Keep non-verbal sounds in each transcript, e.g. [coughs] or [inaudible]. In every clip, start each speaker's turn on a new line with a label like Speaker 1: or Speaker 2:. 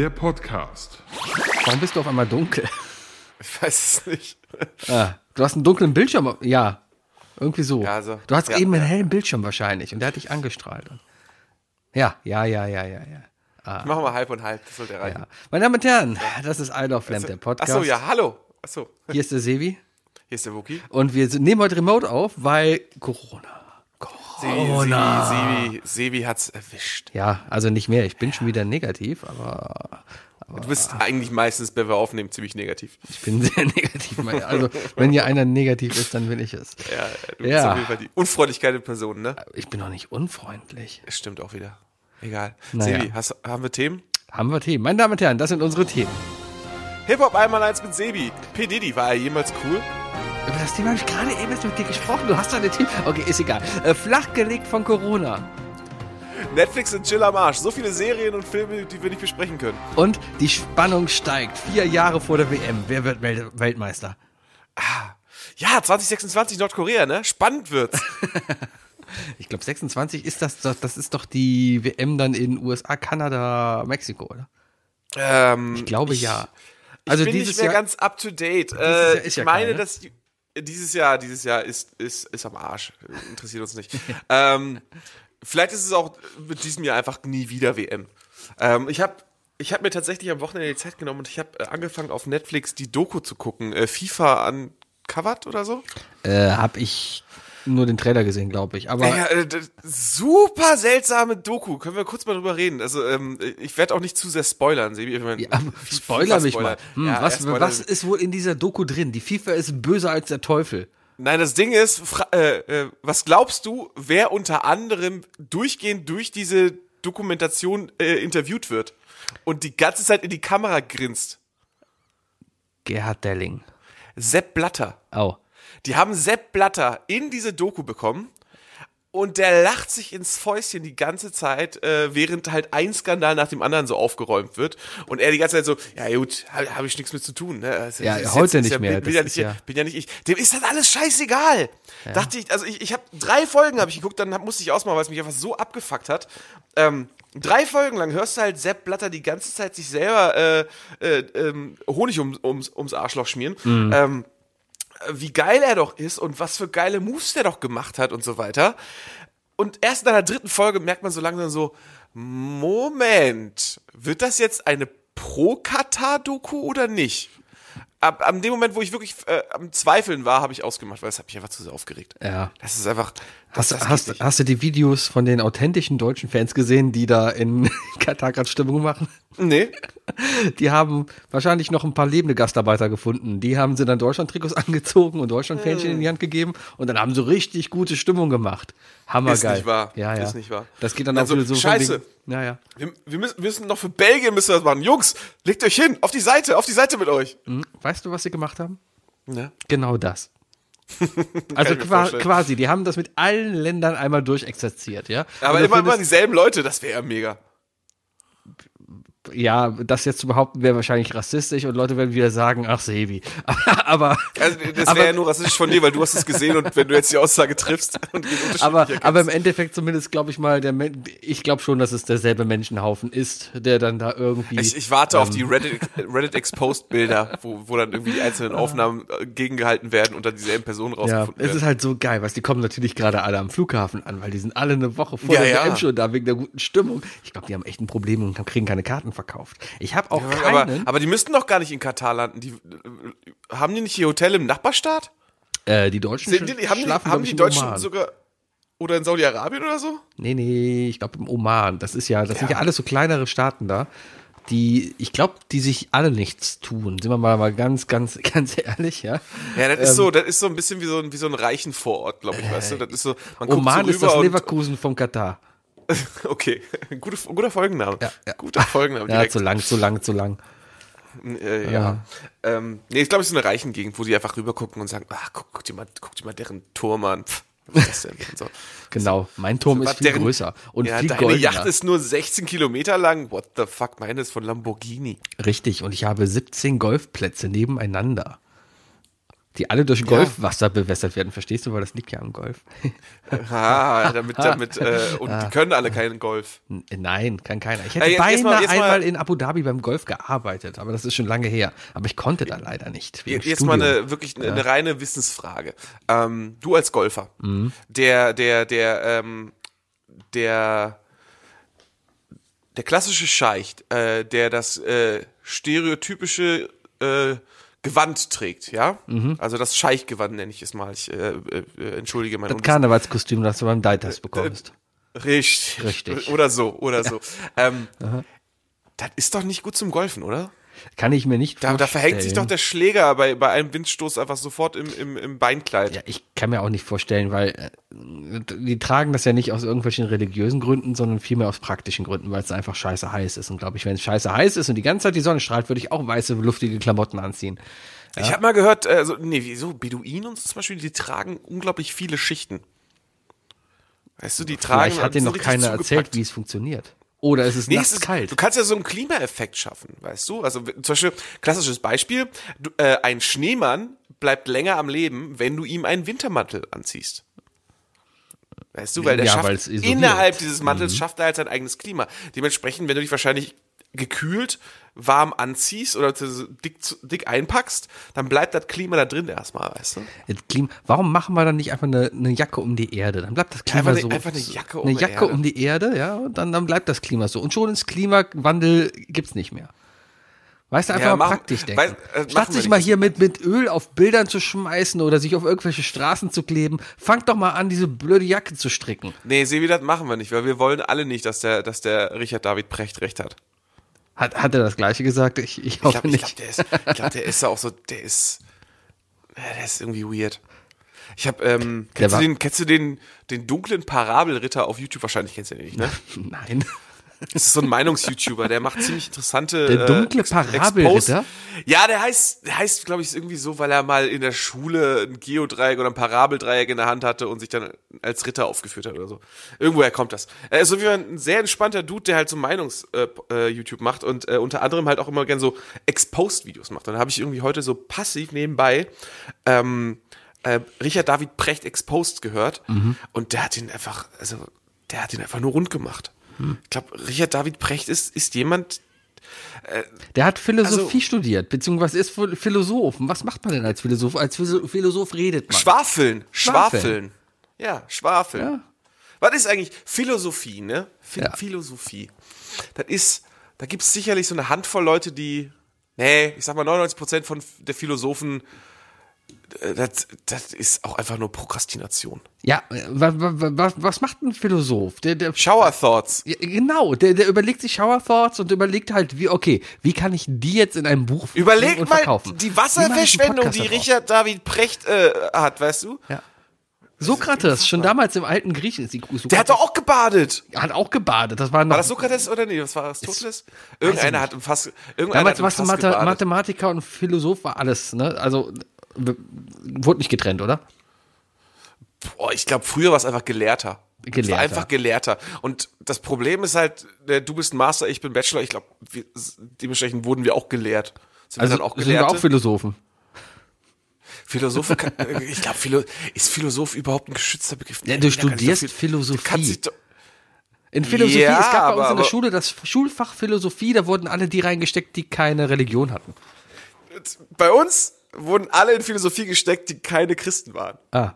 Speaker 1: Der Podcast.
Speaker 2: Warum bist du auf einmal dunkel?
Speaker 3: Ich weiß es nicht.
Speaker 2: Ah, du hast einen dunklen Bildschirm. Ja, irgendwie so.
Speaker 3: Ja, so.
Speaker 2: Du hast
Speaker 3: Ja,
Speaker 2: eben einen hellen Bildschirm wahrscheinlich und der hat dich angestrahlt. Ja, ja, ja, ja, ja, ja.
Speaker 3: Machen wir halb und halb, das sollte reichen.
Speaker 2: ja. Meine Damen und Herren, das ist Isle of Lamb, der Podcast.
Speaker 3: Achso, ja, hallo. Achso,
Speaker 2: Hier ist der Sevi
Speaker 3: hier ist der Wookie.
Speaker 2: und wir nehmen heute remote auf, weil Corona. Corona.
Speaker 3: Sevi, Sevi, Sevi hat's erwischt.
Speaker 2: Ja, also nicht mehr. Ich bin schon wieder negativ, aber
Speaker 3: Du bist eigentlich meistens, wenn wir aufnehmen, ziemlich negativ.
Speaker 2: ich bin sehr [laughs] negativ. Also, wenn hier einer negativ ist, dann bin ich es.
Speaker 3: Ja, du
Speaker 2: Ja.
Speaker 3: bist auf jeden Fall die Unfreundlichkeit der Person, ne?
Speaker 2: Ich bin doch nicht unfreundlich.
Speaker 3: Das stimmt auch wieder. Egal.
Speaker 2: Naja.
Speaker 3: Sebi, hast, haben wir Themen?
Speaker 2: Haben wir Themen. Meine Damen und Herren, das sind unsere Themen.
Speaker 3: Hip-Hop einmal eins mit Sebi. P. Diddy, war er jemals cool?
Speaker 2: Über das Thema habe ich gerade eben mit dir gesprochen. Du hast deine Themen. Okay, ist egal. Äh, flachgelegt von Corona.
Speaker 3: Netflix und Chill am Arsch. So viele Serien und Filme, die wir nicht besprechen können.
Speaker 2: Und die Spannung steigt. Vier Jahre vor der WM. Wer wird Wel Weltmeister?
Speaker 3: Ja, 2026 Nordkorea, ne? Spannend wird's. [laughs]
Speaker 2: Ich glaube, 26 ist das, das. Das ist doch die WM dann in USA, Kanada, Mexiko, oder?
Speaker 3: ähm,
Speaker 2: Ich glaube ja.
Speaker 3: Also ich bin nicht mehr
Speaker 2: Jahr.
Speaker 3: ganz up to date. Äh, ich
Speaker 2: ja
Speaker 3: meine,
Speaker 2: kein, ne?
Speaker 3: dass die, dieses Jahr, dieses Jahr ist, ist, ist am Arsch. Interessiert uns nicht. [laughs] ähm, vielleicht ist es auch mit diesem Jahr einfach nie wieder WM. Ähm, ich habe ich hab mir tatsächlich am Wochenende die Zeit genommen und ich habe äh, angefangen auf Netflix die Doku zu gucken. Äh, FIFA uncovered oder so.
Speaker 2: Äh, hab ich nur den Trailer gesehen, glaube ich. Aber
Speaker 3: Ja, äh, super seltsame Doku. Können wir kurz mal drüber reden? Also ähm, ich werde auch nicht zu sehr spoilern, Sebi. Ich mein,
Speaker 2: Ja, spoiler mich mal. Hm,
Speaker 3: Ja,
Speaker 2: was, was ist wohl in dieser Doku drin? Die FIFA ist böser als der Teufel.
Speaker 3: Nein, das Ding ist, äh, äh, was glaubst du, wer unter anderem durchgehend durch diese Dokumentation äh, interviewt wird und die ganze Zeit in die Kamera grinst?
Speaker 2: Gerhard Delling.
Speaker 3: Sepp Blatter.
Speaker 2: Oh.
Speaker 3: Die haben Sepp Blatter in diese Doku bekommen und der lacht sich ins Fäustchen die ganze Zeit, äh, während halt ein Skandal nach dem anderen so aufgeräumt wird und er die ganze Zeit so, ja gut, habe hab ich nichts mit zu tun. Ne? Das
Speaker 2: Ja,
Speaker 3: ist
Speaker 2: heute
Speaker 3: ist
Speaker 2: nicht mehr,
Speaker 3: Bin,
Speaker 2: das
Speaker 3: ja nicht,
Speaker 2: ja-
Speaker 3: bin ja nicht ich. Dem ist das alles scheißegal. Dachte ich, also ich, ich habe drei Folgen habe ich geguckt, dann hab, musste ich ausmachen, weil es mich einfach so abgefuckt hat. Ähm, drei Folgen lang hörst du halt Sepp Blatter die ganze Zeit sich selber äh, äh, ähm, Honig ums, ums, ums Arschloch schmieren.
Speaker 2: Mhm.
Speaker 3: Ähm, wie geil er doch ist und was für geile Moves der doch gemacht hat und so weiter. Und erst in einer dritten Folge merkt man so langsam so, Moment, wird das jetzt eine Pro-Katar-Doku oder nicht? Ab, ab dem Moment, wo ich wirklich äh, am Zweifeln war, habe ich ausgemacht, weil es hat mich einfach zu sehr aufgeregt.
Speaker 2: Ja.
Speaker 3: Das ist einfach. Das,
Speaker 2: Hast,
Speaker 3: das
Speaker 2: hast,
Speaker 3: nicht.
Speaker 2: hast du die Videos von den authentischen deutschen Fans gesehen, die da in [laughs] Katar gerade Stimmung machen?
Speaker 3: Nee. [laughs]
Speaker 2: Die haben wahrscheinlich noch ein paar lebende Gastarbeiter gefunden. Die haben sie dann Deutschland-Trikots [laughs] angezogen und Deutschland-Fähnchen in die Hand gegeben und dann haben sie richtig gute Stimmung gemacht. Hammergeil.
Speaker 3: Ist nicht wahr.
Speaker 2: Ja, ja.
Speaker 3: Ist nicht wahr.
Speaker 2: Das geht dann
Speaker 3: Also,
Speaker 2: auch so
Speaker 3: scheiße.
Speaker 2: wegen- Ja, ja.
Speaker 3: Wir, wir müssen, müssen noch für Belgien müssen wir das machen. Jungs, legt euch hin, auf die Seite, auf die Seite mit euch.
Speaker 2: Hm, Weißt du, was sie gemacht haben?
Speaker 3: Ja.
Speaker 2: Genau das. [laughs] Also qua quasi, die haben das mit allen Ländern einmal durchexerziert, ja.
Speaker 3: Aber
Speaker 2: du
Speaker 3: immer, immer dieselben Leute, das wäre ja mega.
Speaker 2: Ja, das jetzt zu behaupten, wäre wahrscheinlich rassistisch und Leute werden wieder sagen, ach Sebi. [laughs] Aber,
Speaker 3: Also, das wäre ja nur rassistisch von dir, weil du hast es gesehen und wenn du jetzt die Aussage triffst
Speaker 2: aber, aber im Endeffekt zumindest glaube ich mal, der Men ich glaube schon, dass es derselbe Menschenhaufen ist, der dann da irgendwie.
Speaker 3: ich, ich warte
Speaker 2: Ähm.
Speaker 3: auf die Reddit, Reddit Exposed Bilder, wo, wo dann irgendwie die einzelnen [laughs] Aufnahmen äh, gegengehalten werden und dann dieselben Personen
Speaker 2: ja,
Speaker 3: rausgefunden
Speaker 2: es
Speaker 3: werden.
Speaker 2: ist halt so geil, was die kommen natürlich gerade alle am Flughafen an, weil die sind alle eine Woche vor
Speaker 3: Ja,
Speaker 2: der
Speaker 3: ja.
Speaker 2: WM schon da wegen der guten Stimmung. Ich glaube, die haben echt ein Problem und kriegen keine Karten verkauft. Ich habe auch
Speaker 3: aber,
Speaker 2: keinen.
Speaker 3: aber die müssten doch gar nicht in Katar landen. Die, äh, haben die nicht ihr Hotel im Nachbarstaat?
Speaker 2: äh, die Deutschen
Speaker 3: Sind die, haben die,
Speaker 2: schlafen,
Speaker 3: haben
Speaker 2: glaub ich,
Speaker 3: die
Speaker 2: in
Speaker 3: Deutschen
Speaker 2: Oman.
Speaker 3: sogar oder in Saudi-Arabien oder so?
Speaker 2: Nee, nee, ich glaube im Oman. Das ist ja, das sind ja alles so kleinere Staaten da, die, ich glaube, die sich alle nichts tun. Sind wir mal, mal ganz, ganz, [laughs] ganz ehrlich, ja.
Speaker 3: Ja, das
Speaker 2: Ähm.
Speaker 3: ist so, das ist so ein bisschen wie so ein, wie so ein reichen Vorort, glaube ich, weißt du? Das ist so, man guckt
Speaker 2: Oman
Speaker 3: so
Speaker 2: ist das Leverkusen vom Katar. [laughs]
Speaker 3: Okay, guter, guter Folgenname.
Speaker 2: Ja, ja.
Speaker 3: Guter Folgenname.
Speaker 2: Ja,
Speaker 3: direkt.
Speaker 2: zu lang, zu lang, zu lang.
Speaker 3: Äh, ja.
Speaker 2: Ja.
Speaker 3: Ähm, nee, ich glaube, es ist eine reichen Gegend, wo die einfach rüber gucken und sagen, ach, guck, guck dir mal, guck dir mal deren Turm an. Pff, was ist das denn? [laughs] So.
Speaker 2: Genau. Mein Turm ist
Speaker 3: Was
Speaker 2: viel
Speaker 3: deren-
Speaker 2: größer und
Speaker 3: ja,
Speaker 2: viel
Speaker 3: deine
Speaker 2: goldener.
Speaker 3: Yacht ist nur 16 Kilometer lang. What the fuck? Meine ist von Lamborghini.
Speaker 2: Richtig. Und ich habe 17 Golfplätze nebeneinander. Die alle durch Golfwasser bewässert werden, verstehst du? Weil das liegt ja am Golf. [laughs]
Speaker 3: Ah, damit, damit, äh, [laughs] und die können alle keinen Golf.
Speaker 2: N- Nein, kann keiner. Ich hätte
Speaker 3: Ja, jetzt-
Speaker 2: beinahe
Speaker 3: jetzt mal- jetzt mal-
Speaker 2: einmal in Abu Dhabi beim Golf gearbeitet, aber das ist schon lange her. Aber ich konnte da leider nicht.
Speaker 3: Jetzt mal
Speaker 2: Studium.
Speaker 3: eine wirklich eine, eine reine Wissensfrage. Ähm, du als Golfer, der, der, der, ähm, der, der klassische Scheich, äh, der das äh, stereotypische äh, Gewand trägt, ja? Also das Scheichgewand nenne ich es mal. Ich äh, äh, entschuldige mein
Speaker 2: Das Karnevalskostüm, das du beim Deiters bekommst.
Speaker 3: Richtig.
Speaker 2: Richtig.
Speaker 3: Oder so, oder so. [laughs] Ähm, das ist doch nicht gut zum Golfen, oder?
Speaker 2: Kann ich mir nicht
Speaker 3: Da,
Speaker 2: vorstellen.
Speaker 3: da verhängt sich doch der Schläger bei, bei einem Windstoß einfach sofort im, im, im Beinkleid.
Speaker 2: Ja, ich kann mir auch nicht vorstellen, weil äh, die tragen das ja nicht aus irgendwelchen religiösen Gründen, sondern vielmehr aus praktischen Gründen, weil es einfach scheiße heiß ist. Und glaube ich, wenn es scheiße heiß ist und die ganze Zeit die Sonne strahlt, würde ich auch weiße, luftige Klamotten anziehen.
Speaker 3: Ich habe mal gehört, also, nee, wieso? Beduinen und so zum Beispiel, die tragen unglaublich viele Schichten. Weißt du, die tragen.
Speaker 2: Vielleicht hat dir noch keiner
Speaker 3: zugepackt.
Speaker 2: erzählt, wie es funktioniert. Oder ist es
Speaker 3: Nee,
Speaker 2: nachts
Speaker 3: es ist,
Speaker 2: kalt?
Speaker 3: Du kannst ja so einen Klimaeffekt schaffen, weißt du? Also zum Beispiel, klassisches Beispiel, du, äh, ein Schneemann bleibt länger am Leben, wenn du ihm einen Wintermantel anziehst. Weißt du, weil der
Speaker 2: Ja,
Speaker 3: schafft, innerhalb dieses
Speaker 2: Mhm.
Speaker 3: Mantels schafft er halt sein eigenes Klima. Dementsprechend, wenn du dich wahrscheinlich gekühlt warm anziehst oder dick, dick einpackst, dann bleibt das Klima da drin erstmal, weißt du?
Speaker 2: Das Klima, warum machen wir dann nicht einfach eine, eine Jacke um die Erde? Dann bleibt das Klima
Speaker 3: Einfach eine-
Speaker 2: so.
Speaker 3: einfach eine Jacke um
Speaker 2: eine
Speaker 3: die
Speaker 2: Jacke
Speaker 3: Erde.
Speaker 2: um die Erde, ja, und dann, dann bleibt das Klima so. Und schon ist Klimawandel gibt's nicht mehr. Weißt du, einfach
Speaker 3: Ja,
Speaker 2: mal
Speaker 3: machen-
Speaker 2: praktisch denken.
Speaker 3: weiß- äh,
Speaker 2: Statt sich mal hier mit, mit Öl auf Bildern zu schmeißen oder sich auf irgendwelche Straßen zu kleben, fangt doch mal an, diese blöde Jacke zu stricken.
Speaker 3: Nee, Sebi, das machen wir nicht, weil wir wollen alle nicht, dass der, dass der Richard David Precht recht hat.
Speaker 2: Hat, hat er das Gleiche gesagt? Ich, ich
Speaker 3: Ich
Speaker 2: hoffe
Speaker 3: glaube,
Speaker 2: nicht.
Speaker 3: glaub, der, ist, ich glaub, der ist auch so, der ist, der ist irgendwie weird. Ich habe, ähm, kennst, du den, kennst du den, den dunklen Parabelritter auf YouTube? Wahrscheinlich kennst du den nicht, ne? [laughs]
Speaker 2: Nein. [laughs]
Speaker 3: Das ist so ein Meinungs-YouTuber, der macht ziemlich interessante.
Speaker 2: Der dunkle
Speaker 3: Ex-
Speaker 2: Parabelritter?
Speaker 3: Ja, der heißt, der heißt, glaube ich, irgendwie so, weil er mal in der Schule ein Geodreieck oder ein Parabeldreieck in der Hand hatte und sich dann als Ritter aufgeführt hat oder so. Irgendwoher kommt das. Er ist so wie ein sehr entspannter Dude, der halt so Meinungs-YouTube macht und äh, unter anderem halt auch immer gern so Exposed-Videos macht. Und dann habe ich irgendwie heute so passiv nebenbei ähm, äh, Richard David Precht Exposed gehört und der hat ihn einfach, also der hat ihn einfach nur rund gemacht. Ich glaube, Richard David Precht ist, ist jemand,
Speaker 2: Der hat Philosophie
Speaker 3: Also-
Speaker 2: studiert, beziehungsweise ist Ph- Philosoph. Und Was macht man denn als Philosoph? Als Philo- Philosoph redet man.
Speaker 3: Schwafeln,
Speaker 2: Schwafeln.
Speaker 3: Schwafeln. Ja, Schwafeln.
Speaker 2: Ja.
Speaker 3: Was ist eigentlich Philosophie, ne? Phi
Speaker 2: Ja.
Speaker 3: Philosophie. Das ist, da gibt es sicherlich so eine Handvoll Leute, die, nee, ich sag mal 99% von der Philosophen, äh, das, das ist auch einfach nur Prokrastination.
Speaker 2: Ja, was, was, macht ein Philosoph? Der, der,
Speaker 3: Shower Thoughts.
Speaker 2: genau, der, der überlegt sich Shower Thoughts und überlegt halt, wie, okay, wie kann ich die jetzt in einem Buch
Speaker 3: Überleg
Speaker 2: und
Speaker 3: mal
Speaker 2: verkaufen?
Speaker 3: die Wasserverschwendung, die? Richard David Precht äh, hat, weißt du?
Speaker 2: Ja. Sokrates, schon damals im alten Griechen ist die Sokrates,
Speaker 3: Der hat doch auch gebadet.
Speaker 2: hat auch gebadet. Das war, noch,
Speaker 3: War das Sokrates oder nee? Was war Aristoteles? Irgendeiner hat fast, irgendeiner
Speaker 2: damals
Speaker 3: im
Speaker 2: warst du
Speaker 3: Fass
Speaker 2: Mathe. Mathematiker und Philosoph war alles, ne? Also wurde nicht getrennt, oder?
Speaker 3: Boah, ich glaube, früher war es einfach Gelehrter. Es
Speaker 2: Gelehrter.
Speaker 3: war einfach Gelehrter. Und das Problem ist halt, äh, du bist ein Master, ich bin Bachelor. Ich glaube, dementsprechend wurden wir auch gelehrt. Sind
Speaker 2: Also
Speaker 3: wir dann auch
Speaker 2: sind wir
Speaker 3: Gelehrte?
Speaker 2: auch Philosophen.
Speaker 3: Philosoph, äh, ich glaube, ist Philosoph überhaupt ein geschützter Begriff?
Speaker 2: Ja, du studierst
Speaker 3: viel-
Speaker 2: Philosophie.
Speaker 3: Du
Speaker 2: In Philosophie,
Speaker 3: Ja,
Speaker 2: es gab bei
Speaker 3: aber-
Speaker 2: uns in der
Speaker 3: aber-
Speaker 2: Schule das Schulfach Philosophie, da wurden alle die reingesteckt, die keine Religion hatten.
Speaker 3: bei uns wurden alle in Philosophie gesteckt, die keine Christen waren.
Speaker 2: Ah.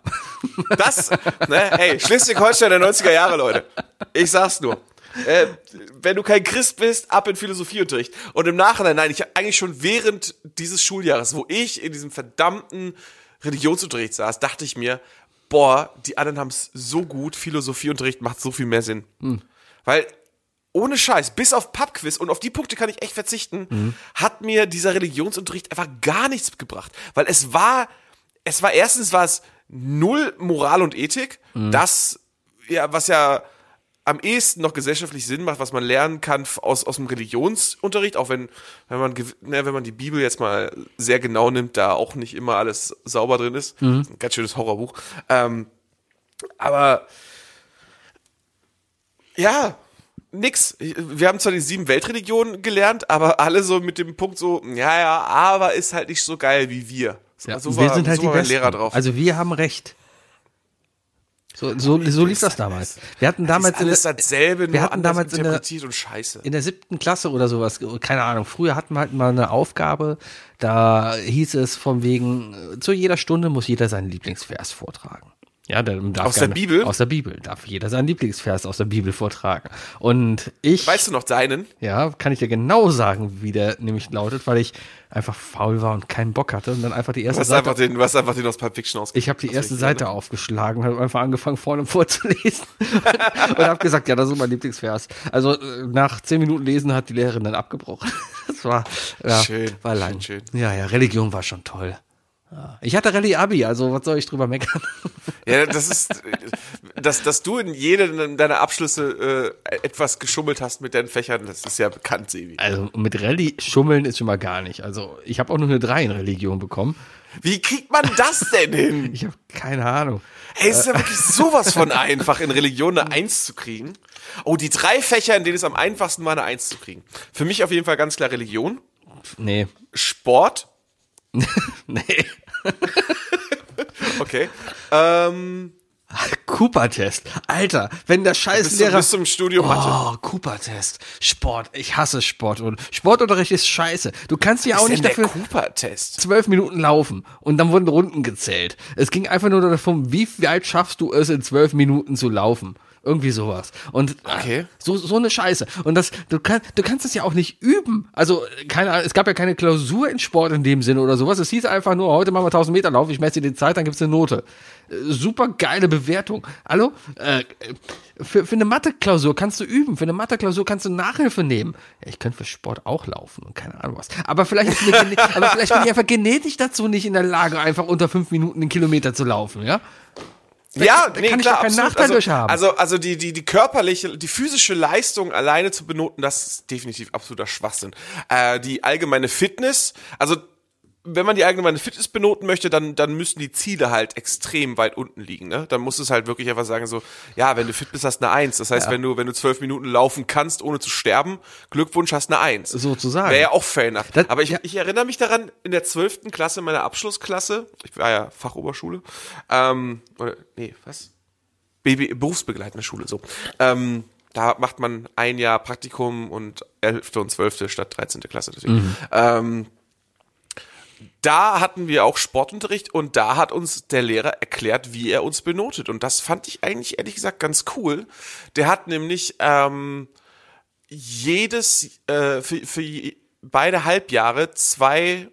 Speaker 3: Das, ne, ey, Schleswig-Holstein der 90er Jahre, Leute. Ich sag's nur. Äh, wenn du kein Christ bist, ab in Philosophieunterricht. Und im Nachhinein, nein, ich hab eigentlich schon während dieses Schuljahres, wo ich in diesem verdammten Religionsunterricht saß, dachte ich mir, boah, die anderen haben's so gut, Philosophieunterricht macht so viel mehr Sinn. Weil ohne Scheiß, bis auf Pubquiz und auf die Punkte kann ich echt verzichten, hat mir dieser Religionsunterricht einfach gar nichts gebracht. Weil es war, es war erstens war es null Moral und Ethik, das, ja, was ja am ehesten noch gesellschaftlich Sinn macht, was man lernen kann aus, aus dem Religionsunterricht, auch wenn, wenn man, ne, wenn man die Bibel jetzt mal sehr genau nimmt, da auch nicht immer alles sauber drin ist. Ein ganz schönes Horrorbuch. Ähm, aber ja, nix. Wir haben zwar die sieben Weltreligionen gelernt, aber alle so mit dem Punkt so, ja, ja, aber ist halt nicht so geil wie wir.
Speaker 2: Ja,
Speaker 3: so
Speaker 2: wir
Speaker 3: war,
Speaker 2: sind halt
Speaker 3: so
Speaker 2: die.
Speaker 3: Lehrer drauf.
Speaker 2: Also wir haben recht. So, so, so lief das damals. Wir hatten damals
Speaker 3: ist alles
Speaker 2: in,
Speaker 3: dasselbe,
Speaker 2: wir hatten damals in der,
Speaker 3: und scheiße.
Speaker 2: in der siebten Klasse oder sowas, keine Ahnung, früher hatten wir halt mal eine Aufgabe, da hieß es von wegen, zu jeder Stunde muss jeder seinen Lieblingsvers vortragen. Ja, dann darf
Speaker 3: Aus der
Speaker 2: gerne-
Speaker 3: Bibel?
Speaker 2: Aus der Bibel. Darf jeder seinen Lieblingsvers aus der Bibel vortragen. Und ich,
Speaker 3: Weißt du noch deinen?
Speaker 2: ja, kann ich dir genau sagen, wie der nämlich lautet, weil ich einfach faul war und keinen Bock hatte und dann einfach die
Speaker 3: Du
Speaker 2: erste
Speaker 3: hast
Speaker 2: Seite
Speaker 3: einfach den, hast einfach den aus Pulp Fiction ausgesucht.
Speaker 2: ich habe die erste Seite aufgeschlagen, habe einfach angefangen vorne [laughs] vorzulesen [laughs] und habe gesagt, ja, das ist mein Lieblingsvers. Also äh, nach zehn Minuten Lesen hat die Lehrerin dann abgebrochen. [laughs] Das war ja,
Speaker 3: Schön,
Speaker 2: war lang.
Speaker 3: schön,
Speaker 2: Ja, ja, Religion war schon toll. Ja. Ich hatte Rallye Abi, also was soll ich drüber meckern? [laughs]
Speaker 3: Ja, das ist, dass, dass du in jedem deiner Abschlüsse äh, etwas geschummelt hast mit deinen Fächern, das ist ja bekannt, Sebi.
Speaker 2: Also mit Rallye schummeln ist schon mal gar nicht. Also ich habe auch nur eine 3 in Religion bekommen.
Speaker 3: Wie kriegt man das denn hin? [laughs]
Speaker 2: Ich habe keine Ahnung.
Speaker 3: Hey, es ist ja wirklich sowas von einfach, in Religion eine Eins zu kriegen. Oh, die drei Fächer, in denen es am einfachsten war, eine Eins zu kriegen. Für mich auf jeden Fall ganz klar Religion,
Speaker 2: Nee.
Speaker 3: Sport, [laughs]
Speaker 2: Nee. [laughs]
Speaker 3: okay. Ähm,
Speaker 2: Cooper-Test. Alter, wenn der
Speaker 3: bis, zum,
Speaker 2: Scheißlehrer...
Speaker 3: bis zum Studium Mathe.
Speaker 2: Oh, Cooper-Test. Sport. Ich hasse Sport. Und Sportunterricht ist scheiße. Du kannst ja auch nicht dafür
Speaker 3: Cooper-Test?
Speaker 2: zwölf Minuten laufen. Und dann wurden Runden gezählt. Es ging einfach nur davon, wie weit schaffst du es, in zwölf Minuten zu laufen. Irgendwie sowas. Und
Speaker 3: Okay.
Speaker 2: äh, so, so eine Scheiße. Und das, du kannst, du kannst es ja auch nicht üben. Also, keine Ahnung, es gab ja keine Klausur in Sport in dem Sinne oder sowas. Es hieß einfach nur, heute machen wir 1000 Meter Lauf, ich messe dir die Zeit, dann gibt's eine Note. Äh, Super geile Bewertung. Hallo? Äh, für, für eine Mathe-Klausur kannst du üben. Für eine Mathe-Klausur kannst du Nachhilfe nehmen. Ja, ich könnte für Sport auch laufen und keine Ahnung was. Aber vielleicht, ist mir gene- [laughs] aber vielleicht bin ich einfach genetisch dazu nicht in der Lage, einfach unter fünf Minuten einen Kilometer zu laufen, ja?
Speaker 3: Ja,
Speaker 2: da
Speaker 3: nee,
Speaker 2: kann ich
Speaker 3: klar,
Speaker 2: doch keinen
Speaker 3: absolut.
Speaker 2: Nachteil
Speaker 3: also,
Speaker 2: durch haben.
Speaker 3: Also, also die, die, die körperliche, die physische Leistung alleine zu benoten, das ist definitiv absoluter Schwachsinn. Äh, die allgemeine Fitness, also wenn man die allgemeine Fitness benoten möchte, dann, dann müssen die Ziele halt extrem weit unten liegen. Ne? Dann musst du es halt wirklich einfach sagen, so, ja, wenn du fit bist, hast du eine Eins. Das heißt, wenn du, wenn du zwölf Minuten laufen kannst, ohne zu sterben, Glückwunsch, hast du eine Eins.
Speaker 2: Sozusagen.
Speaker 3: Wäre ja auch fair enough.
Speaker 2: Das-
Speaker 3: Aber ich,
Speaker 2: ja.
Speaker 3: ich erinnere mich daran, in der zwölften Klasse meiner Abschlussklasse, ich war ja Fachoberschule, ähm, oder, nee, was? BB, berufsbegleitende Schule, so. Ähm, da macht man ein Jahr Praktikum und elfte und zwölfte statt 13. Klasse. Deswegen. Ähm, da hatten wir auch Sportunterricht und da hat uns der Lehrer erklärt, wie er uns benotet. Und das fand ich eigentlich ehrlich gesagt ganz cool. Der hat nämlich ähm, jedes, äh, für, für beide Halbjahre zwei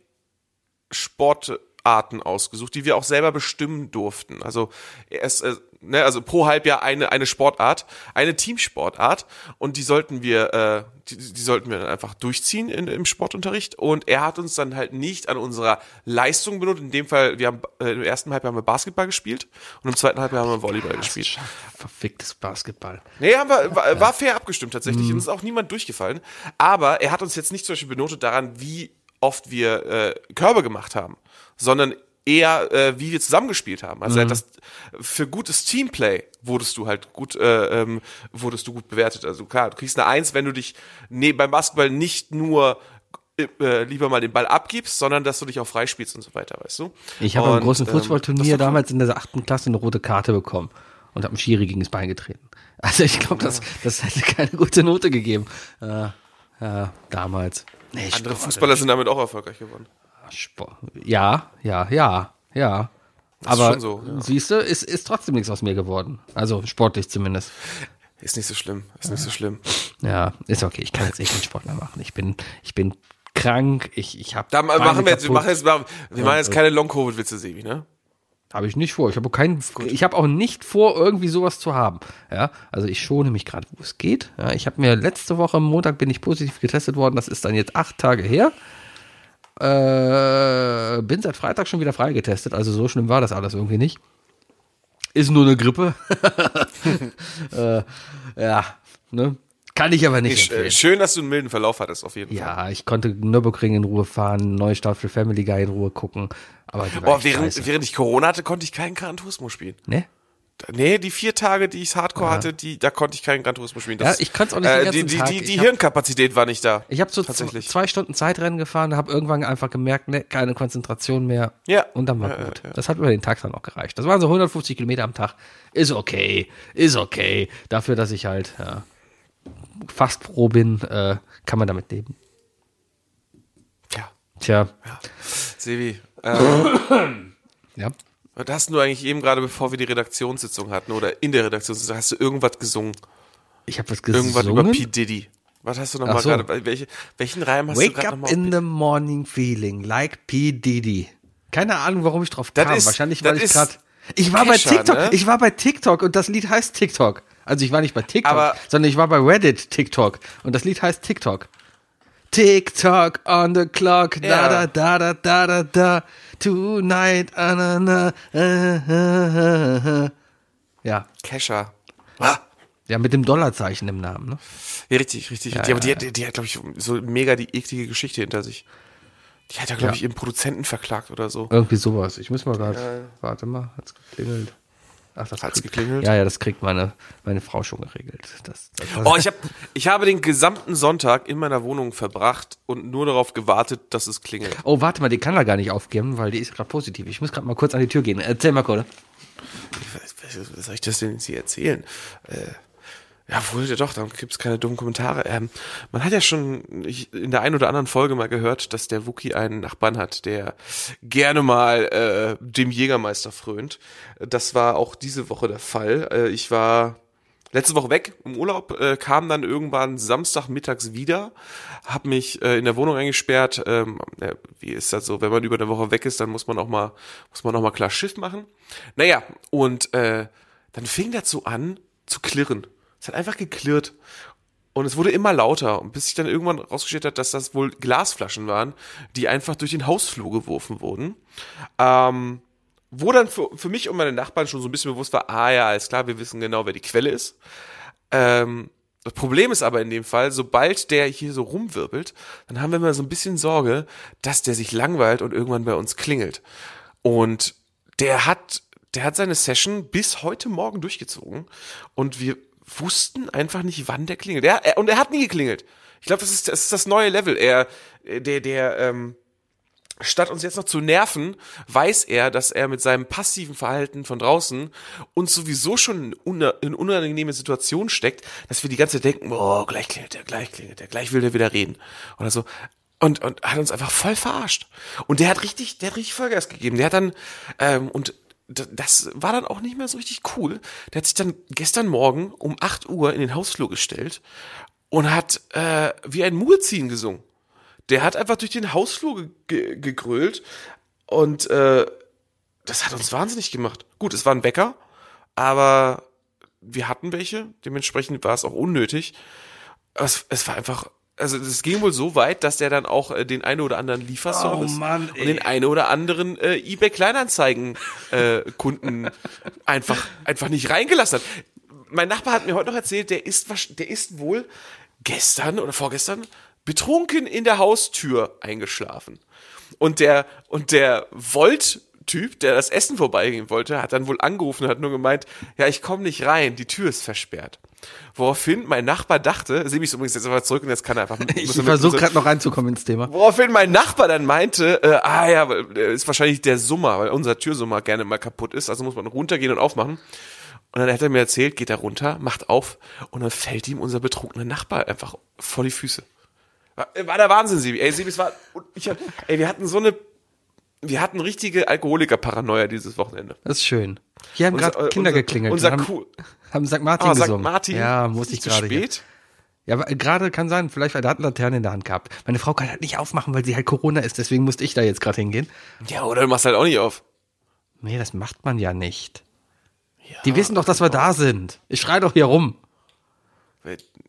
Speaker 3: Sportarten ausgesucht, die wir auch selber bestimmen durften. Also erst, äh, ne, also pro Halbjahr eine eine Sportart, eine Teamsportart und die sollten wir, äh, die, die sollten wir dann einfach durchziehen in, im Sportunterricht. Und er hat uns dann halt nicht an unserer Leistung benutzt. In dem Fall, wir haben äh, im ersten Halbjahr haben wir Basketball gespielt und im zweiten Halbjahr haben wir Volleyball gespielt.
Speaker 2: Verficktes Basketball.
Speaker 3: Nee, haben wir, war, war fair abgestimmt tatsächlich. Und es ist auch niemand durchgefallen. Aber er hat uns jetzt nicht zum Beispiel benotet daran, wie oft wir äh, Körbe gemacht haben, sondern eher, äh, wie wir zusammengespielt haben. Also hat das für gutes Teamplay wurdest du halt gut, äh, ähm, wurdest du gut bewertet. Also klar, du kriegst eine Eins, wenn du dich nee, beim Basketball nicht nur äh, lieber mal den Ball abgibst, sondern dass du dich auch freispielst und so weiter, weißt du?
Speaker 2: Ich habe am großen
Speaker 3: ähm,
Speaker 2: Fußballturnier
Speaker 3: cool.
Speaker 2: damals in der achten Klasse eine rote Karte bekommen und habe einen Schiri gegen das Bein getreten. [laughs] Also ich glaube, das, das hätte keine gute Note gegeben. Äh, ja, damals. Nee,
Speaker 3: Andere Fußballer sind damit auch erfolgreich geworden.
Speaker 2: Sport. Ja, ja, ja, ja. Aber
Speaker 3: schon so, ja.
Speaker 2: siehst du, ist, ist trotzdem nichts aus mir geworden. Also sportlich zumindest.
Speaker 3: Ist nicht so schlimm, ist nicht so schlimm.
Speaker 2: Ja, ist okay. Ich kann jetzt eh keinen Sport mehr machen. Ich bin, ich bin krank. Ich, ich habe.
Speaker 3: Da machen wir jetzt, wir machen jetzt, wir machen jetzt keine Long-Covid-Witze, Sebi, ne?
Speaker 2: Habe ich nicht vor. Ich habe auch keinen, ich habe auch nicht vor, irgendwie sowas zu haben. Ja, also ich schone mich gerade, wo es geht. Ja, ich habe mir letzte Woche am Montag bin ich positiv getestet worden. Das ist dann jetzt acht Tage her. Äh, bin seit Freitag schon wieder freigetestet. Also so schlimm war das alles irgendwie nicht. Ist nur eine Grippe. [laughs] äh, ja, ne? Kann ich aber nicht.
Speaker 3: Äh, Schön, dass du einen milden Verlauf hattest, auf jeden Fall.
Speaker 2: Ja, ich konnte Nürburgring in Ruhe fahren, neue Staffel Family Guy in Ruhe gucken. Aber
Speaker 3: Boah, während,
Speaker 2: scheiße.
Speaker 3: während ich Corona hatte, konnte ich keinen Gran Turismo spielen.
Speaker 2: Ne?
Speaker 3: Nee, die vier Tage, die ich Hardcore hatte, die, da konnte ich keinen Gran Turismo spielen.
Speaker 2: Ja, ich konnte auch nicht den
Speaker 3: äh,
Speaker 2: ganzen
Speaker 3: die, die,
Speaker 2: Tag.
Speaker 3: die, die
Speaker 2: hab-
Speaker 3: Hirnkapazität war nicht da.
Speaker 2: Ich habe so
Speaker 3: Tatsächlich.
Speaker 2: zwei Stunden Zeitrennen gefahren, habe irgendwann einfach gemerkt, ne, keine Konzentration mehr.
Speaker 3: Ja.
Speaker 2: Und dann war
Speaker 3: Ja,
Speaker 2: gut.
Speaker 3: ja, ja.
Speaker 2: Das hat über den Tag dann auch gereicht. Das waren so 150 Kilometer am Tag. Ist okay. Ist okay. Dafür, dass ich halt ja, fast pro bin, äh, kann man damit leben.
Speaker 3: Ja.
Speaker 2: Tja,
Speaker 3: Sevi, äh,
Speaker 2: ja.
Speaker 3: Was hast du eigentlich eben gerade, bevor wir die Redaktionssitzung hatten oder in der Redaktionssitzung, hast du irgendwas gesungen?
Speaker 2: Ich habe was
Speaker 3: Irgendwas
Speaker 2: gesungen.
Speaker 3: über P. Diddy. Was hast du nochmal
Speaker 2: so.
Speaker 3: gerade, welche, welchen Reim hast du
Speaker 2: Wake
Speaker 3: gerade
Speaker 2: up
Speaker 3: nochmal?
Speaker 2: in the morning feeling like P. Diddy. Keine Ahnung, warum ich drauf
Speaker 3: Das
Speaker 2: kam.
Speaker 3: ist-
Speaker 2: Wahrscheinlich, weil ich gerade. Ich war
Speaker 3: Kescher,
Speaker 2: bei TikTok.
Speaker 3: ne?
Speaker 2: Ich war bei TikTok und das Lied heißt TikTok. Also ich war nicht bei TikTok,
Speaker 3: Aber-
Speaker 2: sondern ich war bei Reddit TikTok und das Lied heißt TikTok. TikTok on the clock, da
Speaker 3: Ja.
Speaker 2: da da da da da da, tonight, ah, na, na, äh, äh, äh, äh. Ja,
Speaker 3: Kescher. Ah.
Speaker 2: ja, mit dem Dollarzeichen im Namen, ne?
Speaker 3: Ja, richtig, richtig.
Speaker 2: Ja,
Speaker 3: die, aber die,
Speaker 2: ja,
Speaker 3: hat, die hat, glaube ich, so mega die eklige Geschichte hinter sich. Die hat ja, glaube
Speaker 2: Ja.
Speaker 3: ich, ihren Produzenten verklagt oder so.
Speaker 2: Irgendwie sowas. Ich muss mal gerade. Warte mal, hat's geklingelt. Ach, das
Speaker 3: Hat's
Speaker 2: kriegt-
Speaker 3: geklingelt?
Speaker 2: Ja, ja, das kriegt meine, meine Frau schon geregelt. Das, das, das
Speaker 3: Oh, ich, hab, ich habe den gesamten Sonntag in meiner Wohnung verbracht und nur darauf gewartet, dass es klingelt.
Speaker 2: oh, warte mal, die kann er gar nicht aufgeben, weil die ist gerade positiv. Ich muss gerade mal kurz an die Tür gehen. Erzähl mal, Kohle.
Speaker 3: Was soll ich das denn jetzt hier erzählen? Äh, ja, wohl ja doch, da gibt's keine dummen Kommentare. Ähm, man hat ja schon in der einen oder anderen Folge mal gehört, dass der Wookie einen Nachbarn hat, der gerne mal äh, dem Jägermeister frönt. Das war auch diese Woche der Fall. Äh, ich war letzte Woche weg im Urlaub, äh, kam dann irgendwann Samstagmittags wieder, habe mich äh, in der Wohnung eingesperrt. Ähm, ja, wie ist das so, wenn man über eine Woche weg ist, dann muss man auch mal, muss man auch mal klar Schiff machen. Naja, und äh, dann fing so an zu klirren. Es hat einfach geklirrt. Und es wurde immer lauter, bis sich dann irgendwann rausgestellt hat, dass das wohl Glasflaschen waren, die einfach durch den Hausflur geworfen wurden. Ähm, wo dann für, für mich und meine Nachbarn schon so ein bisschen bewusst war, ah ja, alles klar, wir wissen genau, wer die Quelle ist. Ähm, das Problem ist aber in dem Fall, sobald der hier so rumwirbelt, dann haben wir immer so ein bisschen Sorge, dass der sich langweilt und irgendwann bei uns klingelt. Und der hat, der hat seine Session bis heute Morgen durchgezogen und wir wussten einfach nicht, wann der klingelt. Er, er, und er hat nie geklingelt. Ich glaube, das ist, das ist das neue Level. Er, der, der, ähm, statt uns jetzt noch zu nerven, weiß er, dass er mit seinem passiven Verhalten von draußen uns sowieso schon in una- in unangenehme Situation steckt, dass wir die ganze Zeit denken, boah, gleich klingelt der, gleich klingelt der, gleich will der wieder reden. Oder so. Und, und hat uns einfach voll verarscht. Und der hat richtig, der hat richtig Vollgas gegeben. Der hat dann, ähm, und das war dann auch nicht mehr so richtig cool. Der hat sich dann gestern Morgen um 8 Uhr in den Hausflur gestellt und hat äh, wie ein Muezzin gesungen. Der hat einfach durch den Hausflur ge ge gegrölt und äh, das hat uns wahnsinnig gemacht. Gut, es war ein Bäcker, aber wir hatten welche, dementsprechend war es auch unnötig. Es, es war einfach, also es ging wohl so weit, dass der dann auch äh, den eine oder anderen Lieferservice
Speaker 2: Oh Mann,
Speaker 3: und den eine oder anderen äh, eBay Kleinanzeigen äh, Kunden [laughs] einfach einfach nicht reingelassen hat. Mein Nachbar hat mir heute noch erzählt, der ist der ist wohl gestern oder vorgestern betrunken in der Haustür eingeschlafen. Und der und der Volt Typ, der das Essen vorbeigehen wollte, hat dann wohl angerufen und hat nur gemeint, ja, ich komme nicht rein, die Tür ist versperrt. Woraufhin mein Nachbar dachte, sehe mich übrigens jetzt aber zurück und jetzt kann er einfach. [laughs]
Speaker 2: Ich
Speaker 3: er
Speaker 2: versuche
Speaker 3: er-
Speaker 2: gerade noch reinzukommen ins Thema.
Speaker 3: Woraufhin mein Nachbar dann meinte, äh, ah ja, äh, ist wahrscheinlich der Summer, weil unser Türsummer gerne mal kaputt ist, also muss man runtergehen und aufmachen. Und dann hat er mir erzählt, geht er runter, macht auf und dann fällt ihm unser betrunkener Nachbar einfach vor die Füße. War, war der Wahnsinn, Sebi. Ey, Sebi, es war, ich, hab- ey, wir hatten so eine, wir hatten richtige Alkoholiker-Paranoia dieses Wochenende.
Speaker 2: Das ist schön. Hier haben gerade Kinder
Speaker 3: unser-
Speaker 2: geklingelt.
Speaker 3: unser
Speaker 2: haben,
Speaker 3: Kuh-
Speaker 2: haben St. Martin
Speaker 3: Ah, St.
Speaker 2: gesungen.
Speaker 3: Martin.
Speaker 2: Ja, muss ich gerade. hier.
Speaker 3: spät?
Speaker 2: Ja, aber gerade kann sein, vielleicht weil der hat eine Laterne in der Hand gehabt. Meine Frau kann halt nicht aufmachen, weil sie halt Corona ist, deswegen musste ich da jetzt gerade hingehen.
Speaker 3: Ja, oder du machst halt auch nicht auf.
Speaker 2: Nee, das macht man ja nicht. Die wissen doch, dass wir da sind. Ich schrei doch hier rum.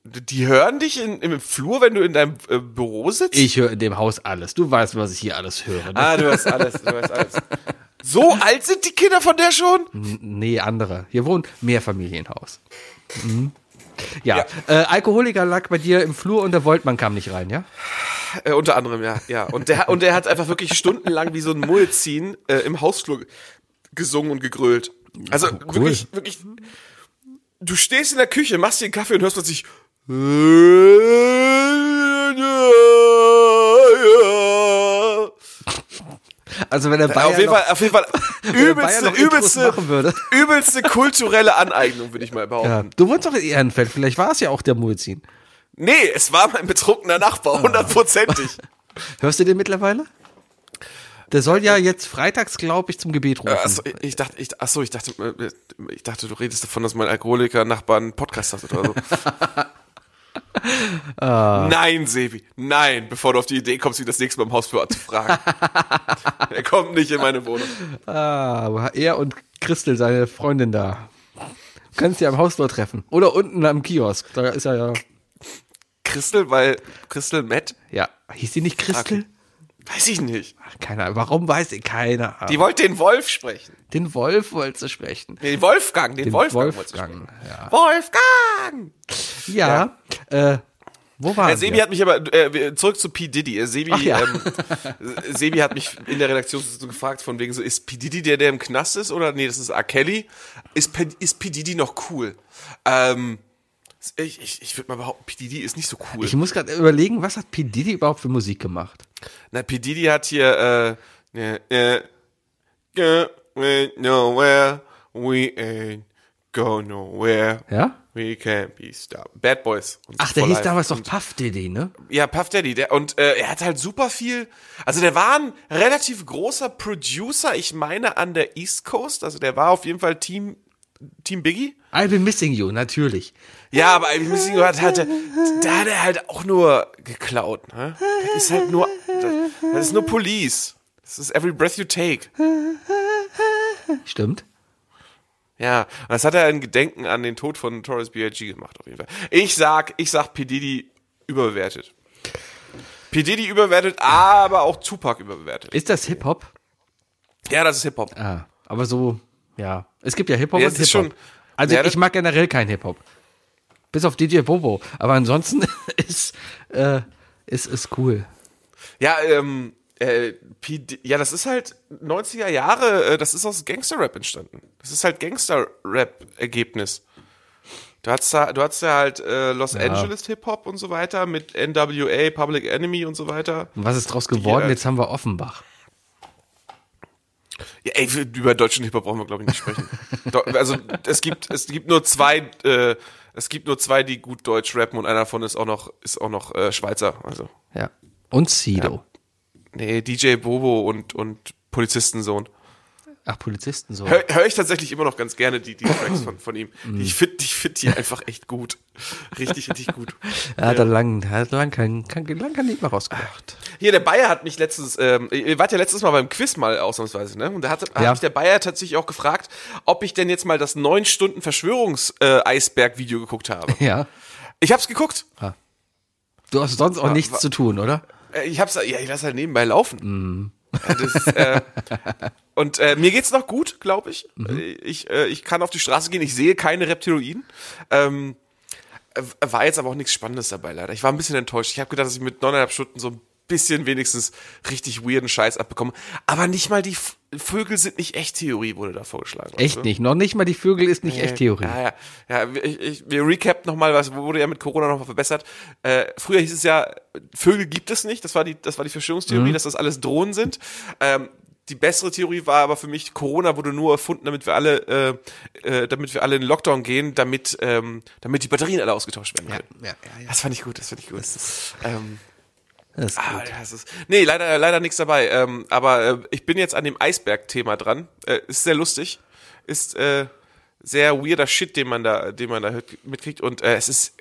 Speaker 3: Die hören dich in, im Flur, wenn du in deinem äh, Büro sitzt?
Speaker 2: Ich höre in dem Haus alles. Du weißt, was ich hier alles höre. Ne?
Speaker 3: Ah, du hast alles, du hast alles. So alt sind die Kinder von der schon?
Speaker 2: Nee, andere. Hier wohnt Mehrfamilienhaus. Mhm. Ja, Äh, Alkoholiker lag bei dir im Flur und der Voltmann kam nicht rein, ja?
Speaker 3: Äh, unter anderem, ja, ja. Und der, und der hat einfach wirklich stundenlang wie so ein Muezzin äh, im Hausflur gesungen und gegrölt. Also
Speaker 2: Oh, cool.
Speaker 3: wirklich, wirklich, du stehst in der Küche, machst dir einen Kaffee und hörst plötzlich
Speaker 2: Also wenn der Bayer
Speaker 3: auf jeden
Speaker 2: noch,
Speaker 3: Fall, auf jeden Fall [laughs] übelste, übelste, übelste kulturelle Aneignung, würde ich mal behaupten.
Speaker 2: Ja, du wohnst doch in Ehrenfeld, vielleicht war es ja auch der Muezzin.
Speaker 3: Nee, es war mein betrunkener Nachbar, hundertprozentig. [laughs]
Speaker 2: Hörst du den mittlerweile? Der soll ja jetzt freitags, glaube ich, zum Gebet rufen.
Speaker 3: Achso, ich, dachte, ich, achso, ich dachte, äh, ich dachte, du redest davon, dass mein Alkoholiker-Nachbar einen Podcast hat oder so. [laughs]
Speaker 2: Ah.
Speaker 3: Nein, Sebi, nein, bevor du auf die Idee kommst, ihn das nächste Mal im Hausflur zu fragen. [laughs] er kommt nicht in meine Wohnung.
Speaker 2: Ah, er und Christel, seine Freundin da. Du kannst ja am Haustor treffen. Oder unten am Kiosk. Da ist er ja.
Speaker 3: Christel, weil Christel Matt?
Speaker 2: Ja. Hieß die nicht Christel?
Speaker 3: Weiß ich nicht.
Speaker 2: Ach, keine Ahnung. Warum weiß ich? Keine Ahnung.
Speaker 3: Die wollte den Wolf sprechen.
Speaker 2: Den Wolf wollte sie sprechen.
Speaker 3: Den Wolfgang, den,
Speaker 2: Den
Speaker 3: Wolfgang.
Speaker 2: Wolfgang. Ja.
Speaker 3: sprechen. Wolfgang!
Speaker 2: Ja. Äh, wo war
Speaker 3: Äh, Sebi hat mich aber, äh, wir- zurück zu P. Diddy. Äh, Sebi,
Speaker 2: ja.
Speaker 3: ähm, [laughs] Sebi hat mich in der Redaktionssitzung gefragt, von wegen so, ist P. Diddy der, der im Knast ist? Oder nee, das ist R. Kelly. Ist, ist P. Diddy noch cool? Ähm, ich ich, ich würde mal behaupten, P. Diddy ist nicht so cool.
Speaker 2: Ich muss gerade überlegen, was hat P. Diddy überhaupt für Musik gemacht?
Speaker 3: Na, P. Diddy hat hier, äh, äh, äh, go went nowhere, we ain't go nowhere.
Speaker 2: Ja?
Speaker 3: We can't be stopped. Bad Boys. und
Speaker 2: Ach, der hieß
Speaker 3: Life.
Speaker 2: damals doch Puff Diddy, ne?
Speaker 3: Ja, Puff Daddy, der, und äh, er hat halt super viel, also der war ein relativ großer Producer, ich meine an der East Coast, also der war auf jeden Fall Team, Team Biggie.
Speaker 2: I've been missing you, natürlich.
Speaker 3: Ja, aber ein bisschen hat, hatte, da hat er halt auch nur geklaut, ne? Das ist halt nur, das, das ist nur Police. Das ist Every Breath You Take.
Speaker 2: Stimmt.
Speaker 3: Ja, und das hat er in Gedenken an den Tod von Torres B.I.G. gemacht, auf jeden Fall. Ich sag, ich sag P. Diddy überbewertet. P. Diddy überbewertet, aber auch Tupac überbewertet.
Speaker 2: Ist das Hip-Hop?
Speaker 3: Ja, das ist Hip-Hop.
Speaker 2: Ah, aber so, ja. Es gibt ja Hip-Hop
Speaker 3: Ja,
Speaker 2: und
Speaker 3: es
Speaker 2: Hip-Hop. Also
Speaker 3: Ja,
Speaker 2: ich mag generell kein Hip-Hop. Bis auf DJ Bobo. Aber ansonsten [laughs] ist, äh, ist, ist cool.
Speaker 3: Ja, ähm, äh, ja, das ist halt 90er Jahre, äh, das ist aus Gangster-Rap entstanden. Das ist halt Gangster-Rap-Ergebnis. Du hast du hast ja halt äh, Los Angeles Hip-Hop und so weiter mit NWA, Public Enemy und so weiter.
Speaker 2: Und was ist draus geworden?
Speaker 3: äh,
Speaker 2: Jetzt haben wir Offenbach.
Speaker 3: Ja, ey, über deutschen Hip-Hop brauchen wir, glaube ich, nicht sprechen. [laughs] Also es gibt, es gibt nur zwei, äh, es gibt nur zwei, die gut Deutsch rappen und einer davon ist auch noch, ist auch noch äh, Schweizer. Also,
Speaker 2: Ja. Und Sido.
Speaker 3: nee, DJ Bobo und, und Polizistensohn.
Speaker 2: Ach, Polizisten so.
Speaker 3: Hör, hör ich tatsächlich immer noch ganz gerne die, die Tracks von, von ihm. Die- [clears throat] Ich finde ich find die einfach echt gut. Richtig, richtig gut. [laughs]
Speaker 2: Er hat da lang, hat lang kein, kein, lang kein Lied mehr rausgebracht.
Speaker 3: Hier, der Bayer hat mich letztens, ähm, ihr wart ja letztes Mal beim Quiz mal ausnahmsweise, ne? Und da hat, hat
Speaker 2: Ja.
Speaker 3: mich der Bayer tatsächlich auch gefragt, ob ich denn jetzt mal das 9 Stunden Verschwörungs-Eisberg-Video geguckt habe. [laughs]
Speaker 2: Ja.
Speaker 3: Ich hab's geguckt.
Speaker 2: Du hast sonst auch
Speaker 3: Wa-
Speaker 2: nichts zu tun, oder?
Speaker 3: Äh, Ich hab's, ja, ich lass halt nebenbei laufen.
Speaker 2: Mhm.
Speaker 3: Das, äh, und äh, mir geht's noch gut, glaube ich.
Speaker 2: Mhm.
Speaker 3: Ich, äh, ich kann auf die Straße gehen, ich sehe keine Reptiloiden. Ähm, äh, war jetzt aber auch nichts Spannendes dabei, leider. Ich war ein bisschen enttäuscht. Ich habe gedacht, dass ich mit neuneinhalb Stunden so ein bisschen wenigstens richtig weirden Scheiß abbekomme. Aber nicht mal die F Vögel sind nicht echt Theorie, wurde da vorgeschlagen.
Speaker 2: Echt
Speaker 3: du?
Speaker 2: nicht. Noch nicht mal die Vögel ist nicht echt Theorie.
Speaker 3: Ja, ja. ja ich, ich, wir recap nochmal, was wurde ja mit Corona nochmal verbessert. Äh, früher hieß es ja, Vögel gibt es nicht. Das war die, das war die Verschwörungstheorie,
Speaker 2: Mhm.
Speaker 3: dass das alles Drohnen sind. Ähm, die bessere Theorie war aber für mich, Corona wurde nur erfunden, damit wir alle, äh, äh, damit wir alle in den Lockdown gehen, damit, ähm, damit die Batterien alle ausgetauscht werden können.
Speaker 2: ja, ja, ja.
Speaker 3: Das fand ich gut, das fand ich gut. ähm,
Speaker 2: Das ist
Speaker 3: Ah,
Speaker 2: gut.
Speaker 3: das ist, nee, leider, leider nichts dabei. Ähm, aber äh, ich bin jetzt an dem Eisberg-Thema dran. Äh, ist sehr lustig. Ist äh, sehr weirder Shit, den man da, den man da mitkriegt. Und äh, es ist,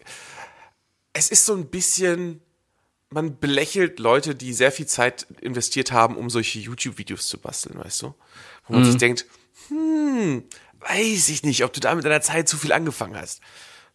Speaker 3: es ist so ein bisschen, man belächelt Leute, die sehr viel Zeit investiert haben, um solche YouTube-Videos zu basteln, weißt du? Wo man sich denkt, hm, weiß ich nicht, ob du da mit deiner Zeit zu viel angefangen hast.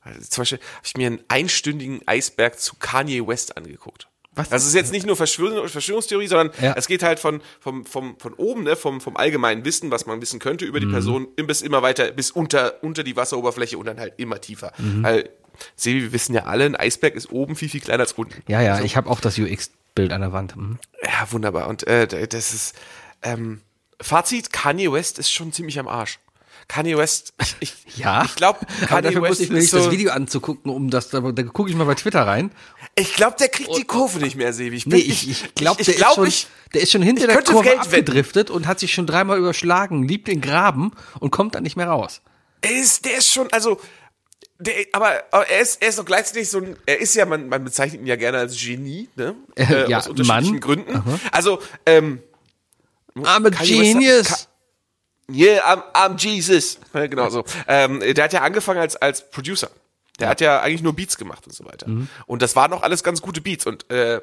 Speaker 3: Also zum Beispiel habe ich mir einen einstündigen Eisberg zu Kanye West angeguckt.
Speaker 2: Was?
Speaker 3: Das ist jetzt nicht nur Verschwörung, Verschwörungstheorie, sondern
Speaker 2: Ja.
Speaker 3: es geht halt von, vom, vom, von oben, ne, vom, vom allgemeinen Wissen, was man wissen könnte
Speaker 2: Mhm.
Speaker 3: über die Person, bis immer weiter, bis unter, unter die Wasseroberfläche und dann halt immer tiefer.
Speaker 2: Mhm.
Speaker 3: Weil, Sebi, wir wissen ja alle, ein Eisberg ist oben viel, viel kleiner als unten.
Speaker 2: Ja, ja, ich habe auch das UX-Bild an der Wand. Mhm.
Speaker 3: Ja, wunderbar. Und äh, das ist, ähm, Fazit, Kanye West ist schon ziemlich am Arsch. Kanye West, ich, [laughs]
Speaker 2: Ja.
Speaker 3: ich glaube, Kanye
Speaker 2: dafür muss
Speaker 3: West
Speaker 2: ich mir nicht
Speaker 3: so,
Speaker 2: das Video anzugucken, um das, da, da gucke ich mal bei Twitter rein.
Speaker 3: ich glaube, der kriegt die Kurve nicht mehr, Sebi. Ich, bin-
Speaker 2: Nee, ich, ich glaube, der,
Speaker 3: glaub,
Speaker 2: ist schon, der ist schon hinter der Kurve
Speaker 3: Geld wetten.
Speaker 2: abgedriftet und hat sich schon dreimal überschlagen, liebt den Graben und kommt dann nicht mehr raus.
Speaker 3: er ist, der ist schon, also, der, aber, aber er ist, er ist doch gleichzeitig so ein, er ist ja, man, man bezeichnet ihn ja gerne als Genie, ne?
Speaker 2: Äh, ja,
Speaker 3: aus unterschiedlichen
Speaker 2: Mann.
Speaker 3: Gründen. Also, ähm,
Speaker 2: I'm a
Speaker 3: Kanye West-
Speaker 2: genius.
Speaker 3: Ka- Yeah, I'm, I'm Jesus. Ja, [laughs] genau so. Ähm, der hat ja angefangen als, als Producer. Der hat ja eigentlich nur Beats gemacht und so weiter.
Speaker 2: Mhm.
Speaker 3: Und das waren auch alles ganz gute Beats. Und äh,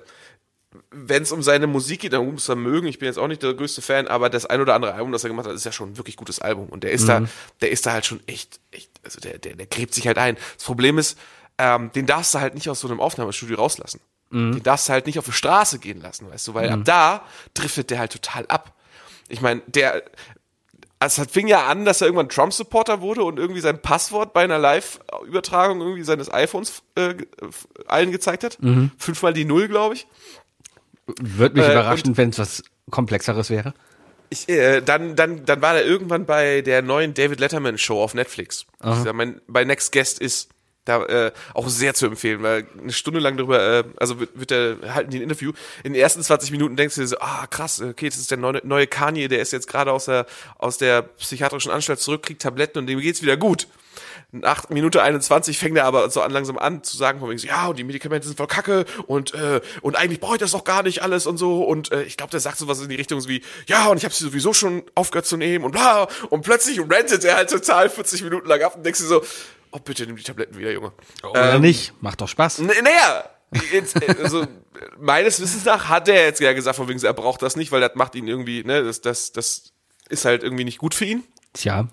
Speaker 3: wenn es um seine Musik geht, dann muss er mögen. Ich bin jetzt auch nicht der größte Fan, aber das ein oder andere Album, das er gemacht hat, ist ja schon ein wirklich gutes Album. Und der ist
Speaker 2: Mhm.
Speaker 3: da, der ist da halt schon echt, echt, also der, der, der gräbt sich halt ein. Das Problem ist, ähm, den darfst du halt nicht aus so einem Aufnahmestudio rauslassen.
Speaker 2: Mhm.
Speaker 3: Den darfst du halt nicht auf die Straße gehen lassen, weißt du, weil ab da driftet der halt total ab. Ich meine, der, es hat- fing ja an, dass er irgendwann Trump-Supporter wurde und irgendwie sein Passwort bei einer Live-Übertragung irgendwie seines iPhones äh, äh, allen gezeigt hat.
Speaker 2: Mhm.
Speaker 3: Fünfmal die Null, glaube ich.
Speaker 2: Würde mich
Speaker 3: Äh,
Speaker 2: überraschen, wenn es was Komplexeres wäre.
Speaker 3: ich äh, dann, dann, dann war er irgendwann bei der neuen David Letterman Show auf Netflix. Ist ja mein, bei Next Guest ist da äh, auch sehr zu empfehlen, weil eine Stunde lang darüber, äh, also wird, wird der, halten die ein Interview. In den ersten 20 Minuten denkst du dir so, ah krass, okay, das ist der neue, neue Kanye, der ist jetzt gerade aus der, aus der psychiatrischen Anstalt zurück, kriegt Tabletten und dem geht's wieder gut. Nach Minute 21 fängt er aber so an, langsam an zu sagen, von wegen so, ja, und die Medikamente sind voll kacke und, äh, und eigentlich brauche ich das doch gar nicht alles und so. Und äh, ich glaube, der sagt sowas in die Richtung so wie, ja, und ich habe sie sowieso schon aufgehört zu nehmen und bla. Und plötzlich rentet er halt total 40 Minuten lang ab und denkst du so, oh, bitte nimm die Tabletten wieder, Junge.
Speaker 2: Oder nicht? Macht doch Spaß.
Speaker 3: Naja, jetzt, äh, also, meines Wissens nach hat er jetzt ja gesagt, von wegen, er braucht das nicht, weil das macht ihn irgendwie, ne, das, das, das ist halt irgendwie nicht gut für ihn.
Speaker 2: Tja.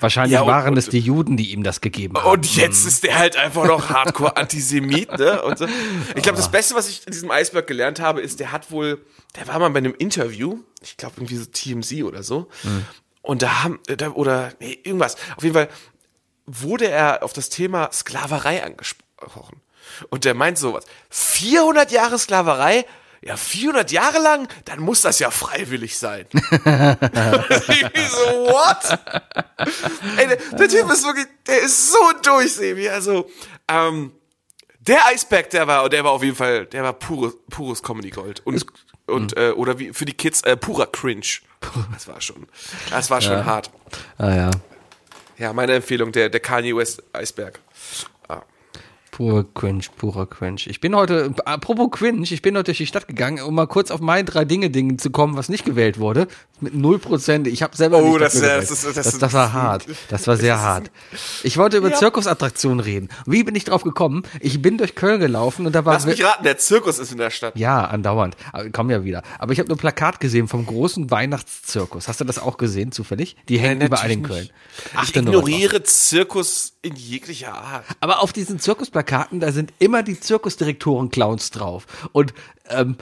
Speaker 2: Wahrscheinlich
Speaker 3: Ja, und-
Speaker 2: waren
Speaker 3: und-
Speaker 2: es die Juden, die ihm das gegeben haben.
Speaker 3: Und jetzt ist der halt einfach noch hardcore Antisemit, ne? Und so. Ich glaube, das Beste, was ich in diesem Eisberg gelernt habe, ist, der hat wohl, der war mal bei einem Interview, ich glaube irgendwie so TMZ oder so, und da haben, da, oder, nee, irgendwas. Auf jeden Fall wurde er auf das Thema Sklaverei angesprochen. Und der meint sowas, 400 Jahre Sklaverei? Ja, 400 Jahre lang? Dann muss das ja freiwillig sein. Irgendwie [laughs] [laughs] so, what? Ey, der, der Typ ist wirklich, der ist so durch, Sebi. Also, ähm, der Eisberg, der war, der war auf jeden Fall, der war pures, pures Comedy Gold. Und, und äh, oder wie für die Kids, äh, purer Cringe. Das war schon, das war schon hart.
Speaker 2: Ah ja.
Speaker 3: Ja, meine Empfehlung, der, der Kanye West Eisberg.
Speaker 2: Pure Cringe, purer Cringe. Ich bin heute, apropos Cringe, ich bin heute durch die Stadt gegangen, um mal kurz auf mein drei Dinge Ding zu kommen, was nicht gewählt wurde. Mit null Prozent. Ich habe selber
Speaker 3: Oh,
Speaker 2: nicht
Speaker 3: das-
Speaker 2: dafür
Speaker 3: das das
Speaker 2: das, das war hart. Das war sehr [laughs] hart. Ich wollte über
Speaker 3: Ja.
Speaker 2: Zirkusattraktionen reden. Wie bin ich drauf gekommen? Ich bin durch Köln gelaufen und da war
Speaker 3: Lass mich raten, der Zirkus ist in der Stadt.
Speaker 2: ja, andauernd. Aber kommen ja wieder. Aber ich habe nur Plakat gesehen vom großen Weihnachtszirkus. Hast du das auch gesehen, zufällig? Die hängen überall in Köln.
Speaker 3: Ich
Speaker 2: Achte drauf.
Speaker 3: ignoriere Zirkus in jeglicher Art.
Speaker 2: Aber auf diesen Zirkusplakaten, da sind immer die Zirkusdirektoren-Clowns drauf. Und ähm,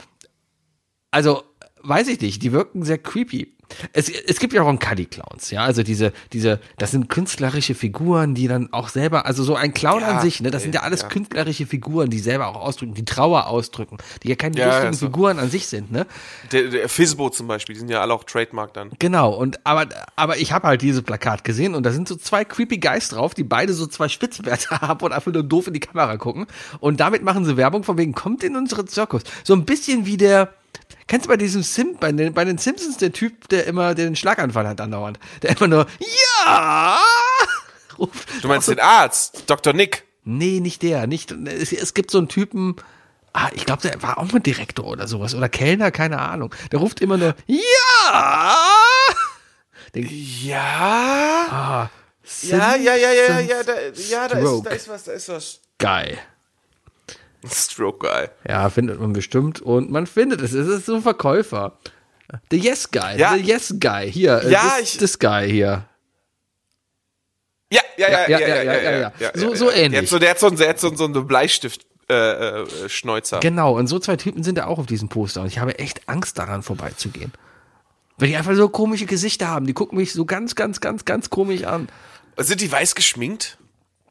Speaker 2: also, weiß ich nicht, die wirken sehr creepy. Es, es gibt ja auch einen Cuddy-Clowns, ja, also diese, diese, das sind künstlerische Figuren, die dann auch selber, also so ein Clown
Speaker 3: Ja,
Speaker 2: an sich, ne, das sind ja alles
Speaker 3: ja.
Speaker 2: künstlerische Figuren, die selber auch ausdrücken, die Trauer ausdrücken, die ja keine
Speaker 3: Ja,
Speaker 2: lustigen. Figuren an sich sind, ne?
Speaker 3: Der, der Fizbo zum Beispiel, die sind ja alle auch Trademark dann.
Speaker 2: Genau, und aber, aber ich habe halt dieses Plakat gesehen und da sind so zwei creepy Guys drauf, die beide so zwei Spitzbärte [laughs] haben und einfach nur doof in die Kamera gucken. Und damit machen sie Werbung von wegen, kommt in unsere Zirkus. So ein bisschen wie der, kennst du bei diesem Sim, bei den, bei den Simpsons der Typ, der immer der den Schlaganfall hat andauernd, der immer nur, ja! [laughs] ruft.
Speaker 3: Du meinst den Arzt, Dr. Nick.
Speaker 2: Nee, nicht der, nicht, es, es gibt so einen Typen, ah, ich glaube, der war auch mal Direktor oder sowas oder Kellner, keine Ahnung. Der ruft immer nur, ja! Den,
Speaker 3: Ja.
Speaker 2: ah,
Speaker 3: Ja, ja, ja, ja, ja, da, ja, da ist, da ist was, da ist was.
Speaker 2: geil. [laughs]
Speaker 3: Stroke Guy.
Speaker 2: Ja, findet man bestimmt und man findet es. Es ist so ein Verkäufer. The Yes Guy.
Speaker 3: Ja.
Speaker 2: The Yes Guy. Hier. äh,
Speaker 3: Ja,
Speaker 2: this,
Speaker 3: ich-
Speaker 2: this Guy hier.
Speaker 3: Ja, ja, ja, ja, ja, ja, ja,
Speaker 2: ja. So- so ähnlich.
Speaker 3: Der hat so, der hat so, einen- der hat so, so einen Bleistift, äh, äh, Schnäuzer.
Speaker 2: Genau. Und so zwei Typen sind ja auch auf diesem Poster. Und ich habe echt Angst daran vorbeizugehen. Weil die einfach so komische Gesichter haben. Die gucken mich so ganz, ganz, ganz, ganz komisch an.
Speaker 3: Sind die weiß geschminkt?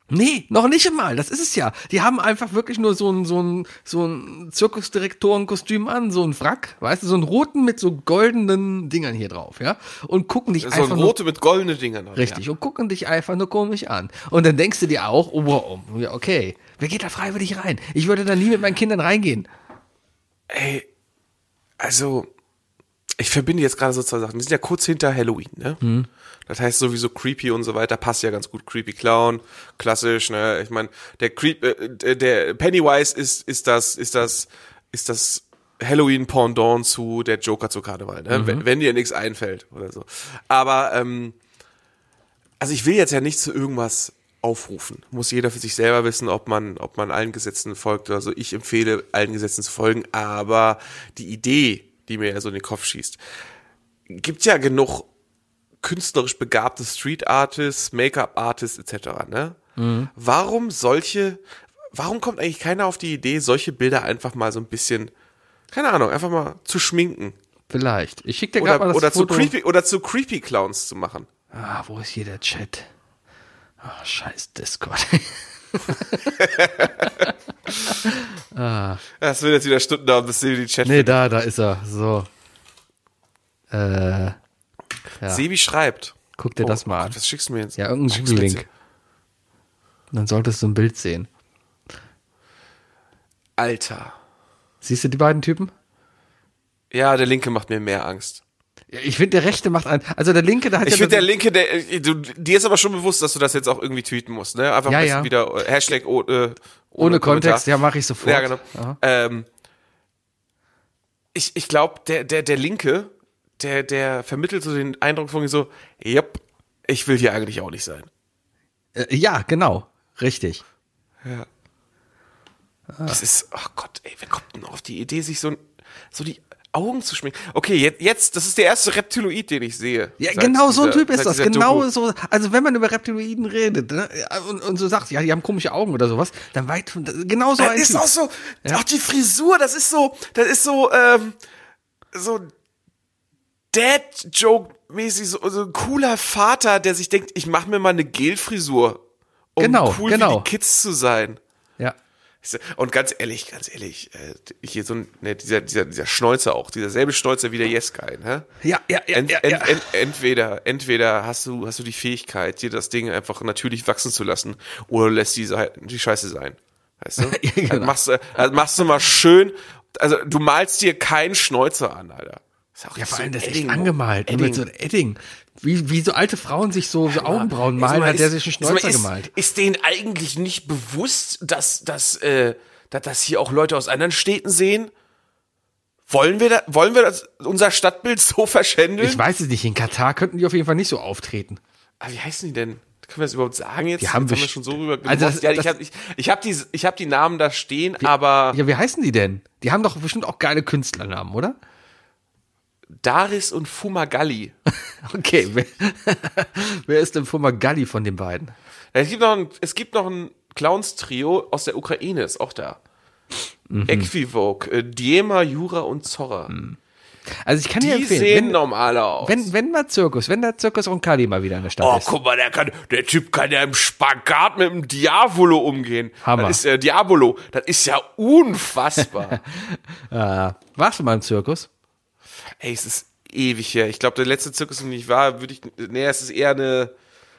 Speaker 2: Nee, noch nicht einmal. Das ist es ja. Die haben einfach wirklich nur so ein, so ein, so ein Zirkusdirektorenkostüm an, so ein Wrack, weißt du, so einen roten mit so goldenen Dingern hier drauf, ja? Und gucken dich
Speaker 3: So
Speaker 2: einfach
Speaker 3: ein
Speaker 2: nur,
Speaker 3: rote mit goldenen Dingern.
Speaker 2: richtig, und gucken dich einfach nur komisch an. Und dann denkst du dir auch, oh, wow, ja, okay, wer geht da freiwillig rein? Ich würde da nie mit meinen Kindern reingehen.
Speaker 3: Ey, also, ich verbinde jetzt gerade so zwei Sachen. Die sind ja kurz hinter Halloween, ne?
Speaker 2: Mhm.
Speaker 3: Das heißt sowieso creepy und so weiter, passt ja ganz gut. Creepy Clown, klassisch, ne? Ich meine, der Creep, äh, der Pennywise ist, ist das, ist das, ist das Halloween Pendant zu der Joker zu Karneval, ne?
Speaker 2: Mhm.
Speaker 3: Wenn, wenn dir nichts einfällt oder so. Aber, ähm, also ich will jetzt ja nicht zu irgendwas aufrufen. Muss jeder für sich selber wissen, ob man, ob man allen Gesetzen folgt oder so. Ich empfehle, allen Gesetzen zu folgen, aber die Idee, die mir ja so in den Kopf schießt, gibt ja genug künstlerisch begabte Street Artists, Make-up Artists etc. Ne? Warum solche, warum kommt eigentlich keiner auf die Idee, solche Bilder einfach mal so ein bisschen, keine Ahnung, einfach mal zu schminken
Speaker 2: Vielleicht. Ich schicke dir gerade mal
Speaker 3: oder,
Speaker 2: das
Speaker 3: oder zu
Speaker 2: Foto.
Speaker 3: creepy oder zu creepy Clowns zu machen?
Speaker 2: Ah, wo ist hier der Chat? Ah, scheiß Discord. [laughs]
Speaker 3: Das wird jetzt wieder Stunden dauern, bis Sebi die Chat.
Speaker 2: nee, da, da ist er. So. Äh,
Speaker 3: Sebi schreibt.
Speaker 2: guck dir das mal an.
Speaker 3: Gott, was schickst du mir jetzt?
Speaker 2: Ja, irgendein Google-Link. Dann solltest du ein Bild sehen.
Speaker 3: Alter.
Speaker 2: Siehst du die beiden Typen?
Speaker 3: Ja, der Linke macht mir mehr Angst.
Speaker 2: Ja, ich finde, der rechte macht einen. Also der linke, da hat
Speaker 3: Ich
Speaker 2: ja
Speaker 3: finde, der Linke, der, äh, du, dir ist aber schon bewusst, dass du das jetzt auch irgendwie tweeten musst, ne? Einfach
Speaker 2: Ja,
Speaker 3: ein
Speaker 2: ja.
Speaker 3: wieder äh, Hashtag oh, äh, ohne,
Speaker 2: ohne Kontext,
Speaker 3: Kommentar.
Speaker 2: ja, mache ich sofort.
Speaker 3: Ja, genau. Ähm, ich ich glaube, der, der, der Linke, der, der vermittelt so den Eindruck von mir so, yep, ich will hier eigentlich auch nicht sein.
Speaker 2: Äh, ja, genau. Richtig.
Speaker 3: Das ist, oh Gott, ey, wer kommt denn auf die Idee, sich so, so die Augen zu schminken? Okay, jetzt, jetzt, das ist der erste Reptiloid, den ich sehe.
Speaker 2: Ja, genau so ein
Speaker 3: dieser-
Speaker 2: Typ ist das.
Speaker 3: dieser
Speaker 2: Genau
Speaker 3: Doku.
Speaker 2: so. Also wenn man über Reptiloiden redet ne, und, und so sagt, ja, die haben komische Augen oder sowas, dann weit von, genau so
Speaker 3: Das
Speaker 2: ein
Speaker 3: ist
Speaker 2: Typ.
Speaker 3: auch so, auch die Frisur, das ist so, das ist so, ähm, so Dad-Joke-mäßig, so, so ein cooler Vater, der sich denkt, ich mache mir mal eine Gel-Frisur, um
Speaker 2: Genau,
Speaker 3: cool
Speaker 2: genau.
Speaker 3: wie die Kids zu sein. Und ganz ehrlich, ganz ehrlich, äh, hier so ein, ne, dieser, dieser, dieser Schnäuzer auch, dieser selbe Schnäuzer wie der Yes-Guy, ne?
Speaker 2: Ja, ja, ja,
Speaker 3: Ent,
Speaker 2: ja,
Speaker 3: ent,
Speaker 2: ja.
Speaker 3: ent, entweder, entweder hast du, hast du die Fähigkeit, dir das Ding einfach natürlich wachsen zu lassen, oder lässt die, die Scheiße sein. Weißt du? [laughs]
Speaker 2: Ja, genau.
Speaker 3: also machst, du- also machst du mal schön, also du malst dir keinen Schnäuzer an, Alter. Ist auch
Speaker 2: Ja, vor allem, das ist
Speaker 3: Edding,
Speaker 2: echt angemalt. Edding. Mit so einem Edding. Wie, wie so alte Frauen sich so, so Augenbrauen malen,
Speaker 3: mal,
Speaker 2: hat der sich einen Schnäuzer
Speaker 3: ist,
Speaker 2: gemalt.
Speaker 3: Ist denen eigentlich nicht bewusst, dass, dass, äh, dass das hier auch Leute aus anderen Städten sehen? Wollen wir, da, wollen wir das, unser Stadtbild so verschändeln?
Speaker 2: Ich weiß es nicht. In Katar könnten die auf jeden Fall nicht so auftreten.
Speaker 3: Ah, wie heißen die denn? Können wir das überhaupt sagen jetzt?
Speaker 2: Die haben
Speaker 3: jetzt haben wir schon so rüber
Speaker 2: Also das-
Speaker 3: ja, ich
Speaker 2: das-
Speaker 3: habe ich, ich hab die, ich hab die Namen da stehen, aber
Speaker 2: Ja, wie heißen die denn? Die haben doch bestimmt auch geile Künstlernamen, oder?
Speaker 3: Daris und Fumagalli. [laughs]
Speaker 2: Okay, wer, [laughs] wer ist denn Fumagalli von den beiden?
Speaker 3: Es gibt noch ein, es gibt noch ein Clowns-Trio aus der Ukraine, ist auch da.
Speaker 2: Mhm.
Speaker 3: Equivoque, äh, Diema, Jura und Zorra.
Speaker 2: Also ich kann dir
Speaker 3: Die
Speaker 2: empfehlen,
Speaker 3: sehen
Speaker 2: wenn,
Speaker 3: normaler aus.
Speaker 2: wenn, wenn mal Zirkus, wenn der Zirkus Roncalli mal wieder in der Stadt
Speaker 3: Oh,
Speaker 2: ist.
Speaker 3: guck mal, der kann, der Typ kann ja im Spagat mit dem Diavolo umgehen.
Speaker 2: Hammer.
Speaker 3: Das ist ja Diabolo. Das ist ja unfassbar.
Speaker 2: Äh, [laughs] warst du mal im Zirkus?
Speaker 3: Ey, es ist ewig her. Ich glaube, der letzte Zirkus, in dem ich war, würde ich, nee, es ist eher eine,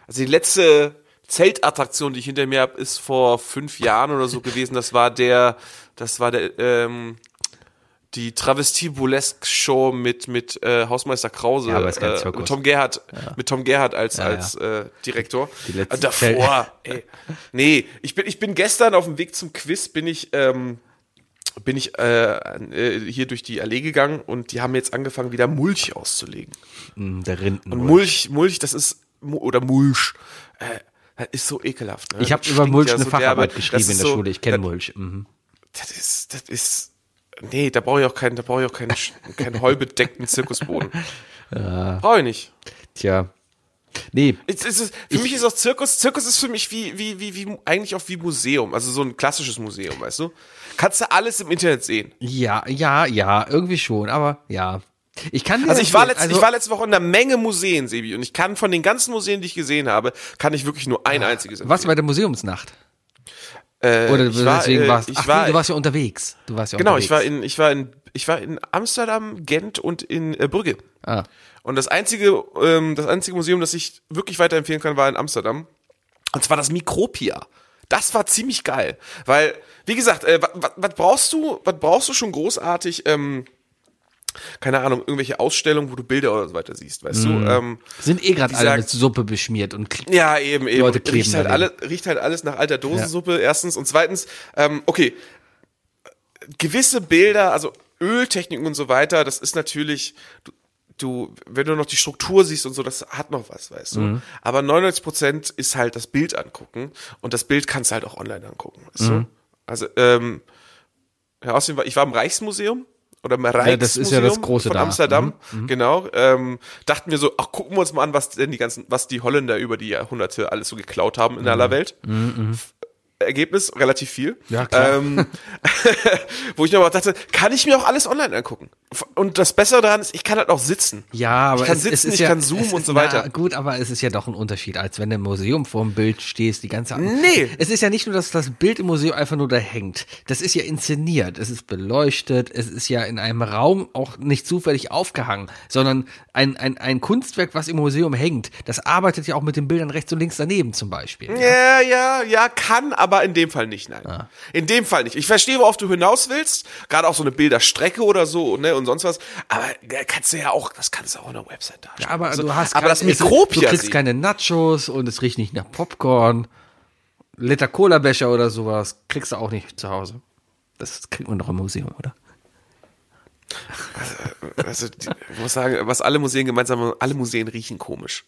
Speaker 3: also die letzte Zeltattraktion, die ich hinter mir habe, ist vor fünf Jahren oder so gewesen. Das war der, das war der, ähm, die Travestie Burlesque Show mit mit äh, Hausmeister Krause
Speaker 2: Ja,
Speaker 3: äh, mit Tom Gerhardt mit Tom Gerhardt als als äh, Direktor.
Speaker 2: Die letzte
Speaker 3: Und davor ey, nee ich bin ich bin gestern auf dem Weg zum Quiz bin ich ähm, bin ich äh, äh, hier durch die Allee gegangen und die haben jetzt angefangen wieder Mulch auszulegen
Speaker 2: Hm, der Rinden.
Speaker 3: und Mulch Mulch das ist oder Mulch äh, das ist so ekelhaft ne?
Speaker 2: ich habe über Mulch
Speaker 3: ja
Speaker 2: eine
Speaker 3: so
Speaker 2: Facharbeit
Speaker 3: derbe.
Speaker 2: geschrieben in der
Speaker 3: so-
Speaker 2: Schule. Ich kenne Mulch. Mhm.
Speaker 3: das ist, das ist, nee, da brauche ich auch keinen, da brauche ich auch keinen, keinen [laughs] heubedeckten Zirkusboden. [laughs] Brauche ich nicht.
Speaker 2: Tja. Nee,
Speaker 3: Es, es ist, für mich ist auch Zirkus, Zirkus ist für mich wie, wie, wie, wie, eigentlich auch wie Museum, also so ein klassisches Museum, weißt du? Kannst du alles im Internet sehen.
Speaker 2: ja, ja, ja, irgendwie schon, aber ja. Ich kann
Speaker 3: Also ich war,
Speaker 2: empfehlen,
Speaker 3: letzt, ich war letzte Woche in einer Menge Museen, Sebi, und ich kann von den ganzen Museen, die ich gesehen habe, kann ich wirklich nur ein einziges
Speaker 2: was bei der Museumsnacht?
Speaker 3: Äh,
Speaker 2: Oder
Speaker 3: ich war,
Speaker 2: deswegen
Speaker 3: äh,
Speaker 2: warst
Speaker 3: ich
Speaker 2: ach,
Speaker 3: war,
Speaker 2: nee, du warst ja unterwegs. Du warst ja
Speaker 3: genau,
Speaker 2: unterwegs.
Speaker 3: ich war in, ich war in, ich war in Amsterdam, Gent und in äh, Brügge.
Speaker 2: Ah.
Speaker 3: Und das einzige, ähm, das einzige Museum, das ich wirklich weiterempfehlen kann, war in Amsterdam. Und zwar das Mikropia. Das war ziemlich geil, weil, wie gesagt, äh, was brauchst du, was brauchst du schon großartig? Ähm, keine Ahnung, irgendwelche Ausstellungen, wo du Bilder oder so weiter siehst, weißt du? Ähm,
Speaker 2: Sind eh gerade alle mit Suppe beschmiert und
Speaker 3: ja, eben, eben.
Speaker 2: Leute kleben
Speaker 3: riecht, halt alle, riecht halt alles nach alter Dosensuppe, erstens. Und zweitens, ähm, okay, gewisse Bilder, also Öltechniken und so weiter, das ist natürlich, du, du, wenn du noch die Struktur siehst und so, das hat noch was, weißt du.
Speaker 2: Mhm.
Speaker 3: Aber 99 Prozent ist halt das Bild angucken und das Bild kannst du halt auch online angucken, weißt
Speaker 2: Mhm.
Speaker 3: du. Also, ähm, ja, außerdem war, ich war im Reichsmuseum oder im Rijksmuseum
Speaker 2: das ist ja das große
Speaker 3: von
Speaker 2: da. Mhm.
Speaker 3: Amsterdam, genau. Ähm, dachten wir so, ach, gucken wir uns mal an, was denn die ganzen, was die Holländer über die Jahrhunderte alles so geklaut haben in
Speaker 2: Mhm.
Speaker 3: aller Welt. Ergebnis relativ viel.
Speaker 2: Ja, klar.
Speaker 3: Ähm, [laughs] wo ich mir aber dachte, kann ich mir auch alles online angucken. Und das Bessere daran ist, ich kann halt auch sitzen.
Speaker 2: Ja, aber
Speaker 3: Ich kann
Speaker 2: es,
Speaker 3: sitzen,
Speaker 2: es ist
Speaker 3: ich
Speaker 2: ja,
Speaker 3: kann zoomen und so weiter.
Speaker 2: Na, gut, aber es ist ja doch ein Unterschied, als wenn du im Museum vor dem Bild stehst, die ganze
Speaker 3: Nee.
Speaker 2: Es ist ja nicht nur, dass das Bild im Museum einfach nur da hängt. Das ist ja inszeniert, es ist beleuchtet, es ist ja in einem Raum auch nicht zufällig aufgehangen, sondern ein, ein, ein Kunstwerk, was im Museum hängt, das arbeitet ja auch mit den Bildern rechts und links daneben zum Beispiel.
Speaker 3: Ja, ja, ja, kann, aber in dem Fall nicht, nein.
Speaker 2: Ah.
Speaker 3: In dem Fall nicht. Ich verstehe, worauf du hinaus willst, gerade auch so eine Bilderstrecke oder so, ne, und sonst was, aber kannst du ja auch, das kannst du auch auf einer Website darstellen.
Speaker 2: Ja, aber
Speaker 3: Also,
Speaker 2: du hast
Speaker 3: aber
Speaker 2: kein-
Speaker 3: das Mikropia
Speaker 2: Du kriegst
Speaker 3: sehen.
Speaker 2: keine Nachos und es riecht nicht nach Popcorn. Liter Cola-Becher oder sowas kriegst du auch nicht zu Hause. Das kriegt man doch im Museum, oder?
Speaker 3: also, die, ich muss sagen, was alle Museen gemeinsam haben, alle Museen riechen komisch.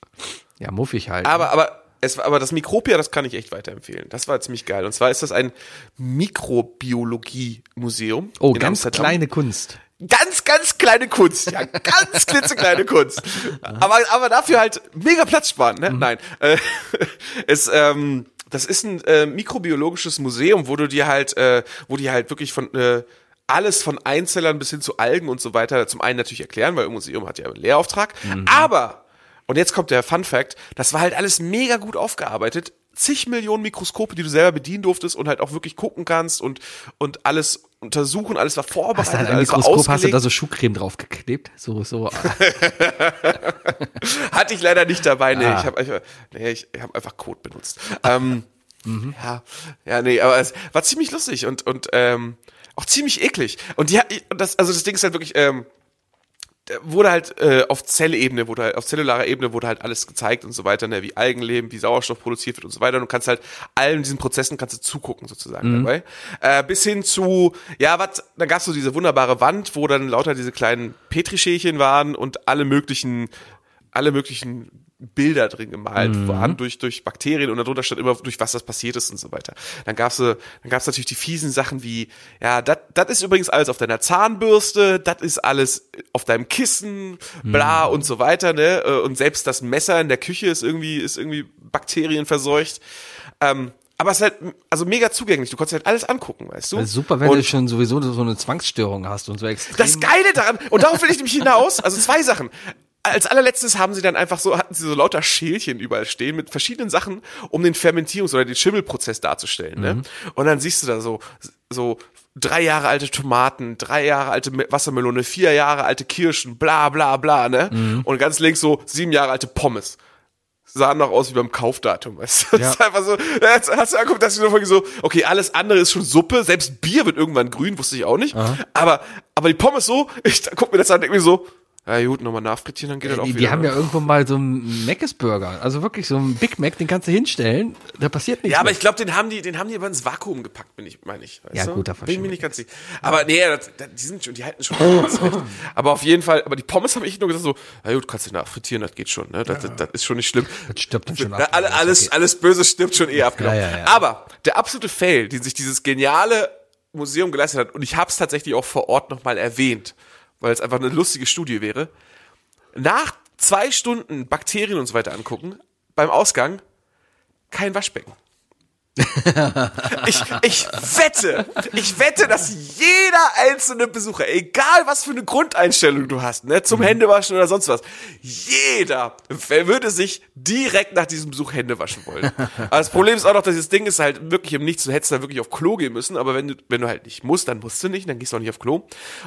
Speaker 2: Ja, muffig halt.
Speaker 3: Aber, aber, es, war- aber das Mikropia, das kann ich echt weiterempfehlen. Das war ziemlich geil. Und zwar ist das ein Mikrobiologie-Museum.
Speaker 2: oh, ganz
Speaker 3: Amsterdam.
Speaker 2: kleine Kunst.
Speaker 3: Ganz, ganz kleine Kunst. Ja, ganz klitzekleine Kunst. Aber, aber dafür halt mega Platz sparen, ne? Nein. Äh, [laughs] es, ähm, das ist ein äh, mikrobiologisches Museum, wo du dir halt, äh, wo die halt wirklich von äh, alles von Einzellern bis hin zu Algen und so weiter zum einen natürlich erklären, weil ein Museum hat ja einen Lehrauftrag. Aber, und jetzt kommt der Fun Fact, das war halt alles mega gut aufgearbeitet. Zig Millionen Mikroskope, die du selber bedienen durftest und halt auch wirklich gucken kannst und, und alles untersuchen, alles war
Speaker 2: Hast
Speaker 3: vorbereitet,
Speaker 2: du halt ein
Speaker 3: alles war
Speaker 2: Mikroskop, hast du da so Schuhcreme draufgeklebt? So, so. [laughs]
Speaker 3: Hatte ich leider nicht dabei. Nee,
Speaker 2: Ah.
Speaker 3: ich habe einfach, nee, ich, hab einfach Code benutzt. Ähm, Ja, ja, nee, aber es war ziemlich lustig und und ähm, auch ziemlich eklig. Und und das, also das Ding ist halt wirklich, ähm, wurde halt äh, auf Zellebene, wurde halt, auf zellularer Ebene wurde halt alles gezeigt und so weiter, ne, wie Algen leben, wie Sauerstoff produziert wird und so weiter. Und du kannst halt allen diesen Prozessen kannst du zugucken sozusagen dabei. Äh, bis hin zu, ja, was, da gab's so diese wunderbare Wand, wo dann lauter diese kleinen Petrischälchen waren und alle möglichen, alle möglichen Bilder drin gemalt waren durch durch Bakterien und darunter stand immer durch was das passiert ist und so weiter. Dann gab's so, dann gab's natürlich die fiesen Sachen wie ja, das ist übrigens alles auf deiner Zahnbürste, das ist alles auf deinem Kissen, bla und so weiter, ne? Äh, Und selbst das Messer in der Küche ist irgendwie ist irgendwie bakterienverseucht. Ähm, aber es ist halt also mega zugänglich. Du konntest halt alles angucken, weißt du?
Speaker 2: Super, wenn
Speaker 3: und
Speaker 2: du schon sowieso so eine Zwangsstörung hast und so extrem.
Speaker 3: das Geile daran, und darauf will ich nämlich hinaus, also zwei Sachen. Als allerletztes haben sie dann einfach so, hatten sie so lauter Schälchen überall stehen mit verschiedenen Sachen, um den Fermentierungs- oder den Schimmelprozess darzustellen. Ne? Und dann siehst du da so, so drei Jahre alte Tomaten, drei Jahre alte Me- Wassermelone, vier Jahre alte Kirschen, bla bla bla, ne? Und ganz links so sieben Jahre alte Pommes. Sahen noch aus wie beim Kaufdatum, weißt du? Das
Speaker 2: Ja.
Speaker 3: ist einfach so, da hast du angeguckt, dass du nur so, okay, alles andere ist schon Suppe, selbst Bier wird irgendwann grün, wusste ich auch nicht. Aber, aber die Pommes so, [laughs] ich guck mir das an und denk mir so, ja gut, nochmal nachfrittieren, dann geht das auch
Speaker 2: die,
Speaker 3: wieder.
Speaker 2: die haben ja irgendwo mal so einen Mc's-Burger, also wirklich so einen Big Mac, den kannst du hinstellen, da passiert nichts.
Speaker 3: Ja, aber
Speaker 2: mit.
Speaker 3: ich glaube, den haben die, den haben die aber ins Vakuum gepackt, bin ich, meine ich.
Speaker 2: Ja,
Speaker 3: du?
Speaker 2: gut, da
Speaker 3: Bin ich
Speaker 2: verstehe
Speaker 3: mir
Speaker 2: ich.
Speaker 3: nicht ganz sicher. Aber nee, das, das, die sind schon, die halten schon. aber auf jeden Fall, aber die Pommes habe ich nur gesagt so, na gut, kannst du nachfrittieren, das geht schon, ne? Das, das, das ist schon nicht schlimm.
Speaker 2: Das stirbt dann schon ab.
Speaker 3: Alle, alles, alles Böse stirbt schon eh ab.
Speaker 2: Ja, ja, ja.
Speaker 3: Aber der absolute Fail, den sich dieses geniale Museum geleistet hat, und ich habe es tatsächlich auch vor Ort nochmal erwähnt, weil es einfach eine lustige Studie wäre. Nach zwei Stunden Bakterien und so weiter angucken, beim Ausgang kein Waschbecken. [laughs] Ich, ich wette, ich wette, dass jeder einzelne Besucher, egal was für eine Grundeinstellung du hast, ne, zum Händewaschen oder sonst was, jeder würde sich direkt nach diesem Besuch Hände waschen wollen. [laughs] Aber das Problem ist auch noch, dass das Ding ist halt wirklich im Nichts, du hättest da wirklich auf Klo gehen müssen, aber wenn du, wenn du halt nicht musst, dann musst du nicht, dann gehst du auch nicht auf Klo.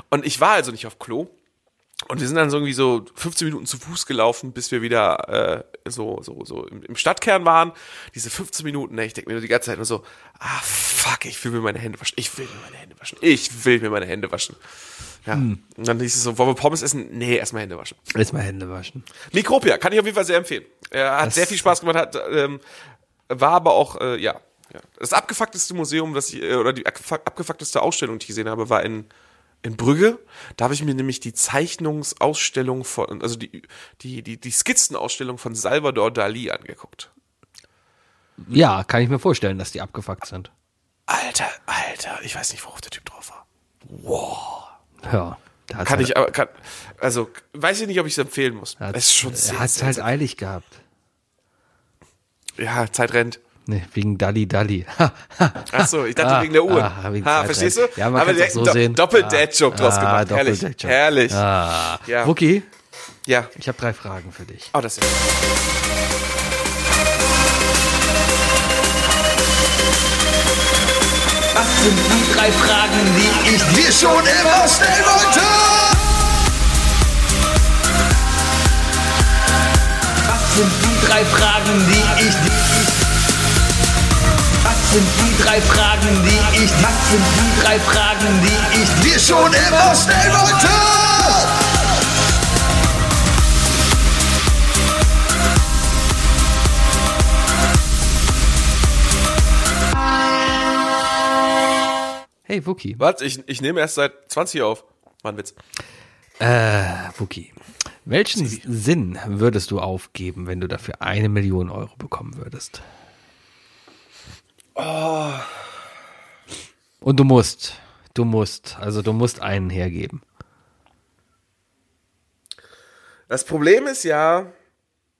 Speaker 3: Und ich war also nicht auf Klo. Und wir sind dann so irgendwie so 15 Minuten zu Fuß gelaufen, bis wir wieder äh, so, so, so im, Stadtkern waren. Diese 15 Minuten, ne, ich denke mir nur die ganze Zeit nur so, ah fuck, ich will mir meine Hände waschen. Ich will mir meine Hände waschen. Ich will mir meine Hände waschen. Ja. Und dann hieß es so, wollen wir Pommes essen? Nee, erstmal Hände waschen.
Speaker 2: Erstmal Hände waschen.
Speaker 3: Mikropia, kann ich auf jeden Fall sehr empfehlen. Er hat
Speaker 2: Das-
Speaker 3: sehr viel Spaß gemacht, hat, ähm, war aber auch, äh, ja, ja. Das abgefuckteste Museum, das ich, äh, oder die abgefuck- abgefuckteste Ausstellung, die ich gesehen habe, war in, in Brügge. Da habe ich mir nämlich die Zeichnungsausstellung von, also die, die, die, die Skizzenausstellung von Salvador Dali angeguckt.
Speaker 2: Ja, kann ich mir vorstellen, dass die abgefuckt sind.
Speaker 3: Alter, Alter, ich weiß nicht, worauf der Typ drauf war.
Speaker 2: Ja. Da
Speaker 3: Kann
Speaker 2: halt,
Speaker 3: ich, aber, kann, also, weiß ich nicht, ob ich es empfehlen muss.
Speaker 2: hat's-
Speaker 3: Es ist schon
Speaker 2: Er
Speaker 3: sehr,
Speaker 2: hat es halt eilig gehabt.
Speaker 3: ja, Zeit rennt.
Speaker 2: Nee, wegen Dalli Dalli. [laughs]
Speaker 3: Ach so, ich dachte
Speaker 2: Ah,
Speaker 3: wegen der Uhr.
Speaker 2: ah, wegen
Speaker 3: ha, verstehst du?
Speaker 2: Ja, man
Speaker 3: Haben wir
Speaker 2: kann's auch
Speaker 3: direkt
Speaker 2: so
Speaker 3: Do-
Speaker 2: sehen.
Speaker 3: Doppel-Dad-Joke draus
Speaker 2: Ah,
Speaker 3: gemacht. Herrlich.
Speaker 2: Doppel-Dad-Joke.
Speaker 3: Herrlich.
Speaker 2: Ah.
Speaker 3: Ja.
Speaker 2: Wookie,
Speaker 3: Ja.
Speaker 2: ich habe drei Fragen für dich.
Speaker 3: Oh, das ist.
Speaker 4: Was sind die drei Fragen, die ich
Speaker 5: dir schon immer stellen wollte.
Speaker 4: Was sind die drei Fragen, die ich Was sind die drei Fragen, die ich Was sind die drei Fragen, die ich
Speaker 5: dir schon immer stellen wollte.
Speaker 2: Hey, Wookie.
Speaker 3: Warte, ich, ich nehme erst seit 20 auf. War ein Witz.
Speaker 2: Äh, Wookie. Welchen Sinn würdest du aufgeben, wenn du dafür eine Million Euro bekommen würdest?
Speaker 3: Oh.
Speaker 2: Und du musst. Du musst. Also du musst einen hergeben.
Speaker 3: Das Problem ist ja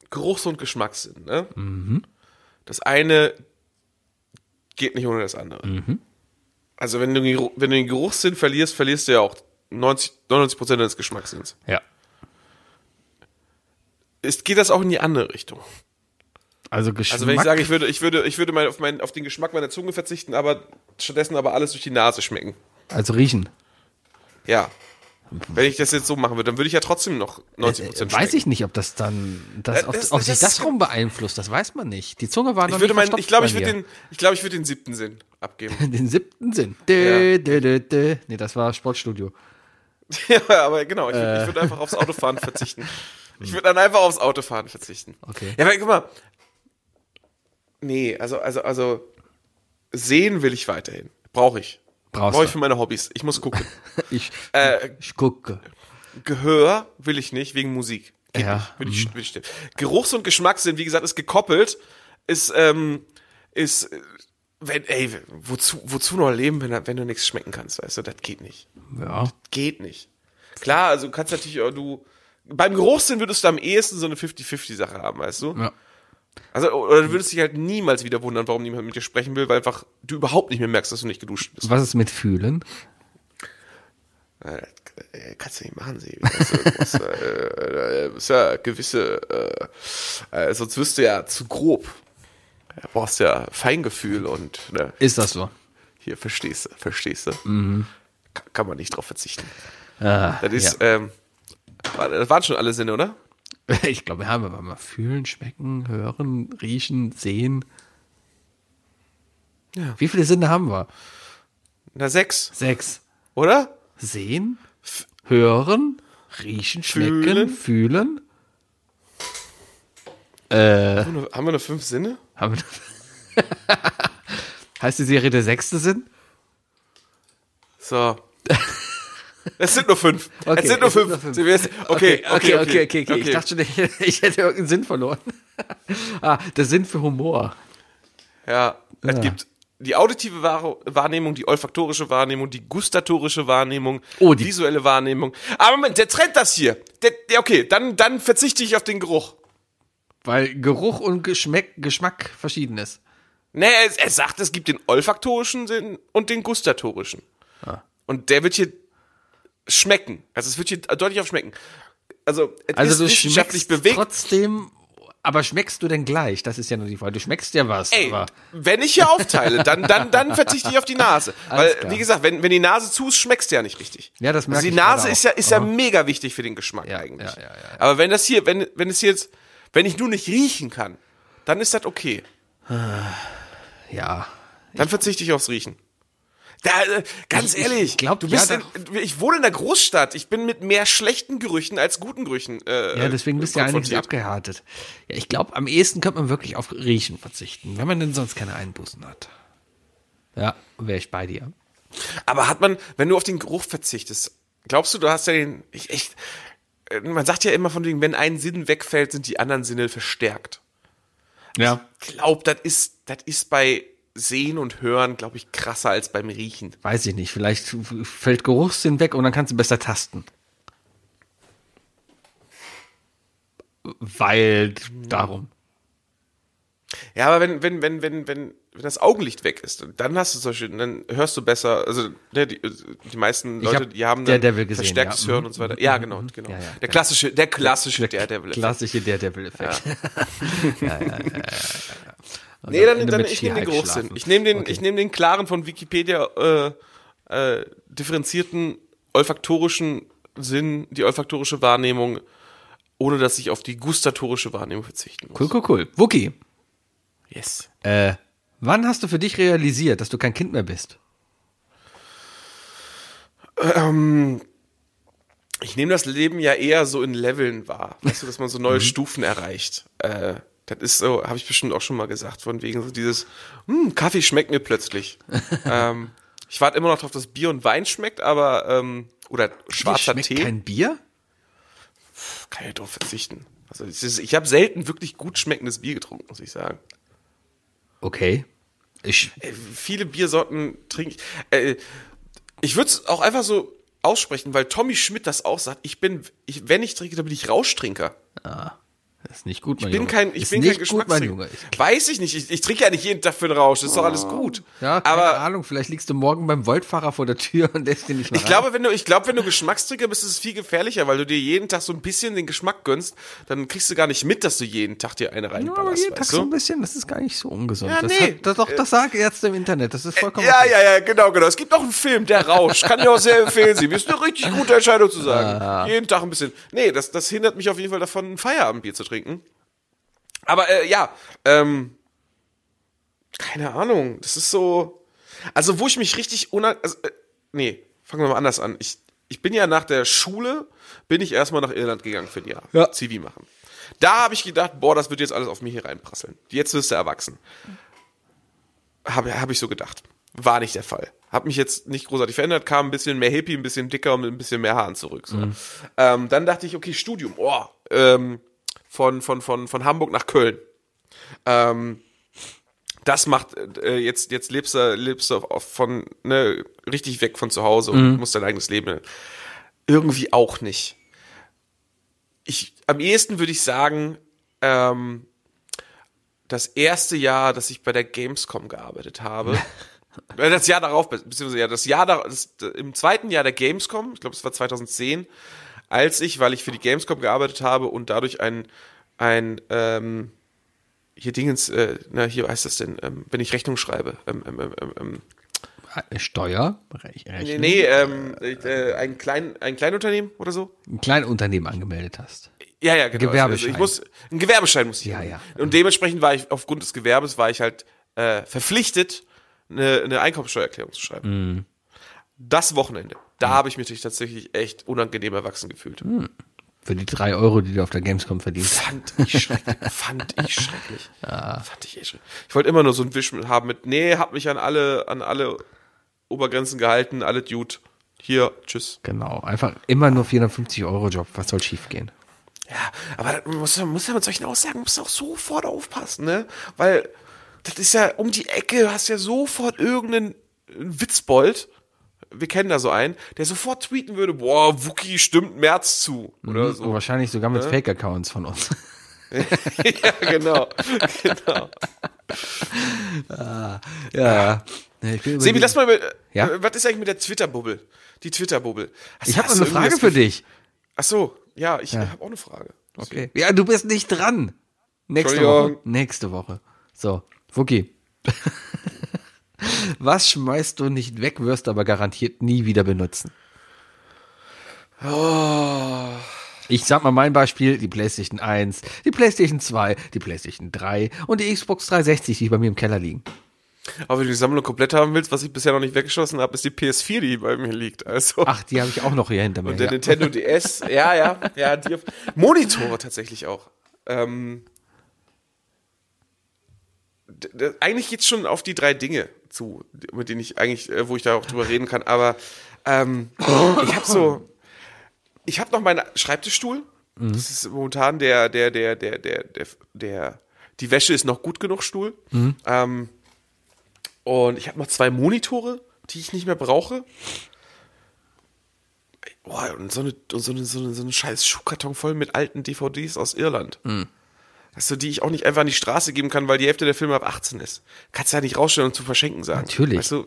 Speaker 3: Geruchs- und Geschmackssinn. Ne? Das eine geht nicht ohne das andere. Also wenn du, wenn du den Geruchssinn verlierst, verlierst du ja auch 90, 99 Prozent deines Geschmackssinns.
Speaker 2: Ja.
Speaker 3: Ist, geht das auch in die andere Richtung?
Speaker 2: Also Geschmack.
Speaker 3: Also wenn ich sage, ich würde, ich würde, ich würde mal auf, meinen, auf den Geschmack meiner Zunge verzichten, aber stattdessen aber alles durch die Nase schmecken.
Speaker 2: also riechen.
Speaker 3: Ja. Wenn ich das jetzt so machen würde, dann würde ich ja trotzdem noch 90 Prozent
Speaker 2: Äh, weiß ich nicht, ob das dann, das,
Speaker 3: Äh,
Speaker 2: ob,
Speaker 3: das-
Speaker 2: ob sich
Speaker 3: das-
Speaker 2: das rum beeinflusst, das weiß man nicht. Die Zunge war noch
Speaker 3: Ich würde
Speaker 2: nicht verstopft
Speaker 3: ich glaube, ich würde den, ich glaube, ich würde den siebten Sinn abgeben. [laughs]
Speaker 2: den siebten Sinn. Dö,
Speaker 3: Ja.
Speaker 2: dö, dö, dö. Nee, das war Sportstudio. [laughs]
Speaker 3: ja, aber genau, ich, würde- ich würde einfach aufs Autofahren verzichten. [laughs] Ich würde dann einfach aufs Autofahren verzichten.
Speaker 2: Okay.
Speaker 3: Ja, aber guck mal. Nee, also, also, also, sehen will ich weiterhin. Brauche ich.
Speaker 2: Brauchst
Speaker 3: Brauche ich für meine Hobbys. Ich muss gucken. [laughs]
Speaker 2: Ich,
Speaker 3: äh,
Speaker 2: ich gucke.
Speaker 3: Gehör will ich nicht, wegen Musik. Geht
Speaker 2: Ja.
Speaker 3: Will ich, will ich. Geruchs- und Geschmackssinn, wie gesagt, ist gekoppelt, ist, ähm, ist, wenn, ey, wozu, wozu noch leben, wenn, wenn du nichts schmecken kannst, weißt du, das geht nicht.
Speaker 2: Ja.
Speaker 3: Geht nicht. Klar, also du kannst natürlich, auch du, beim Geruchssinn würdest du am ehesten so eine 50-50-Sache haben, weißt du?
Speaker 2: ja.
Speaker 3: Also, oder du würdest dich halt niemals wieder wundern, warum niemand mit dir sprechen will, weil einfach du überhaupt nicht mehr merkst, dass du nicht geduscht bist.
Speaker 2: Was ist mit Fühlen?
Speaker 3: Äh, äh, kannst du nicht machen, sie. Also, du musst, äh, äh, ist ja gewisse, äh, äh, sonst wirst du ja zu grob. Du brauchst ja Feingefühl und ne,
Speaker 2: Ist das so?
Speaker 3: hier verstehst du, verstehst du. Ka- Kann man nicht drauf verzichten.
Speaker 2: Ah,
Speaker 3: Das ist,
Speaker 2: ja.
Speaker 3: ähm, das waren schon alle Sinne, oder? [laughs]
Speaker 2: Ich glaube, wir haben aber mal fühlen, schmecken, hören, riechen, sehen.
Speaker 3: Ja.
Speaker 2: Wie viele Sinne haben wir?
Speaker 3: Na, sechs,
Speaker 2: Sechs.
Speaker 3: oder?
Speaker 2: Sehen, hören, riechen, schmecken,
Speaker 3: Fühlen.
Speaker 2: fühlen. Äh,
Speaker 3: Haben wir nur- Haben wir nur fünf Sinne?
Speaker 2: haben wir heißt die Serie der sechste Sinn?
Speaker 3: So. Es sind nur fünf. [laughs]
Speaker 2: Okay,
Speaker 3: es sind nur
Speaker 2: es sind
Speaker 3: fünf.
Speaker 2: nur fünf.
Speaker 3: Wissen- Okay,
Speaker 2: okay, okay, okay, okay. Ich dachte schon, [laughs] ich, hätte irgendeinen Sinn verloren. [laughs] ah, der Sinn für Humor.
Speaker 3: Ja, es
Speaker 2: Ja.
Speaker 3: gibt die auditive Wahr- Wahrnehmung, die olfaktorische Wahrnehmung, die gustatorische Wahrnehmung,
Speaker 2: Oh, die-
Speaker 3: visuelle Wahrnehmung. Aber Moment, der trennt das hier. Der, der, okay, dann, dann verzichte ich auf den Geruch.
Speaker 2: Weil Geruch und Geschmack, Geschmack verschieden ist.
Speaker 3: Nee, er, er sagt, es gibt den olfaktorischen Sinn und den gustatorischen. Und der wird hier schmecken. Also es wird hier deutlich auf schmecken. Also, es
Speaker 2: Also
Speaker 3: ist wissenschaftlich bewegt.
Speaker 2: trotzdem, aber schmeckst du denn gleich? Das ist ja nur die Frage. Du schmeckst ja was,
Speaker 3: Ey,
Speaker 2: aber
Speaker 3: wenn ich hier aufteile, dann, dann, dann verzichte ich auf die Nase. [laughs] Weil, wie gesagt, wenn, wenn die Nase zu ist, schmeckst du ja nicht richtig.
Speaker 2: Ja, das merke
Speaker 3: also die Nase ist ja, ist ja mega wichtig für den Geschmack
Speaker 2: Ja,
Speaker 3: eigentlich.
Speaker 2: ja, ja, ja, ja.
Speaker 3: Aber wenn das hier, wenn, wenn es jetzt, wenn ich nur nicht riechen kann, dann ist das okay.
Speaker 2: ja.
Speaker 3: Dann verzichte ich aufs Riechen. Da, äh, ganz
Speaker 2: Ich- ich
Speaker 3: ehrlich,
Speaker 2: glaub,
Speaker 3: du
Speaker 2: ja,
Speaker 3: bist
Speaker 2: da-
Speaker 3: in, ich wohne in der Großstadt. Ich bin mit mehr schlechten Gerüchen als guten Gerüchen. Äh,
Speaker 2: Ja, deswegen bist du ja eigentlich so
Speaker 3: konfrontiert.
Speaker 2: abgehärtet. Ja, ich glaube, am ehesten könnte man wirklich auf Riechen verzichten, wenn man denn sonst keine Einbußen hat. Ja, wäre ich bei dir.
Speaker 3: Aber hat man, wenn du auf den Geruch verzichtest, glaubst du, du hast ja den, ich, echt, äh, man sagt ja immer von wegen, wenn ein Sinn wegfällt, sind die anderen Sinne verstärkt.
Speaker 2: Ja.
Speaker 3: Ich glaube, das ist, das ist bei Sehen und Hören, glaube ich, krasser als beim Riechen.
Speaker 2: Weiß ich nicht. Vielleicht fällt Geruchssinn weg und dann kannst du besser tasten. Weil darum.
Speaker 3: Ja, aber wenn, wenn, wenn, wenn, wenn, wenn das Augenlicht weg ist, dann hast du solche, dann hörst du besser, also ne, die, die meisten Leute,
Speaker 2: hab
Speaker 3: die haben
Speaker 2: der
Speaker 3: dann
Speaker 2: Devil gesehen,
Speaker 3: verstärktes
Speaker 2: ja.
Speaker 3: Hören und so weiter. Ja, genau, genau.
Speaker 2: Ja, ja,
Speaker 3: der
Speaker 2: ja.
Speaker 3: klassische, der klassische Daredevil.
Speaker 2: Klassische Daredevil-Effekt. [laughs]
Speaker 3: Nee, dann, dann ich nehme den Geruchssinn. Ich nehme den,
Speaker 2: Okay.
Speaker 3: ich nehme den klaren von Wikipedia äh, äh, differenzierten olfaktorischen Sinn, die olfaktorische Wahrnehmung, ohne dass ich auf die gustatorische Wahrnehmung verzichten muss.
Speaker 2: Cool, cool, cool. Wookie,
Speaker 3: Yes.
Speaker 2: äh, wann hast du für dich realisiert, dass du kein Kind mehr bist?
Speaker 3: Ich nehme das Leben ja eher so in Leveln wahr. Weißt du, dass man so
Speaker 2: Mhm.
Speaker 3: neue Stufen erreicht. Äh, das ist so, habe ich bestimmt auch schon mal gesagt, von wegen so dieses, hm, Kaffee schmeckt mir plötzlich. [laughs] ähm, ich warte immer noch drauf, dass Bier und Wein schmeckt, aber, ähm, oder schwarzer
Speaker 2: Schmeckt
Speaker 3: Tee.
Speaker 2: kein Bier?
Speaker 3: kann ich drauf verzichten. Also ist, ich habe selten wirklich gut schmeckendes Bier getrunken, muss ich sagen.
Speaker 2: Okay. Ich,
Speaker 3: Äh, viele Biersorten trinke ich. Äh, ich würde es auch einfach so aussprechen, weil Tommy Schmidt das auch sagt. Ich bin, ich, wenn ich trinke, dann bin ich Rauschtrinker.
Speaker 2: das ist nicht gut, mein
Speaker 3: Ich bin
Speaker 2: Junge.
Speaker 3: kein, ich
Speaker 2: ist
Speaker 3: bin kein
Speaker 2: nicht gut, mein
Speaker 3: Geschmackstrinker. Weiß ich nicht. Ich, ich trinke ja nicht jeden Tag für einen Rausch. Das ist doch alles gut.
Speaker 2: ja, keine
Speaker 3: Aber
Speaker 2: Ahnung, vielleicht liegst du morgen beim Voltfahrer vor der Tür und lässt dir nicht mehr
Speaker 3: ich glaube, wenn du, ich glaube, wenn du Geschmackstrinker bist, ist es viel gefährlicher, weil du dir jeden Tag so ein bisschen den Geschmack gönnst, dann kriegst du gar nicht mit, dass du jeden Tag dir eine
Speaker 2: Ja, aber
Speaker 3: reinballerst,
Speaker 2: jeden Tag
Speaker 3: weißt
Speaker 2: so ein
Speaker 3: du?
Speaker 2: bisschen, das ist gar nicht so ungesund.
Speaker 3: Ja,
Speaker 2: das,
Speaker 3: nee.
Speaker 2: hat, das, doch, das sagen Ärzte im Internet, das ist vollkommen
Speaker 3: Ja,
Speaker 2: okay.
Speaker 3: ja, ja, genau, genau. Es gibt auch einen Film, der Rausch. Kann ich auch sehr empfehlen. Sie ist eine richtig gute Entscheidung zu sagen. [laughs] Jeden Tag ein bisschen. Nee, das, das hindert mich auf jeden Fall davon, ein Feierabendbier zu trinken. Aber äh, ja, ähm, keine Ahnung. Das ist so. Also, wo ich mich richtig unan... Also, äh, nee, fangen wir mal anders an. Ich, ich bin ja nach der Schule, bin ich erstmal nach Irland gegangen für ein Jahr.
Speaker 2: Ja.
Speaker 3: Zivi machen. Da habe ich gedacht, boah, das wird jetzt alles auf mich hier reinprasseln. Jetzt wirst du erwachsen. Habe hab ich so gedacht. War nicht der Fall. Hab mich jetzt nicht großartig verändert, kam ein bisschen mehr Hippie, ein bisschen dicker und mit ein bisschen mehr Haaren zurück. So. Ähm, dann dachte ich, okay, Studium, oh, ähm, von, von, von, von Hamburg nach Köln. Ähm, das macht, äh, jetzt, jetzt lebst du, lebst du von, ne, richtig weg von zu Hause und musst dein eigenes Leben. Irgendwie auch nicht. Ich, am ehesten würde ich sagen, ähm, das erste Jahr, dass ich bei der Gamescom gearbeitet habe. [laughs] Äh, das Jahr darauf, beziehungsweise ja, das Jahr da, das, im zweiten Jahr der Gamescom, ich glaube, es war 2010, als ich, weil ich für die Gamescom gearbeitet habe und dadurch ein, ein, ähm, hier Dingens, äh, na, hier heißt das denn, ähm, wenn ich Rechnung schreibe, ähm, ähm, ähm, ähm,
Speaker 2: Äh, Steuer, Rech-
Speaker 3: nee,
Speaker 2: Rechnung,
Speaker 3: nee ähm, äh, ein, Klein, ein Kleinunternehmen oder so?
Speaker 2: ein Kleinunternehmen angemeldet hast.
Speaker 3: Ja, ja, genau.
Speaker 2: Gewerbeschein.
Speaker 3: Also ich muss, ein Gewerbeschein muss ich
Speaker 2: Ja,
Speaker 3: haben.
Speaker 2: ja.
Speaker 3: Und dementsprechend war ich, aufgrund des Gewerbes, war ich halt äh, verpflichtet, eine, eine Einkommensteuererklärung zu schreiben.
Speaker 2: Mhm.
Speaker 3: Das Wochenende, da habe ich mich tatsächlich echt unangenehm erwachsen gefühlt.
Speaker 2: Mhm. Für die drei Euro, die du auf der Gamescom verdient hast.
Speaker 3: Fand ich schrecklich. [laughs] fand ich schrecklich. [laughs] Fand ich echt schrecklich. Ich wollte immer nur so einen Wisch haben mit, nee, hab mich an alle, an alle Obergrenzen gehalten, alle Dude. Hier, tschüss.
Speaker 2: Genau, einfach immer nur 450 Euro Job. Was soll schiefgehen?
Speaker 3: Ja, aber man muss, man muss ja mit solchen Aussagen muss auch sofort aufpassen, ne? Weil das ist ja um die Ecke, hast ja sofort irgendeinen Witzbold, wir kennen da so einen, der sofort tweeten würde, boah, Wookie stimmt März zu. Oder
Speaker 2: Und
Speaker 3: so.
Speaker 2: wahrscheinlich sogar mit Fake-Accounts von uns. [laughs] [laughs]
Speaker 3: ja, genau. genau.
Speaker 2: Ja, ja. Ja,
Speaker 3: Sebi, lass mal, über,
Speaker 2: Ja?
Speaker 3: äh, was ist eigentlich mit der Twitter-Bubble? Die Twitter-Bubble.
Speaker 2: Ich habe eine Frage für dich.
Speaker 3: Ach so, ja, ich habe auch eine Frage.
Speaker 2: Okay. Ja, du bist nicht dran. Nächste Woche. Nächste Woche. So, Wookie. [laughs] Was schmeißt du nicht weg, wirst aber garantiert nie wieder benutzen?
Speaker 3: Oh.
Speaker 2: Ich sag mal mein Beispiel, die PlayStation 1, die PlayStation 2, die PlayStation 3 und die Xbox 360, die bei mir im Keller liegen.
Speaker 3: Aber wenn du die Sammlung komplett haben willst, was ich bisher noch nicht weggeschossen habe, ist die PS4, die bei mir liegt. Also
Speaker 2: Ach, die habe ich auch noch hier hinter mir.
Speaker 3: und der
Speaker 2: Ja.
Speaker 3: Nintendo DS. Ja, ja, ja. Die auf, Monitore tatsächlich auch. Ähm, eigentlich geht's schon auf die drei Dinge zu, mit denen ich eigentlich, äh, wo ich da auch drüber reden kann. Aber ähm, ich habe so, ich habe noch meinen Schreibtischstuhl. Das ist momentan der, der, der, der, der, der, der, die Wäsche ist noch gut genug Stuhl. Ähm, und ich habe noch zwei Monitore, die ich nicht mehr brauche. Boah, und so eine, so eine, so eine, so eine scheiß Schuhkarton voll mit alten DVDs aus Irland. Weißt du, die ich auch nicht einfach an die Straße geben kann, weil die Hälfte der Filme ab 18 ist. Kannst du ja nicht rausstellen und zu verschenken sagen.
Speaker 2: Natürlich.
Speaker 3: Weißt du,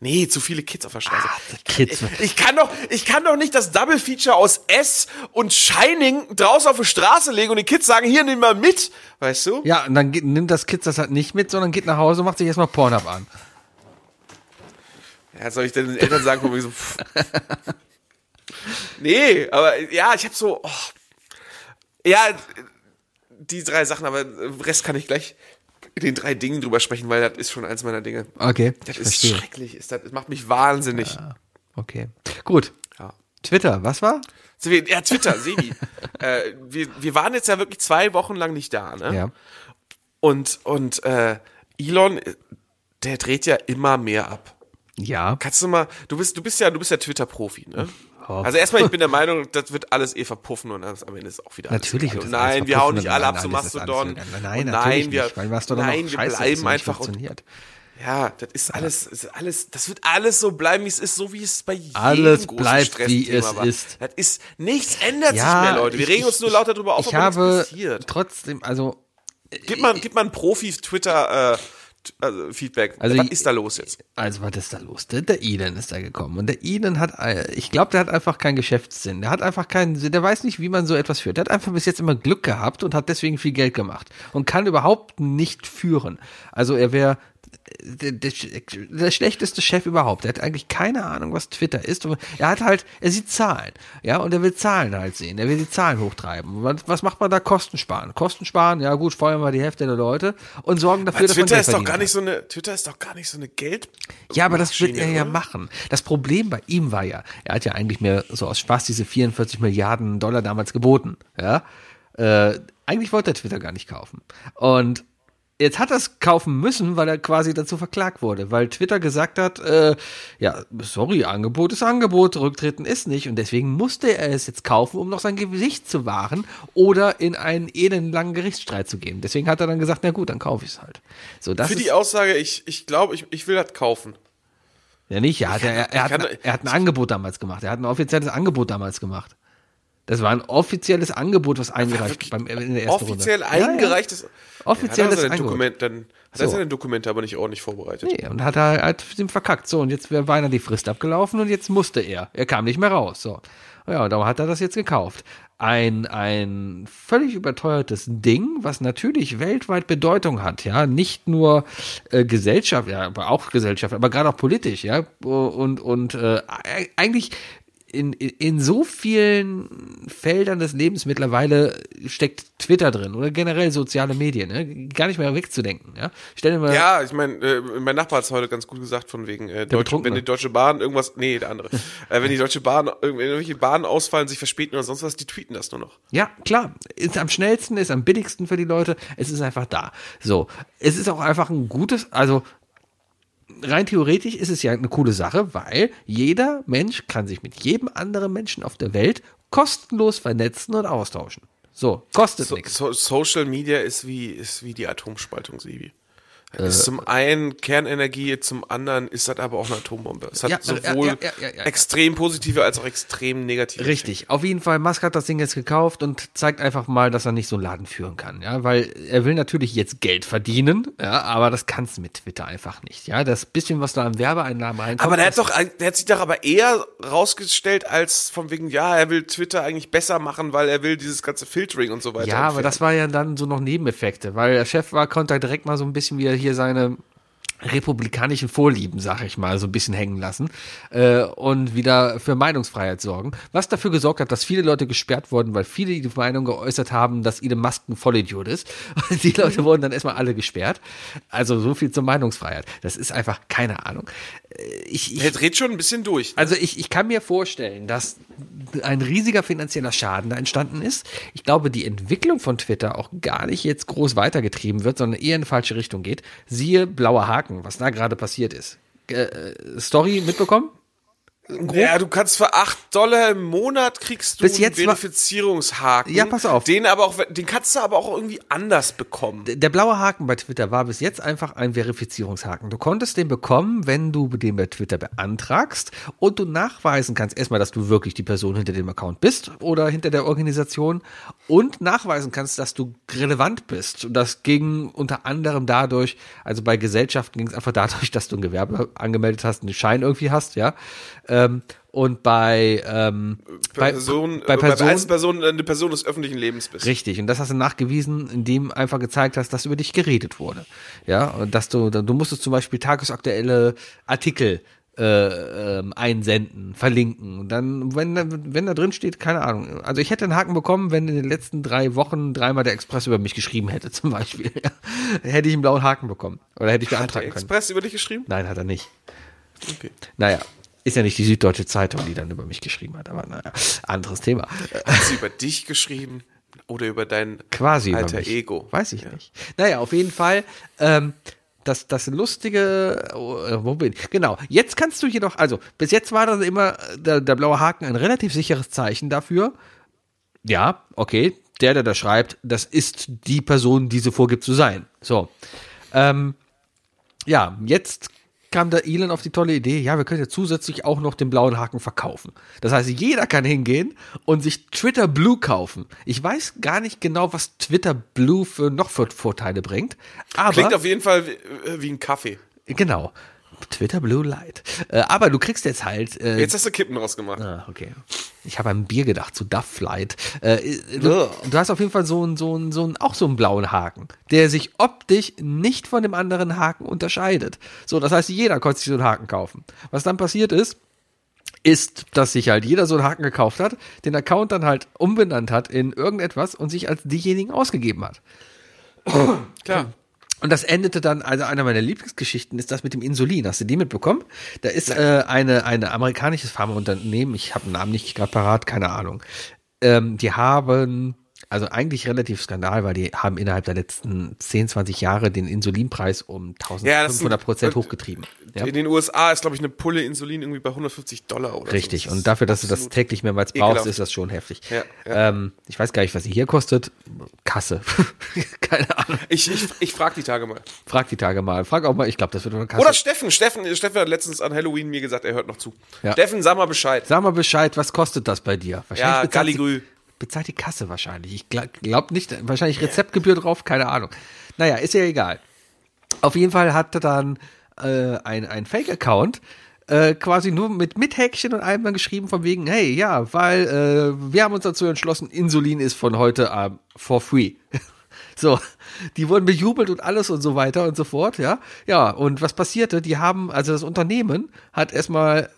Speaker 3: nee, zu viele Kids auf der Straße.
Speaker 2: Kids.
Speaker 3: Ich, ich kann doch, ich kann doch nicht das Double Feature aus S und Shining draußen auf die Straße legen und die Kids sagen, hier, nimm mal mit. Weißt du?
Speaker 2: Ja, und dann nimmt das Kids das halt nicht mit, sondern geht nach Hause und macht sich erstmal Pornhub an.
Speaker 3: Ja, soll ich denn den Eltern sagen, guck so, pff. Nee, aber ja, ich habe so, oh. ja, die drei Sachen, aber den Rest kann ich gleich in den drei Dingen drüber sprechen, weil das ist schon eins meiner Dinge.
Speaker 2: Okay,
Speaker 3: Das ist
Speaker 2: verstehe.
Speaker 3: schrecklich, ist das, das macht mich wahnsinnig.
Speaker 2: Okay, gut.
Speaker 3: Ja.
Speaker 2: Twitter, was war?
Speaker 3: Ja, Twitter, Sebi. [laughs] äh, wir, wir waren jetzt ja wirklich zwei Wochen lang nicht da, ne?
Speaker 2: Ja.
Speaker 3: Und, und äh, Elon, der dreht ja immer mehr ab.
Speaker 2: Ja.
Speaker 3: Kannst du mal, du bist, du bist ja, du bist ja Twitter-Profi, ne?
Speaker 2: Oh.
Speaker 3: Also erstmal, ich bin der Meinung, das wird alles eh verpuffen und dann am Ende ist auch wieder alles
Speaker 2: Natürlich wird
Speaker 3: Und
Speaker 2: alles
Speaker 3: Nein, wir hauen nicht
Speaker 2: und
Speaker 3: alle ab,
Speaker 2: nein,
Speaker 3: so
Speaker 2: ist
Speaker 3: Mastodon.
Speaker 2: Nein,
Speaker 3: Und nein, wir,
Speaker 2: nicht, weil Mastodon
Speaker 3: nein, wir
Speaker 2: scheiße ist
Speaker 3: bleiben
Speaker 2: und
Speaker 3: einfach und,
Speaker 2: funktioniert.
Speaker 3: ja, das ist alles, ist alles, das wird alles so bleiben, wie es ist, so wie es bei jedem
Speaker 2: Alles
Speaker 3: großen
Speaker 2: bleibt, wie es
Speaker 3: war.
Speaker 2: ist.
Speaker 3: Das ist, nichts ändert sich mehr, Leute. Wir
Speaker 2: ich-
Speaker 3: regen uns nur
Speaker 2: ich-
Speaker 3: lauter drüber auf,
Speaker 2: Ich habe
Speaker 3: passiert.
Speaker 2: trotzdem, also
Speaker 3: Gib mal, gib mal einen Profi-Twitter, äh, t- also Feedback.
Speaker 2: Also
Speaker 3: was ist da los jetzt?
Speaker 2: Also, was ist da los? Der, der Elon ist da gekommen. Und der Elon hat, äh, ich glaube, der hat einfach keinen Geschäftssinn. Der hat einfach keinen Sinn. Der weiß nicht, wie man so etwas führt. Der hat einfach bis jetzt immer Glück gehabt und hat deswegen viel Geld gemacht. Und kann überhaupt nicht führen. Also, er wäre der, der, der schlechteste Chef überhaupt. Der hat eigentlich keine Ahnung, was Twitter ist. Er hat halt, er sieht Zahlen. Ja, und er will Zahlen halt sehen. Er will die Zahlen hochtreiben. Was, was macht man da? Kosten sparen. Kosten sparen, ja gut, feuern wir die Hälfte der Leute und sorgen dafür, dass man
Speaker 3: Twitter ist doch gar nicht so eine, Twitter ist doch gar nicht so eine Geld.
Speaker 2: Ja, aber das wird er ja machen. Das Problem bei ihm war ja, er hat ja eigentlich mir so aus Spaß diese 44 Milliarden Dollar damals geboten. Ja, äh, eigentlich wollte er Twitter gar nicht kaufen. Und jetzt hat er es kaufen müssen, weil er quasi dazu verklagt wurde, weil Twitter gesagt hat, äh, ja, sorry, Angebot ist Angebot, Rücktreten ist nicht und deswegen musste er es jetzt kaufen, um noch sein Gesicht zu wahren oder in einen elendlangen Gerichtsstreit zu gehen. Deswegen hat er dann gesagt, na gut, dann kaufe ich es halt. So, das
Speaker 3: Für die Aussage, ich, ich glaube, ich, ich will das kaufen.
Speaker 2: Ja, nicht. Er hat, er, er,
Speaker 3: ich
Speaker 2: hat, er hat ein Angebot damals gemacht. Er hat ein offizielles Angebot damals gemacht. Das war ein offizielles Angebot, was eingereicht beim, in der ersten
Speaker 3: Offiziell
Speaker 2: Runde. Ja, ja.
Speaker 3: eingereichtes.
Speaker 2: Offizielles
Speaker 3: ja, hat er seine
Speaker 2: Angebot.
Speaker 3: Dokument, dann hat er
Speaker 2: So.
Speaker 3: seine Dokumente aber nicht ordentlich vorbereitet.
Speaker 2: Nee, und hat er halt ihm verkackt. So, und jetzt wäre beinahe die Frist abgelaufen und jetzt musste er. Er kam nicht mehr raus. So. Ja, und darum hat er das jetzt gekauft. Ein, ein völlig überteuertes Ding, was natürlich weltweit Bedeutung hat, ja. Nicht nur äh, Gesellschaft, ja, aber auch Gesellschaft, aber gerade auch politisch, ja. Und, und äh, eigentlich in, in, so vielen Feldern des Lebens mittlerweile steckt Twitter drin oder generell soziale Medien, ne? gar nicht mehr wegzudenken. Ja? Stell dir mal,
Speaker 3: Ja, ich meine, äh, mein Nachbar hat es heute ganz gut gesagt, von wegen, äh, Deutsche, wenn die Deutsche Bahn irgendwas, nee, der andere, äh, wenn die Deutsche Bahn, irgendw- irgendwelche Bahnen ausfallen, sich verspäten oder sonst was, die tweeten das nur noch.
Speaker 2: Ja, klar. Ist am schnellsten, ist am billigsten für die Leute. Es ist einfach da. So. Es ist auch einfach ein gutes, also rein theoretisch ist es ja eine coole Sache, weil jeder Mensch kann sich mit jedem anderen Menschen auf der Welt kostenlos vernetzen und austauschen. So, kostet
Speaker 3: So,
Speaker 2: nichts.
Speaker 3: so, Social Media ist wie, ist wie die Atomspaltung, Sibi. Ist zum einen Kernenergie, zum anderen ist das aber auch eine Atombombe. Es hat
Speaker 2: Ja, ja,
Speaker 3: sowohl
Speaker 2: ja, ja,
Speaker 3: extrem positive als auch extrem negative.
Speaker 2: Richtig. Auf jeden Fall, Musk hat das Ding jetzt gekauft und zeigt einfach mal, dass er nicht so einen Laden führen kann, ja, weil er will natürlich jetzt Geld verdienen, ja, aber das kannst du mit Twitter einfach nicht, ja. Das bisschen, was da an Werbeeinnahmen reinkommt.
Speaker 3: Aber der hat doch, der hat sich doch aber eher rausgestellt als von wegen, ja, er will Twitter eigentlich besser machen, weil er will dieses ganze Filtering und so weiter.
Speaker 2: Ja, aber
Speaker 3: entfernen.
Speaker 2: das war ja dann so noch Nebeneffekte, weil der Chef war, konnte halt direkt mal so ein bisschen wieder hier seine republikanischen Vorlieben, sag ich mal, so ein bisschen hängen lassen äh, und wieder für Meinungsfreiheit sorgen, was dafür gesorgt hat, dass viele Leute gesperrt wurden, weil viele die Meinung geäußert haben, dass Elon Musk Vollidiot ist. [laughs] Und die Leute wurden dann erstmal alle gesperrt. Also so viel zur Meinungsfreiheit. Das ist einfach keine Ahnung. Äh, Ich, ich,
Speaker 3: Der dreht schon ein bisschen durch.
Speaker 2: also ich, ich kann mir vorstellen, dass ein riesiger finanzieller Schaden da entstanden ist. Ich glaube, die Entwicklung von Twitter auch gar nicht jetzt groß weitergetrieben wird, sondern eher in falsche Richtung geht. Siehe blauer Haken, was da gerade passiert ist. Äh, äh, Story mitbekommen?
Speaker 3: Ja, du kannst für 8 Dollar im Monat kriegst du
Speaker 2: Bis jetzt
Speaker 3: einen Verifizierungshaken.
Speaker 2: Ja, pass auf.
Speaker 3: Den aber auch, den kannst du aber auch irgendwie anders bekommen.
Speaker 2: Der blaue Haken bei Twitter war bis jetzt einfach ein Verifizierungshaken. Du konntest den bekommen, wenn du den bei Twitter beantragst und du nachweisen kannst, erstmal, dass du wirklich die Person hinter dem Account bist oder hinter der Organisation und nachweisen kannst, dass du relevant bist. Und das ging unter anderem dadurch, also bei Gesellschaften ging es einfach [laughs] dadurch, dass du ein Gewerbe angemeldet hast, einen Schein irgendwie hast, ja. Ähm, und bei, ähm, bei,
Speaker 3: Person,
Speaker 2: bei
Speaker 3: äh, bei
Speaker 2: Personen,
Speaker 3: Einzelpersonen eine Person des öffentlichen Lebens bist.
Speaker 2: Richtig, und das hast du nachgewiesen, indem einfach gezeigt hast, dass über dich geredet wurde. Ja, und dass du, du musstest zum Beispiel tagesaktuelle Artikel äh, ähm, einsenden, verlinken. Und dann, wenn, da- wenn da drin steht, keine Ahnung. Also ich hätte einen Haken bekommen, wenn in den letzten drei Wochen dreimal der Express über mich geschrieben hätte, [laughs] zum Beispiel. Hätte ich einen blauen Haken bekommen. Oder hätte ich
Speaker 3: Hat der
Speaker 2: beantragen können.
Speaker 3: Express über dich geschrieben?
Speaker 2: Nein, hat er nicht.
Speaker 3: Okay.
Speaker 2: Naja. Ist ja nicht die Süddeutsche Zeitung, die dann über mich geschrieben hat, aber naja, anderes Thema.
Speaker 3: Hat sie über dich geschrieben? Oder über dein
Speaker 2: quasi über
Speaker 3: alter
Speaker 2: mich.
Speaker 3: Ego?
Speaker 2: Weiß ich nicht. Naja, auf jeden Fall. Ähm, das, das lustige, äh, wo bin ich? Genau. Jetzt kannst du jedoch, also bis jetzt war das immer der, der blaue Haken ein relativ sicheres Zeichen dafür. Ja, okay, der, der da schreibt, das ist die Person, die sie vorgibt zu sein. So. Ähm, ja, jetzt kam der Elon auf die tolle Idee, ja, wir können ja zusätzlich auch noch den blauen Haken verkaufen. Das heißt, jeder kann hingehen und sich Twitter Blue kaufen. Ich weiß gar nicht genau, was Twitter Blue für noch für Vorteile bringt, aber
Speaker 3: Klingt auf jeden Fall wie, äh, wie ein Kaffee.
Speaker 2: genau. Twitter Blue Light. Äh, aber du kriegst jetzt halt äh,
Speaker 3: Jetzt hast du Kippen rausgemacht.
Speaker 2: Ah, okay. Ich habe an Bier gedacht, zu Duff Light. Äh, du, du hast auf jeden Fall so einen, so einen, so einen, auch so einen blauen Haken, der sich optisch nicht von dem anderen Haken unterscheidet. So, das heißt, jeder konnte sich so einen Haken kaufen. Was dann passiert ist, ist, dass sich halt jeder so einen Haken gekauft hat, den Account dann halt umbenannt hat in irgendetwas und sich als diejenigen ausgegeben hat.
Speaker 3: Klar.
Speaker 2: Und das endete dann, also einer meiner Lieblingsgeschichten ist das mit dem Insulin. Hast du die mitbekommen? Da ist äh, eine, eine amerikanisches Pharmaunternehmen, ich habe den Namen nicht gerade parat, keine Ahnung. Ähm, die haben, also eigentlich relativ Skandal, weil die haben innerhalb der letzten 10, 20 Jahre den Insulinpreis um
Speaker 3: Ja, das
Speaker 2: 1500 Prozent
Speaker 3: sind-
Speaker 2: hochgetrieben. Ja.
Speaker 3: In den USA ist, glaube ich, eine Pulle Insulin irgendwie bei 150 Dollar oder
Speaker 2: Richtig.
Speaker 3: so.
Speaker 2: Und dafür, dass du das täglich mehrmals brauchst,
Speaker 3: ekelhaft.
Speaker 2: ist das schon heftig.
Speaker 3: Ja, ja.
Speaker 2: Ähm, ich weiß gar nicht, was sie hier kostet. Kasse. [laughs] Keine Ahnung.
Speaker 3: Ich, ich, ich frage die Tage mal.
Speaker 2: Frag die Tage mal. Frag auch mal, ich glaube, das wird eine Kasse.
Speaker 3: Oder Steffen. Steffen. Steffen hat letztens an Halloween mir gesagt, er hört noch zu.
Speaker 2: Ja.
Speaker 3: Steffen, sag mal Bescheid.
Speaker 2: Sag mal Bescheid, was kostet das bei dir?
Speaker 3: Ja,
Speaker 2: bezahlt
Speaker 3: Galligrü.
Speaker 2: Bezahlt die Kasse wahrscheinlich. Ich glaube glaub nicht, wahrscheinlich Rezeptgebühr drauf, keine Ahnung. Naja, ist ja egal. Auf jeden Fall hatte dann äh, ein, ein Fake-Account äh, quasi nur mit, mit Häkchen und dann geschrieben von wegen, hey, ja, weil äh, wir haben uns dazu entschlossen, Insulin ist von heute äh, for free. [laughs] So, die wurden bejubelt und alles und so weiter und so fort, ja. Ja, und was passierte? Die haben, also das Unternehmen hat erstmal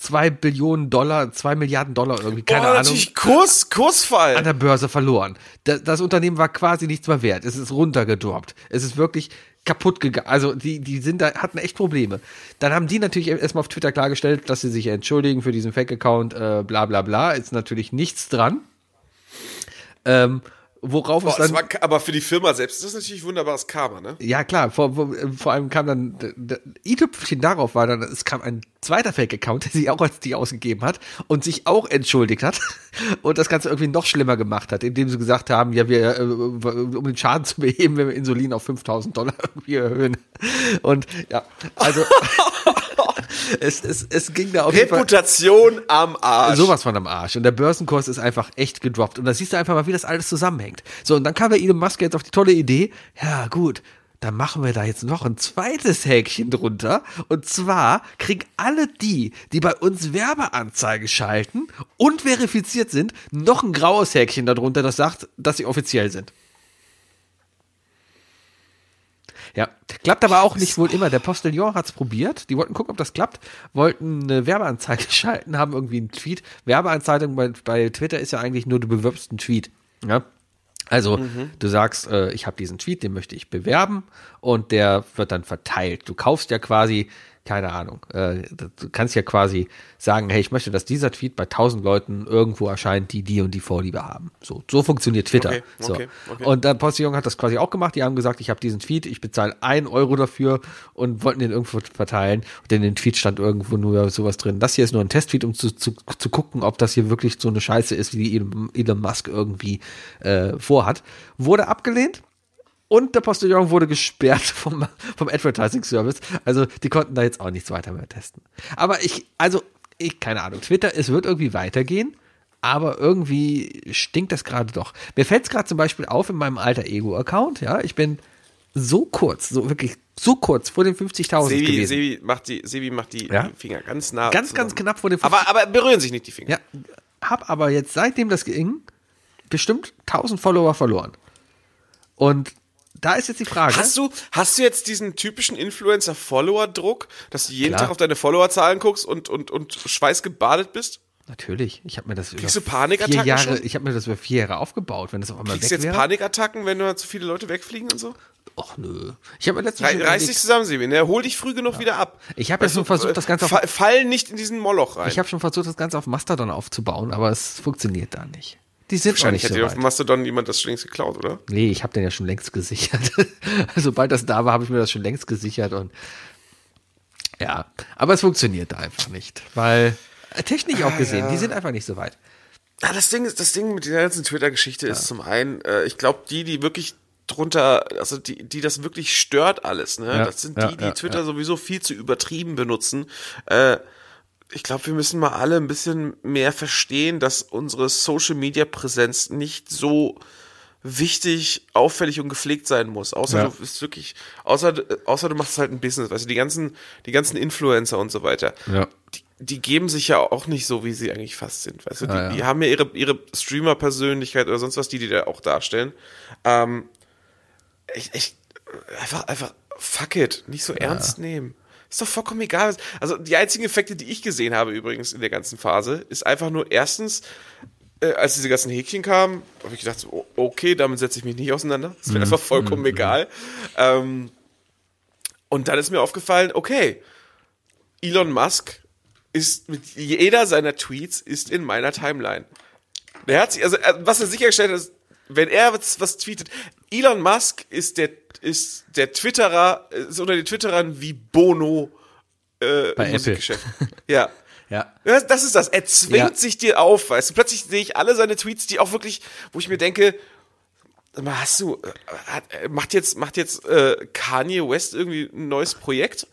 Speaker 2: zwei Billionen Dollar, zwei Milliarden Dollar irgendwie, keine
Speaker 3: Boah,
Speaker 2: Ahnung,
Speaker 3: Kurs, Kursfall.
Speaker 2: an der Börse verloren. Das, das Unternehmen war quasi nichts mehr wert. Es ist runtergedroppt. Es ist wirklich kaputt gegangen. Also die, die sind da, hatten echt Probleme. Dann haben die natürlich erstmal auf Twitter klargestellt, dass sie sich entschuldigen für diesen Fake-Account, äh, bla bla bla. Ist natürlich nichts dran. Ähm, worauf
Speaker 3: Boah,
Speaker 2: es dann.
Speaker 3: war, aber für die Firma selbst ist das natürlich wunderbares Karma, ne?
Speaker 2: Ja, klar, vor, vor, vor allem kam dann, i-Tüpfchen darauf war dann, es kam ein zweiter Fake-Account, [laughs] der sich auch als die ausgegeben hat und sich auch entschuldigt hat [laughs] und das Ganze irgendwie noch schlimmer gemacht hat, indem sie gesagt haben, ja, wir, äh, um den Schaden zu beheben, wenn wir Insulin auf 5000 Dollar [laughs] irgendwie erhöhen. Und ja, also, es, es, es ging da auf jeden Fall.
Speaker 3: Reputation am Arsch.
Speaker 2: Sowas von am Arsch. Und der Börsenkurs ist einfach echt gedroppt. Und da siehst du einfach mal, wie das alles zusammenhängt. So, und dann kam der Elon Musk jetzt auf die tolle Idee, ja gut, dann machen wir da jetzt noch ein zweites Häkchen drunter. Und zwar kriegen alle die, die bei uns Werbeanzeige schalten und verifiziert sind, noch ein graues Häkchen darunter, das sagt, dass sie offiziell sind. Ja, klappt aber auch nicht wohl immer. Der Postillon hat's probiert. Die wollten gucken, ob das klappt. Wollten eine Werbeanzeige [laughs] schalten, haben irgendwie einen Tweet. Werbeanzeige bei, bei Twitter ist ja eigentlich nur, du bewirbst einen Tweet. Ja. Also, du sagst, äh, ich habe diesen Tweet, den möchte ich bewerben und der wird dann verteilt. Du kaufst ja quasi, keine Ahnung, äh, du kannst ja quasi sagen, hey, ich möchte, dass dieser Tweet bei tausend Leuten irgendwo erscheint, die die und die Vorliebe haben. So, so funktioniert Twitter.
Speaker 3: Okay,
Speaker 2: so.
Speaker 3: okay, okay.
Speaker 2: Und der Postillon hat das quasi auch gemacht. Die haben gesagt, ich habe diesen Tweet, ich bezahle ein Euro dafür und wollten den irgendwo verteilen. Und in den Tweet stand irgendwo nur sowas drin. Das hier ist nur ein Testtweet, um zu, zu, zu gucken, ob das hier wirklich so eine Scheiße ist, wie die Elon, Elon Musk irgendwie äh, vorhat. Wurde abgelehnt. Und der Postillon wurde gesperrt [laughs] vom, vom Advertising Service. Also die konnten da jetzt auch nichts weiter mehr testen. Aber ich, also, ich, keine Ahnung, Twitter, es wird irgendwie weitergehen, aber irgendwie stinkt das gerade doch. Mir fällt es gerade zum Beispiel auf in meinem alter Ego-Account, ja, ich bin so kurz, so wirklich so kurz vor den 50.000
Speaker 3: Sebi,
Speaker 2: gewesen.
Speaker 3: Sebi macht die, Sebi macht die,
Speaker 2: Ja?
Speaker 3: Finger ganz nah.
Speaker 2: ganz,
Speaker 3: zusammen.
Speaker 2: ganz knapp vor den 50.000.
Speaker 3: Aber, aber berühren sich nicht die Finger.
Speaker 2: Ja, hab aber jetzt, seitdem das ging, bestimmt 1000 Follower verloren. Und da ist jetzt die Frage.
Speaker 3: Hast du, hast du jetzt diesen typischen Influencer-Follower-Druck, dass du jeden
Speaker 2: Klar.
Speaker 3: Tag auf deine Follower-Zahlen guckst und, und, und schweißgebadet bist?
Speaker 2: Natürlich. Ich habe mir das
Speaker 3: Kriegst
Speaker 2: über
Speaker 3: du Panikattacken
Speaker 2: vier Jahre,
Speaker 3: schon?
Speaker 2: ich habe mir das über vier Jahre aufgebaut, wenn das auf einmal
Speaker 3: Kriegst
Speaker 2: weg
Speaker 3: du jetzt
Speaker 2: wäre.
Speaker 3: Panikattacken, wenn da zu viele Leute wegfliegen und so?
Speaker 2: Och nö. Ich habe mir letztens
Speaker 3: Re reiß dich zusammen, Sebi, ne? Hol dich früh genug wieder ab.
Speaker 2: Ich hab ja schon
Speaker 3: du,
Speaker 2: versucht, das Ganze auf-
Speaker 3: Fall, Fall nicht in diesen Moloch rein.
Speaker 2: ich habe schon versucht, das Ganze auf Mastodon aufzubauen, aber es funktioniert da nicht. Die sind
Speaker 3: Wahrscheinlich
Speaker 2: nicht
Speaker 3: hat
Speaker 2: so
Speaker 3: dir auf. Mastodon jemand das schon längst geklaut, oder?
Speaker 2: Nee, ich habe den ja schon längst gesichert. [laughs] Sobald das da war, habe ich mir das schon längst gesichert und ja, aber es funktioniert einfach nicht, weil äh, technisch auch gesehen, die sind einfach nicht so weit.
Speaker 3: Ja, das Ding ist, das Ding mit der ganzen Twitter-Geschichte ist zum einen, äh, ich glaube, die, die wirklich drunter, also die, die das wirklich stört alles, ne?
Speaker 2: Ja,
Speaker 3: das sind
Speaker 2: ja,
Speaker 3: die, die
Speaker 2: ja,
Speaker 3: Twitter
Speaker 2: ja.
Speaker 3: sowieso viel zu übertrieben benutzen. Äh, ich glaube, wir müssen mal alle ein bisschen mehr verstehen, dass unsere Social-Media-Präsenz nicht so wichtig, auffällig und gepflegt sein muss. Außer
Speaker 2: Ja.
Speaker 3: du bist wirklich, außer, außer du machst halt ein Business, du, die ganzen, die ganzen Influencer und so weiter.
Speaker 2: Ja.
Speaker 3: Die, die geben sich ja auch nicht so, wie sie eigentlich fast sind. Weißt du, die,
Speaker 2: Ja, ja.
Speaker 3: die haben ja ihre, ihre Streamer-Persönlichkeit oder sonst was, die die da auch darstellen. Ähm, ich, ich, einfach, einfach, fuck it, nicht so ernst nehmen. Ist doch vollkommen egal. Also die einzigen Effekte, die ich gesehen habe übrigens in der ganzen Phase, ist einfach nur erstens, äh, als diese ganzen Häkchen kamen, habe ich gedacht, so, okay, damit setze ich mich nicht auseinander. Das ist mir einfach vollkommen egal. Ähm, und dann ist mir aufgefallen, okay, Elon Musk ist mit jeder seiner Tweets ist in meiner Timeline. Der hat sich, also äh, was er sichergestellt hat, ist, wenn er was, was tweetet, Elon Musk ist der ist der Twitterer, ist unter den Twitterern wie Bono äh,
Speaker 2: Bei
Speaker 3: im
Speaker 2: Apple.
Speaker 3: Musikgeschäft. ja. [laughs]
Speaker 2: Ja.
Speaker 3: Das, das ist das. Er zwingt
Speaker 2: Ja.
Speaker 3: sich dir auf, weißt du. Plötzlich sehe ich alle seine Tweets, die auch wirklich, wo ich mir denke, sag mal, hast du, äh, hat, äh, macht jetzt, macht jetzt äh, Kanye West irgendwie ein neues Projekt?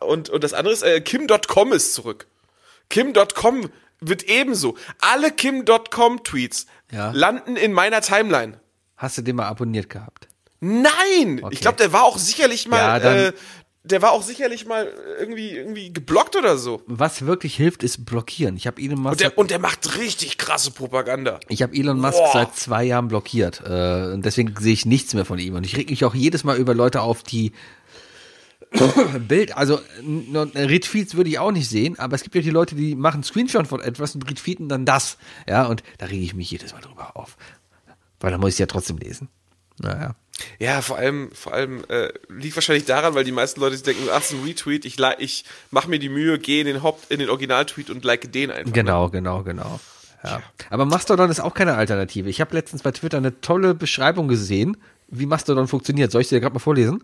Speaker 3: Und, und das andere ist, äh, Kim.com ist zurück. Kim.com wird ebenso. Alle Kim.com-Tweets
Speaker 2: Ja.
Speaker 3: landen in meiner Timeline.
Speaker 2: Hast du den mal abonniert gehabt?
Speaker 3: Nein!
Speaker 2: Okay.
Speaker 3: Ich glaube, der war auch sicherlich mal,
Speaker 2: Ja,
Speaker 3: äh, der war auch sicherlich mal irgendwie, irgendwie geblockt oder so.
Speaker 2: Was wirklich hilft, ist blockieren. Ich habe Elon Musk,
Speaker 3: Und der, und der macht richtig krasse Propaganda.
Speaker 2: ich habe Elon Musk
Speaker 3: Boah.
Speaker 2: seit zwei Jahren blockiert. Äh, und deswegen sehe ich nichts mehr von ihm. Und ich reg mich auch jedes Mal über Leute auf, die [coughs] Bild, also Retweets würde ich auch nicht sehen, aber es gibt ja die Leute, die machen Screenshot von etwas und retweeten dann das. Ja, und da rege ich mich jedes Mal drüber auf. Weil da muss ich es ja trotzdem lesen. Naja.
Speaker 3: Ja, vor allem, vor allem äh, liegt wahrscheinlich daran, weil die meisten Leute sich denken, ach, es ist ein Retweet, ich, ich mache mir die Mühe, gehe in den Haupt, in den Originaltweet und like den einfach.
Speaker 2: Genau, genau, genau. Ja. Aber Mastodon ist auch keine Alternative. Ich habe letztens bei Twitter eine tolle Beschreibung gesehen, wie Mastodon funktioniert. Soll ich dir gerade mal vorlesen?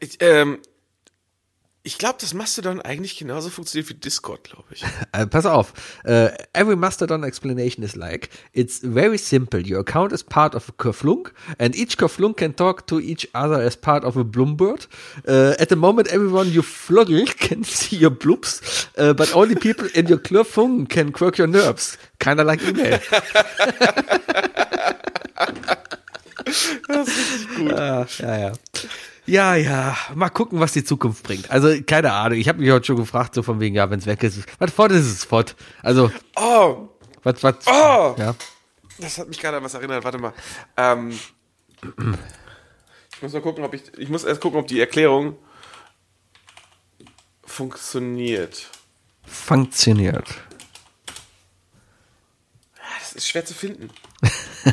Speaker 3: Ich, ähm, ich glaube, dass Mastodon eigentlich genauso funktioniert wie Discord, glaube ich.
Speaker 2: Uh, [laughs] pass auf. Uh, every Mastodon explanation is like, it's very simple. Your account is part of a Kerflunk, and each Kerflunk can talk to each other as part of a Bloombird. Uh, at the moment, everyone you floggle [laughs] can see your bloops, uh, but only people in your Kerflunk can quirk your nerves. Kinda like email. [laughs] das ist gut. Ah, ja, ja. Ja, ja, mal gucken, was die Zukunft bringt. Also, keine Ahnung, ich habe mich heute schon gefragt, so von wegen, ja, wenn es weg ist, was fort ist es fort. Also,
Speaker 3: Oh,
Speaker 2: was, was,
Speaker 3: Oh!
Speaker 2: ja.
Speaker 3: das hat mich gerade an was erinnert. Warte mal. Ähm, ich muss mal gucken, ob ich. Ich muss erst gucken, ob die Erklärung funktioniert.
Speaker 2: Funktioniert.
Speaker 3: Das ist schwer zu finden. [laughs]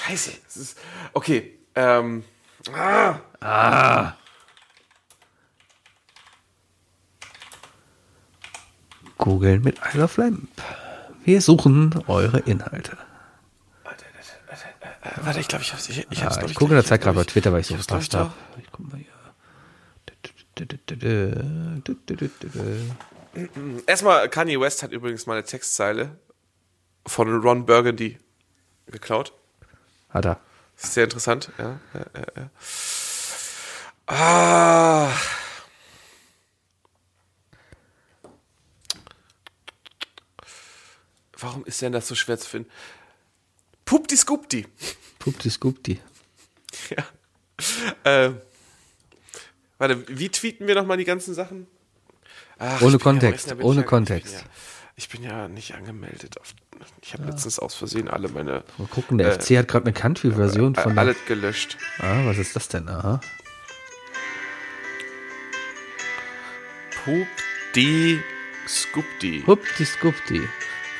Speaker 3: Scheiße. Das ist, okay. Ähm, ah,
Speaker 2: Googeln mit I Love Lamp. Wir suchen eure Inhalte.
Speaker 3: äh, warte, ich glaube, ich hab's. Ich, ich hab's
Speaker 2: Ah, ich gucke in der Zeit gerade bei Twitter, weil ich so
Speaker 3: ich, doch.
Speaker 2: habe. Ich guck mal hier.
Speaker 3: Erstmal, Kanye West hat übrigens mal eine Textzeile von Ron Burgundy geklaut.
Speaker 2: Hat er.
Speaker 3: Sehr interessant, ja. ja, ja, ja. Ah. Warum ist denn das so schwer zu finden? Pupti Scoopti.
Speaker 2: Pupti Scoopti. [laughs]
Speaker 3: Ja. Ähm. Warte, wie tweeten wir nochmal die ganzen Sachen? Ach,
Speaker 2: Ohne
Speaker 3: ja-
Speaker 2: Kontext,
Speaker 3: bin
Speaker 2: ohne
Speaker 3: ich ja,
Speaker 2: Kontext.
Speaker 3: Ich bin ja, ich bin ja nicht angemeldet. Auf, ich habe letztens aus Versehen alle meine.
Speaker 2: Mal gucken, der FC hat gerade eine Country-Version von der.
Speaker 3: alles gelöscht.
Speaker 2: Ah, was ist das denn? Aha.
Speaker 3: Pupti Scoopti.
Speaker 2: Pupti Scoopti.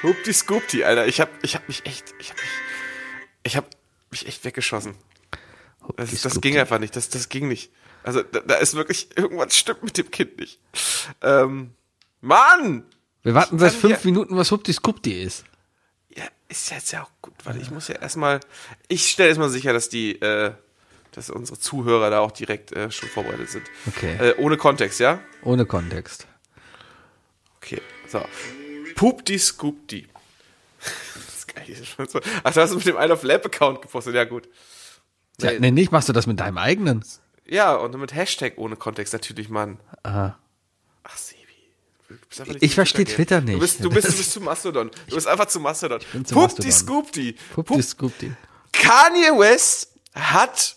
Speaker 3: Hupti Scoopti, Alter. Ich hab, ich hab mich echt, ich hab mich, ich hab mich echt weggeschossen. Das, das ging einfach nicht. Das, das ging nicht. Also da, da ist wirklich irgendwas stimmt mit dem Kind nicht. Ähm, Mann!
Speaker 2: Wir warten seit fünf Minuten, was Hupti Scoopti ist.
Speaker 3: Ja, ist jetzt ja auch gut. Warte, ich muss ja erstmal, ich stelle erstmal sicher, dass die, äh, dass unsere Zuhörer da auch direkt äh, schon vorbereitet sind.
Speaker 2: Okay.
Speaker 3: Äh, ohne Kontext, ja?
Speaker 2: Ohne Kontext.
Speaker 3: Okay, so. Pupti Scoopti. Das ist geil. Ach, du hast es mit dem I Love Lab Account gepostet, ja gut.
Speaker 2: Ja, nee, nicht machst du das mit deinem eigenen.
Speaker 3: Ja, und mit Hashtag ohne Kontext natürlich, Mann.
Speaker 2: Aha.
Speaker 3: Ach, Sebi. Du bist einfach nicht
Speaker 2: Ich verstehe. Twitter nicht.
Speaker 3: Du bist, du bist, du [laughs] bist zu Mastodon. Du bist einfach zu Mastodon. Pupti. Scoopti.
Speaker 2: Pupti
Speaker 3: Pup-
Speaker 2: Scoopti.
Speaker 3: Kanye West hat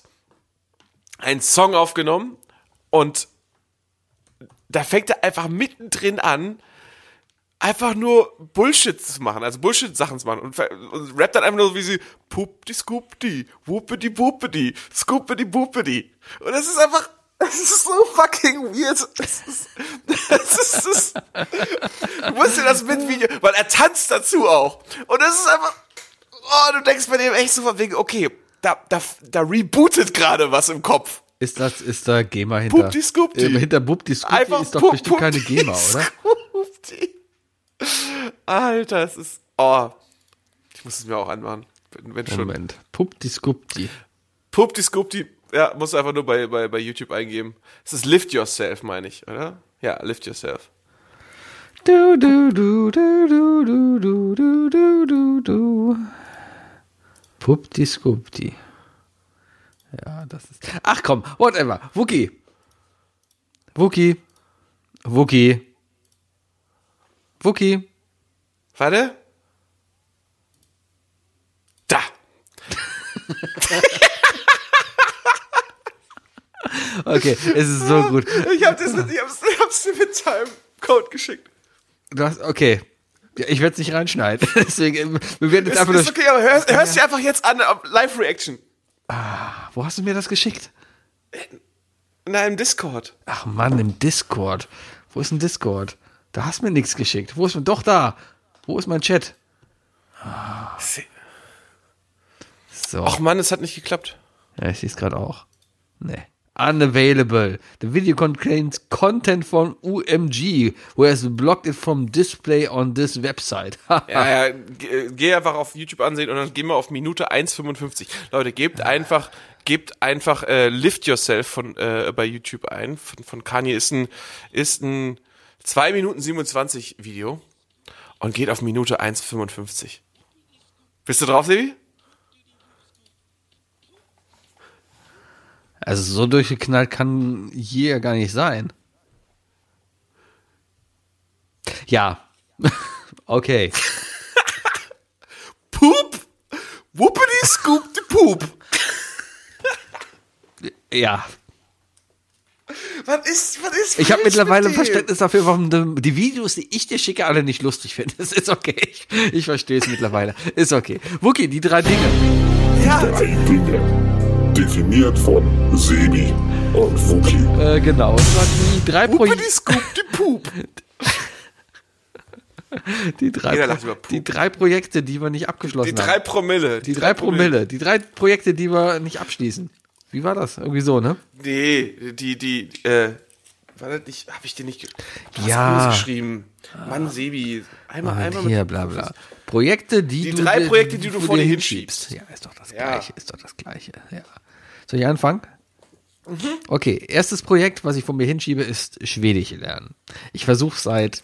Speaker 3: einen Song aufgenommen und da fängt er einfach mittendrin an, einfach nur Bullshit zu machen, also Bullshit-Sachen zu machen und, und rappt dann einfach nur so wie sie Pupti Scoopti, Whoopity Boopity, Scoopity Boopity. Und das ist einfach, das ist so fucking weird. Das ist, das ist, das, du musst dir das Video, weil er tanzt dazu auch. Und das ist einfach, oh, du denkst bei dem echt so von wegen, okay, da, da, da rebootet gerade was im Kopf.
Speaker 2: Ist das, ist da GEMA hinter?
Speaker 3: Pupti Scoopti.
Speaker 2: Äh, hinter Scoopti
Speaker 3: Einfach
Speaker 2: ist doch bestimmt keine GEMA, oder?
Speaker 3: Scoopti. Alter, es ist, oh, ich muss es mir auch anmachen, wenn, wenn schon.
Speaker 2: Moment. Pupti Scoopti.
Speaker 3: Pupti Scoopti, ja, musst du einfach nur bei, bei, bei YouTube eingeben. Es ist Lift Yourself, meine ich, oder? Ja, Lift Yourself.
Speaker 2: Du, du, du, du, du, du, du, du, du, du, du. Pupti Scoopti. Ja, das ist. Ach komm, whatever. Wookie. Wookie. Wookie. Wookie.
Speaker 3: Warte. Da. [laughs] [laughs]
Speaker 2: Okay, es ist so gut.
Speaker 3: Ich hab das mit, ich hab's, ich hab's dir mit seinem Code geschickt.
Speaker 2: Du hast, okay. Ja, ich werde es nicht reinschneiden. [laughs] Deswegen, wir werden jetzt
Speaker 3: Ist,
Speaker 2: einfach
Speaker 3: ist okay, aber hörst, hörst dir einfach jetzt an, Live-Reaction.
Speaker 2: Wo hast du mir das geschickt?
Speaker 3: Na, im Discord.
Speaker 2: Ach Mann, im Discord. Wo ist ein Discord? Da hast du mir nichts geschickt. Wo ist doch da? Wo ist mein Chat? So.
Speaker 3: Ach Mann, es hat nicht geklappt.
Speaker 2: Ja, ich sehe es gerade auch. Nee. Unavailable. The video contains content from UMG, who has blocked it from display on this website. [laughs]
Speaker 3: Ja, ja, ge- geh einfach auf YouTube ansehen und dann gehen wir auf Minute 1,55. Leute, gebt einfach, gebt einfach äh, Lift Yourself von äh, bei YouTube ein. Von, von Kanye ist ein, ist ein 2 Minuten 27 Video und geht auf Minute 1,55. Bist du drauf, Sebi?
Speaker 2: Also so durchgeknallt kann hier gar nicht sein. Ja. [laughs] okay. [laughs]
Speaker 3: Poop! Whoopity scoop the poop!
Speaker 2: Ja.
Speaker 3: Was ist, was ist
Speaker 2: Ich habe mittlerweile
Speaker 3: mit?
Speaker 2: Verständnis dafür, warum die Videos, die ich dir schicke, alle nicht lustig finde. Das ist okay. Ich, ich verstehe es mittlerweile. Ist okay. Wookie, die drei Dinge.
Speaker 1: Drei Dinge. Definiert von Sebi und Wookie.
Speaker 2: Äh, genau. Und zwar die drei, Pro
Speaker 3: Whoopity scoop the poop! [laughs]
Speaker 2: die, drei
Speaker 3: Jeder
Speaker 2: Pro
Speaker 3: lacht über Pup.
Speaker 2: die drei Projekte, die wir nicht abgeschlossen
Speaker 3: Die
Speaker 2: haben.
Speaker 3: drei Promille.
Speaker 2: Die drei Promille. Die drei Projekte, die wir nicht abschließen. Wie war das? Irgendwie so, ne?
Speaker 3: Nee, die, die, äh, war das nicht, hab ich dir nicht, du hast
Speaker 2: Ja.
Speaker 3: alles geschrieben. Mann, Sebi, einmal, einmal
Speaker 2: Hier, bla bla. Projekte, die,
Speaker 3: Die
Speaker 2: du
Speaker 3: drei Projekte, die du vor dir
Speaker 2: hinschiebst. Ja, ist doch das
Speaker 3: Ja.
Speaker 2: Gleiche. Ist doch das Gleiche. Ja. Soll ich anfangen?
Speaker 3: Mhm.
Speaker 2: Okay, erstes Projekt, was ich von mir hinschiebe, ist Schwedisch lernen. Ich versuche seit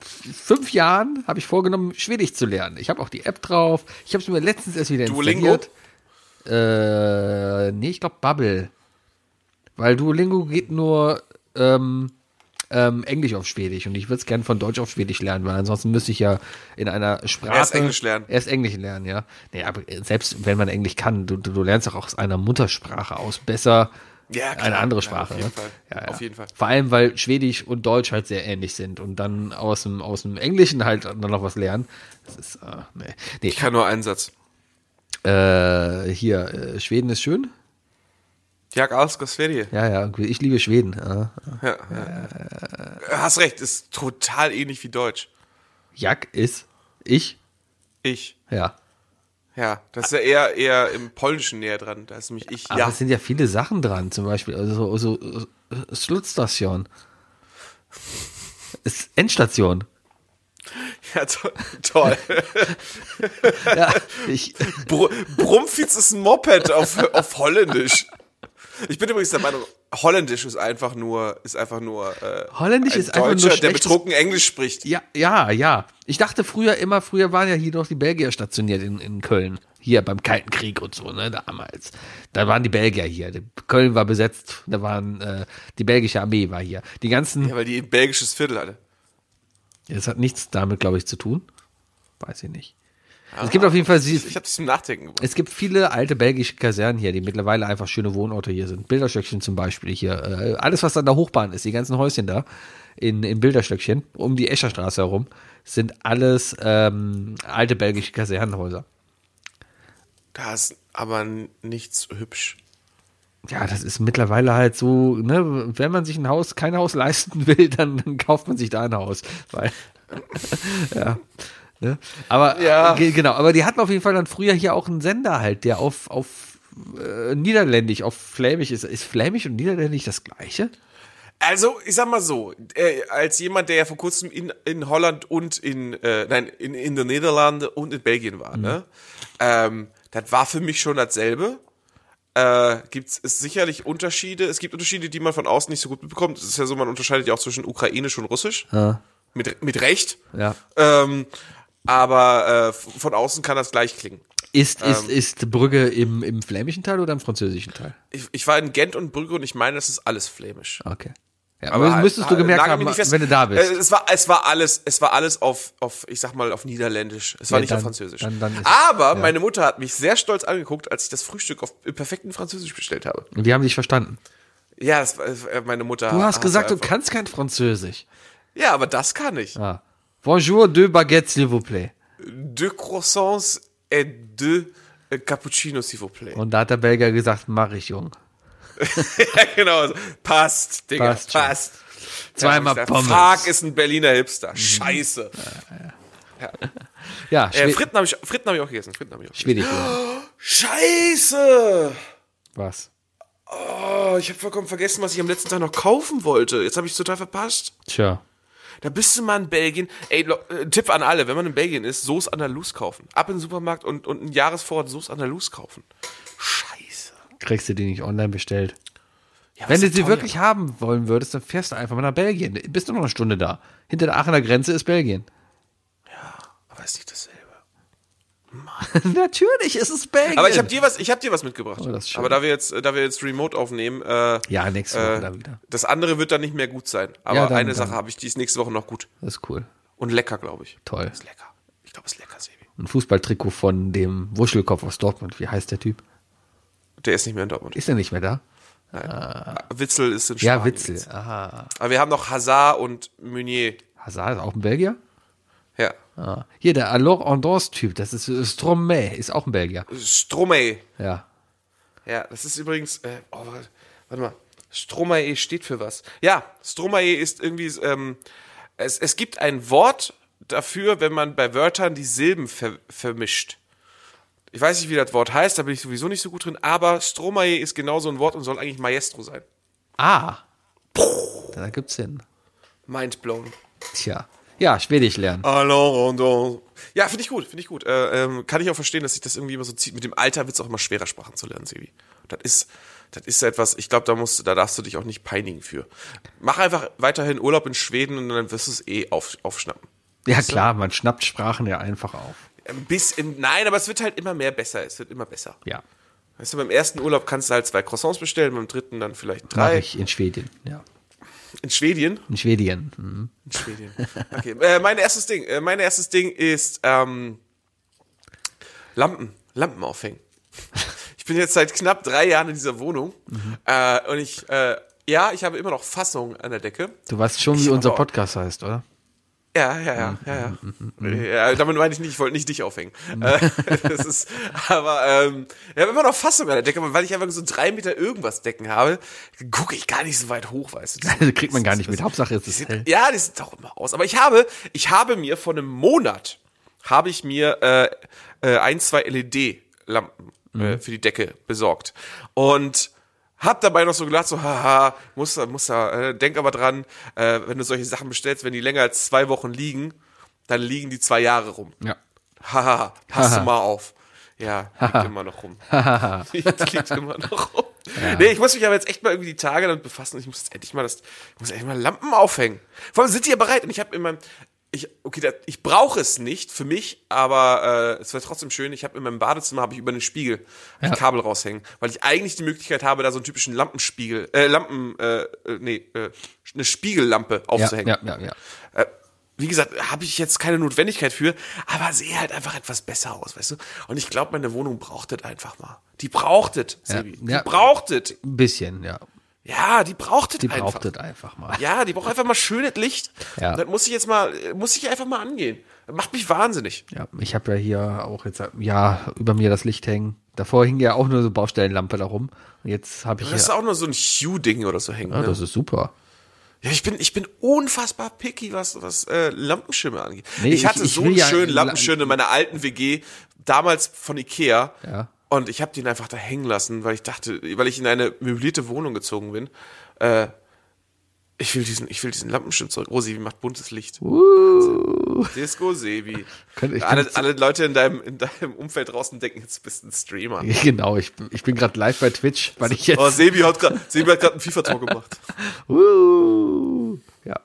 Speaker 2: fünf Jahren, habe ich vorgenommen, Schwedisch zu lernen. Ich habe auch die App drauf. Ich habe es mir letztens erst wieder
Speaker 3: Duolingo?
Speaker 2: installiert. Äh, nee, ich glaube Bubble. Weil Duolingo geht nur ähm, ähm, Englisch auf Schwedisch und ich würde es gerne von Deutsch auf Schwedisch lernen, weil ansonsten müsste ich ja in einer Sprache
Speaker 3: Erst Englisch lernen.
Speaker 2: Erst Englisch lernen, ja. Nee, aber selbst wenn man Englisch kann, du, du, du lernst auch aus einer Muttersprache aus besser
Speaker 3: Ja, klar.
Speaker 2: eine andere
Speaker 3: Ja,
Speaker 2: Sprache.
Speaker 3: auf jeden
Speaker 2: ne?
Speaker 3: Fall.
Speaker 2: Ja, ja.
Speaker 3: Auf jeden Fall.
Speaker 2: Vor allem, weil Schwedisch und Deutsch halt sehr ähnlich sind und dann aus dem, aus dem Englischen halt dann noch was lernen. Das ist, äh, nee. nee.
Speaker 3: Ich kann nur einen Satz.
Speaker 2: Äh, hier, äh, Schweden ist schön.
Speaker 3: Jag älskar Sverige.
Speaker 2: Ja, ja, ich liebe Schweden. Ja.
Speaker 3: Ja, ja. Hast recht, ist total ähnlich wie Deutsch.
Speaker 2: Jack ist ich.
Speaker 3: Ich.
Speaker 2: Ja.
Speaker 3: Ja, das ist ja eher, eher im Polnischen näher dran. Da ist nämlich ich.
Speaker 2: Aber
Speaker 3: ja.
Speaker 2: es sind ja viele Sachen dran, zum Beispiel, also so, so äh, Slutstation. Ist Endstation.
Speaker 3: ja, to toll. [laughs]
Speaker 2: Ja, ich,
Speaker 3: Br Brummfitz ist ein Moped auf, auf Holländisch. Ich bin übrigens der Meinung, Holländisch ist einfach nur, ist einfach nur, äh,
Speaker 2: Holländisch
Speaker 3: ein
Speaker 2: ist einfach nur
Speaker 3: Deutscher, der betrunken Englisch spricht.
Speaker 2: ja, ja, ja. Ich dachte früher immer, früher waren ja hier noch die Belgier stationiert in, in Köln. Hier beim Kalten Krieg und so, ne, damals. Da waren die Belgier hier. Köln war besetzt, da waren, äh, die belgische Armee war hier. Die ganzen,
Speaker 3: Ja, weil die ein belgisches Viertel hatte.
Speaker 2: das hat nichts damit, glaube ich, zu tun. Weiß ich nicht. Es gibt auf jeden Fall, sie,
Speaker 3: Ich habe zum Nachdenken gebracht.
Speaker 2: Es gibt viele alte belgische Kasernen hier, die mittlerweile einfach schöne Wohnorte hier sind. Bilderstöckchen zum Beispiel hier. Äh, alles, was an der Hochbahn ist, die ganzen Häuschen da in, in Bilderstöckchen, um die Escherstraße herum, sind alles ähm, alte belgische Kasernenhäuser.
Speaker 3: Da ist aber nichts hübsch.
Speaker 2: Ja, das ist mittlerweile halt so, ne, wenn man sich ein Haus, kein Haus leisten [laughs] will, dann, dann kauft man sich da ein Haus. Weil, [laughs] ja. Ne? Aber
Speaker 3: Ja.
Speaker 2: ge- genau, aber die hatten auf jeden Fall dann früher hier auch einen Sender halt, der auf, auf äh, Niederländisch, auf Flämisch ist. Ist Flämisch und Niederländisch das gleiche?
Speaker 3: Also, ich sag mal so, äh, als jemand, der ja vor kurzem in, in Holland und in, äh, nein, in, in den Niederlanden und in Belgien war, ne? Ähm, das war für mich schon dasselbe. Äh, gibt es sicherlich Unterschiede. Es gibt Unterschiede, die man von außen nicht so gut mitbekommt. Es ist ja so, man unterscheidet ja auch zwischen Ukrainisch und Russisch. Mit, mit Recht.
Speaker 2: Ja.
Speaker 3: Ähm, aber äh, von außen kann das gleich klingen.
Speaker 2: Ist,
Speaker 3: Ähm.
Speaker 2: ist, ist Brügge im, im flämischen Teil oder im französischen Teil?
Speaker 3: Ich, ich war in Gent und Brügge und ich meine, das ist alles flämisch.
Speaker 2: Okay. Ja, aber
Speaker 3: halt-
Speaker 2: müsstest du
Speaker 3: halt-
Speaker 2: gemerkt haben, wenn du da bist.
Speaker 3: Äh, Es war, es war alles, es war alles auf, auf, ich sag mal, auf Niederländisch. Es war
Speaker 2: Ja,
Speaker 3: nicht
Speaker 2: dann-
Speaker 3: auf Französisch.
Speaker 2: dann- dann ist-
Speaker 3: Aber
Speaker 2: ja.
Speaker 3: meine Mutter hat mich sehr stolz angeguckt, als ich das Frühstück auf im perfekten Französisch bestellt habe.
Speaker 2: Und die haben dich verstanden.
Speaker 3: Ja, das war meine Mutter.
Speaker 2: Du hast gesagt, du kannst kein Französisch.
Speaker 3: Ja, aber das kann ich.
Speaker 2: Ah. Bonjour, deux baguettes, s'il vous plaît.
Speaker 3: Deux croissants et deux äh, cappuccinos, s'il vous plaît.
Speaker 2: Und da hat der Belgier gesagt, mach ich, Jung.
Speaker 3: ja, [laughs] genau. Passt, Digga,
Speaker 2: Passt
Speaker 3: passt.
Speaker 2: Zweimal
Speaker 3: Ja,
Speaker 2: Pommes.
Speaker 3: Fuck ist ein Berliner Hipster.
Speaker 2: Mhm.
Speaker 3: Scheiße.
Speaker 2: Ja,
Speaker 3: Äh,
Speaker 2: Schwe
Speaker 3: Fritten habe ich, Fritten hab ich auch gegessen. Fritten hab ich auch gegessen.
Speaker 2: Schwedisch. [gasps]
Speaker 3: Scheiße!
Speaker 2: Was?
Speaker 3: Oh, ich habe vollkommen vergessen, was ich am letzten Tag noch kaufen wollte. Jetzt habe ich total verpasst.
Speaker 2: Tja.
Speaker 3: Da bist du mal in Belgien. Ey, äh, Tipp an alle, wenn man in Belgien ist, Sauce Andalus kaufen. Ab in den Supermarkt und, und einen Jahresvorrat Sauce Andalus kaufen. Scheiße.
Speaker 2: Kriegst du die nicht online bestellt?
Speaker 3: Ja,
Speaker 2: Wenn du sie
Speaker 3: teuer?
Speaker 2: wirklich haben wollen würdest, dann fährst du einfach mal nach Belgien. Bist du noch eine Stunde da. Hinter der Aachener Grenze ist Belgien.
Speaker 3: Aber ist nicht dasselbe. [laughs]
Speaker 2: Natürlich ist es Belgien.
Speaker 3: Aber ich habe dir was, ich habe dir was mitgebracht.
Speaker 2: Oh.
Speaker 3: Aber da wir jetzt, da wir jetzt Remote aufnehmen, äh,
Speaker 2: Ja, nächste Woche
Speaker 3: äh,
Speaker 2: da wieder.
Speaker 3: das andere wird dann nicht mehr gut sein. Aber
Speaker 2: Ja, dann-
Speaker 3: eine
Speaker 2: dann-
Speaker 3: Sache habe ich, die ist nächste Woche noch gut
Speaker 2: Das ist cool.
Speaker 3: und lecker, glaube ich.
Speaker 2: Toll.
Speaker 3: Ist lecker. Ich glaube, ist lecker, Sebi.
Speaker 2: Ein Fußballtrikot von dem Wuschelkopf aus Dortmund. Wie heißt der Typ?
Speaker 3: Der ist nicht mehr in Dortmund.
Speaker 2: Ist er nicht mehr da?
Speaker 3: Witzel ist in Spanien.
Speaker 2: Ja, Witzel. Aha.
Speaker 3: Aber wir haben noch Hazard und Meunier.
Speaker 2: Hazard ist auch ein Belgier?
Speaker 3: Ja.
Speaker 2: Ah. Hier, der Alors Andors-Typ, das ist äh, Stromae, ist auch ein Belgier.
Speaker 3: Stromae.
Speaker 2: Ja.
Speaker 3: Ja, das ist übrigens, äh, oh, warte, mal. Stromae steht für was? Ja, Stromae ist irgendwie, ähm, es, es gibt ein Wort dafür, wenn man bei Wörtern die Silben ver, vermischt. Ich weiß nicht, wie das Wort heißt, da bin ich sowieso nicht so gut drin, aber Stromae ist genau so ein Wort und soll eigentlich Maestro sein.
Speaker 2: Ah. Da gibt's Sinn.
Speaker 3: Mind blown.
Speaker 2: Tja. Ja, Schwedisch lernen.
Speaker 3: Ja, finde ich gut, finde ich gut. Äh, ähm, kann ich auch verstehen, dass sich das irgendwie immer so zieht. Mit dem Alter wird es auch immer schwerer, Sprachen zu lernen, Sebi. Das ist, das ist etwas, ich glaube, da musst du, da darfst du dich auch nicht peinigen für. Mach einfach weiterhin Urlaub in Schweden und dann wirst du es eh auf, aufschnappen.
Speaker 2: Ja, klar, man schnappt Sprachen ja einfach auf.
Speaker 3: Ein bisschen, nein, aber es wird halt immer mehr besser. Es wird immer besser.
Speaker 2: Ja.
Speaker 3: Weißt du, beim ersten Urlaub kannst du halt zwei Croissants bestellen, beim dritten dann vielleicht
Speaker 2: Mach
Speaker 3: drei.
Speaker 2: ich in Schweden. Ja.
Speaker 3: In Schwedien.
Speaker 2: In Schwedien. Mhm.
Speaker 3: In Schwedien. Okay. äh, mein erstes Ding, äh, mein erstes Ding ist ähm, Lampen, Lampen aufhängen. Ich bin jetzt seit knapp drei Jahren in dieser Wohnung äh, und ich, äh, ja, ich habe immer noch Fassung an der Decke.
Speaker 2: Du weißt schon, wie
Speaker 3: Ich
Speaker 2: unser
Speaker 3: aber-
Speaker 2: Podcast heißt, oder?
Speaker 3: Ja, ja, ja, ja, ja. ja damit meine ich nicht, ich wollte nicht dich aufhängen. Äh, [laughs] das ist, aber ähm, ich habe immer noch Fassung an der Decke, weil ich einfach so drei Meter irgendwas Decken habe, gucke ich gar nicht so weit hoch, weißt du. [laughs]
Speaker 2: Das kriegt man gar nicht mit. Hauptsache es ist hell.
Speaker 3: Ja, die sieht auch immer aus. Aber ich habe, ich habe mir vor einem Monat habe ich mir äh, äh, ein, zwei LED-Lampen äh, für die Decke besorgt und hab dabei noch so gedacht, so haha, muss da, muss da, äh, denk aber dran, äh, wenn du solche Sachen bestellst, wenn die länger als zwei Wochen liegen, dann liegen die zwei Jahre rum.
Speaker 2: Ja.
Speaker 3: Haha, pass du mal auf. Ja, liegt immer noch rum. liegt, [laughs] liegt immer noch rum. Nee, ich muss mich aber jetzt echt mal irgendwie die Tage damit befassen. Ich muss jetzt endlich mal das, ich muss endlich mal Lampen aufhängen. Vor allem sind die ja bereit und ich habe in meinem, ich, okay, da, ich brauche es nicht für mich, aber äh, es wäre trotzdem schön. Ich habe in meinem Badezimmer habe ich über einen Spiegel hab ich Kabel raushängen, weil ich eigentlich die Möglichkeit habe, da so einen typischen Lampenspiegel, äh, Lampen, äh, äh, nee, äh, eine Spiegellampe
Speaker 2: Ja,
Speaker 3: aufzuhängen.
Speaker 2: ja, ja, ja.
Speaker 3: Äh, wie gesagt, habe ich jetzt keine Notwendigkeit für, aber sehe halt einfach etwas besser aus, weißt du? Und ich glaube, meine Wohnung braucht das einfach mal. Die braucht es, Sebi. Die
Speaker 2: ja.
Speaker 3: braucht es.
Speaker 2: Ein bisschen, ja.
Speaker 3: Ja, die braucht es
Speaker 2: Die
Speaker 3: einfach.
Speaker 2: braucht es einfach mal.
Speaker 3: Ja, die braucht einfach mal schönes Licht.
Speaker 2: Ja.
Speaker 3: Und das muss ich jetzt mal, muss ich einfach mal angehen. Das macht mich wahnsinnig.
Speaker 2: Ja, ich habe ja hier auch jetzt ja über mir das Licht hängen. Davor hing ja auch nur so Baustellenlampe da rum. Und jetzt habe ich
Speaker 3: Das ist auch nur so ein Hue-Ding oder so hängen.
Speaker 2: Ja,
Speaker 3: ne?
Speaker 2: das ist super.
Speaker 3: Ja, ich bin, ich bin unfassbar picky, was, was äh, Lampenschirme angeht.
Speaker 2: Nee,
Speaker 3: ich hatte
Speaker 2: ich- ich
Speaker 3: so einen
Speaker 2: ja-
Speaker 3: schönen Lampenschirm in meiner alten WG, damals von Ikea.
Speaker 2: Ja.
Speaker 3: Und ich habe den einfach da hängen lassen, weil ich dachte, weil ich in eine möblierte Wohnung gezogen bin. Äh, ich will diesen, ich will diesen Lampenschirm zurück. Rosi, wie macht buntes Licht? Disco Sebi. Alle, alle Leute in deinem, in deinem Umfeld draußen denken, jetzt bist du ein Streamer. [laughs]
Speaker 2: Genau, ich, bin- ich bin gerade live bei Twitch, weil ich jetzt.
Speaker 3: Oh, Sebi hat gerade Sebi hat gerade ein FIFA-Tor gemacht. [laughs]
Speaker 2: Uh, ja.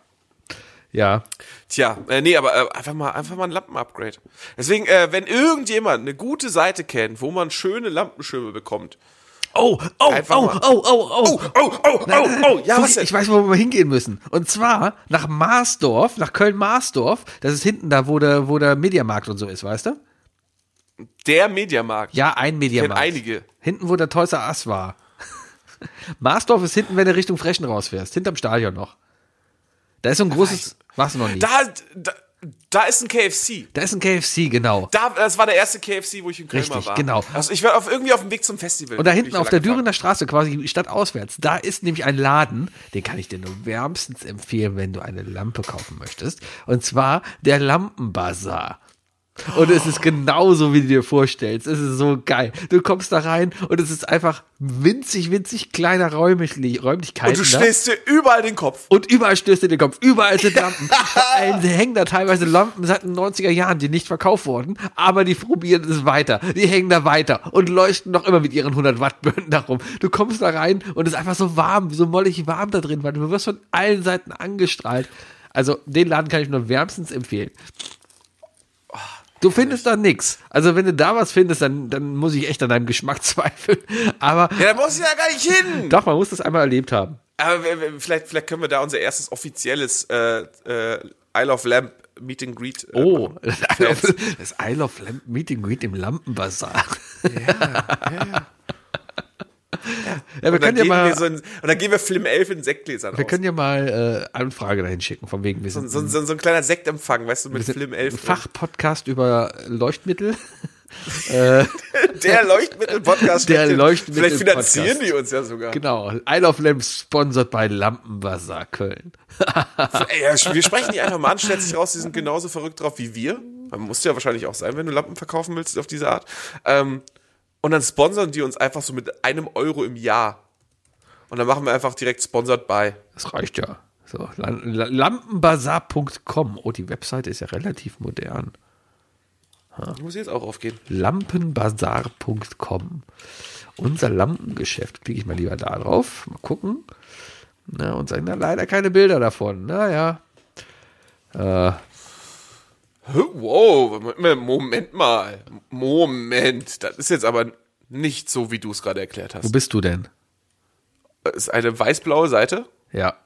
Speaker 2: Ja.
Speaker 3: Tja, äh, nee, aber äh, einfach mal einfach mal ein Lampenupgrade. Deswegen, äh, wenn irgendjemand eine gute Seite kennt, wo man schöne Lampenschirme bekommt.
Speaker 2: Oh, oh,
Speaker 3: Einfach
Speaker 2: oh,
Speaker 3: mal-
Speaker 2: oh, oh, oh.
Speaker 3: Oh, oh, oh, oh, ja, was denn?
Speaker 2: Ich weiß, wo wir hingehen müssen. Und zwar nach Marsdorf, nach Köln-Marsdorf. Das ist hinten da, wo der, wo der Mediamarkt und so ist, weißt du?
Speaker 3: Der Mediamarkt.
Speaker 2: Ja, ein Mediamarkt.
Speaker 3: einige.
Speaker 2: Hinten, wo der Toys R Us war. [laughs] Marsdorf ist hinten, wenn du Richtung Frechen rausfährst. Hinterm Stadion noch. Da ist so ein großes. Warst du noch nie?
Speaker 3: Da, da, da ist ein KFC.
Speaker 2: Da ist ein KFC, genau.
Speaker 3: Da, das war der erste KFC, wo ich in Köln
Speaker 2: Richtig,
Speaker 3: war.
Speaker 2: genau.
Speaker 3: Also ich war auf, irgendwie auf dem Weg zum Festival.
Speaker 2: Und da hinten auf der. Dürener Straße, quasi stadtauswärts, da ist nämlich ein Laden, den kann ich dir nur wärmstens empfehlen, wenn du eine Lampe kaufen möchtest. Und zwar der Lampenbazar. Und es ist genauso, wie du dir vorstellst. Es ist so geil. Du kommst da rein und es ist einfach winzig, winzig kleiner Räumlich Räumlichkeiten.
Speaker 3: Und du
Speaker 2: da.
Speaker 3: schlägst dir überall den Kopf.
Speaker 2: Und überall stößt dir den Kopf. Überall sind [laughs] Lampen. Vor allem hängen da teilweise Lampen seit den 90er Jahren, die nicht verkauft wurden. Aber die probieren es weiter. Die hängen da weiter und leuchten noch immer mit ihren 100 Watt Birnen darum. Du kommst da rein und es ist einfach so warm, so mollig warm da drin, weil du wirst von allen Seiten angestrahlt. Also den Laden kann ich nur wärmstens empfehlen. Du findest da nix. Also wenn du da was findest, dann, dann muss ich echt an deinem Geschmack [laughs] zweifeln. Aber
Speaker 3: Ja, da muss ich ja gar nicht hin.
Speaker 2: doch, man muss das einmal erlebt haben.
Speaker 3: Aber vielleicht, vielleicht können wir da unser erstes offizielles äh, äh, Isle of Lamp Meet and Greet. Äh,
Speaker 2: Oh, [laughs] das Isle of, Lamp Meeting Greet im Lampenbazar. Ja, wir
Speaker 3: Und dann,
Speaker 2: können ja
Speaker 3: gehen
Speaker 2: mal,
Speaker 3: wir so in, und dann gehen wir Flim 11 in Sektgläsern
Speaker 2: wir
Speaker 3: raus.
Speaker 2: können ja mal äh, Anfrage dahin schicken, von wegen wir
Speaker 3: So,
Speaker 2: sind,
Speaker 3: so, so, so ein kleiner Sektempfang, weißt du, mit
Speaker 2: wir
Speaker 3: Flim
Speaker 2: ein
Speaker 3: 11. drin.
Speaker 2: Fachpodcast über Leuchtmittel. [laughs]
Speaker 3: Der Leuchtmittel-Podcast.
Speaker 2: Der. Leuchtmittel-
Speaker 3: Vielleicht finanzieren
Speaker 2: Podcast.
Speaker 3: die uns ja sogar.
Speaker 2: Genau, Isle of Lamp sponsert bei Lampenbazar Köln.
Speaker 3: Ey, ja, wir sprechen die einfach mal an, stellt sich raus, die sind genauso verrückt drauf wie wir. Man muss ja wahrscheinlich auch sein, wenn du Lampen verkaufen willst auf diese Art. Ähm, und dann sponsern die uns einfach so mit einem Euro im Jahr. Und dann machen wir einfach direkt sponsored by.
Speaker 2: Das reicht ja. So, la- la- Lampenbazar.com. Oh, die Webseite ist ja relativ modern.
Speaker 3: Muss jetzt auch aufgehen.
Speaker 2: Lampenbazar.com. Unser Lampengeschäft. Klicke ich mal lieber da drauf. Mal gucken. Na, und sagen da leider keine Bilder davon. Naja. Äh,
Speaker 3: Wow, Moment- mal. Moment. Das ist jetzt aber nicht so, wie du es gerade erklärt
Speaker 2: wo
Speaker 3: hast.
Speaker 2: bist du denn?
Speaker 3: Das ist eine weiß-blaue Seite.
Speaker 2: Ja.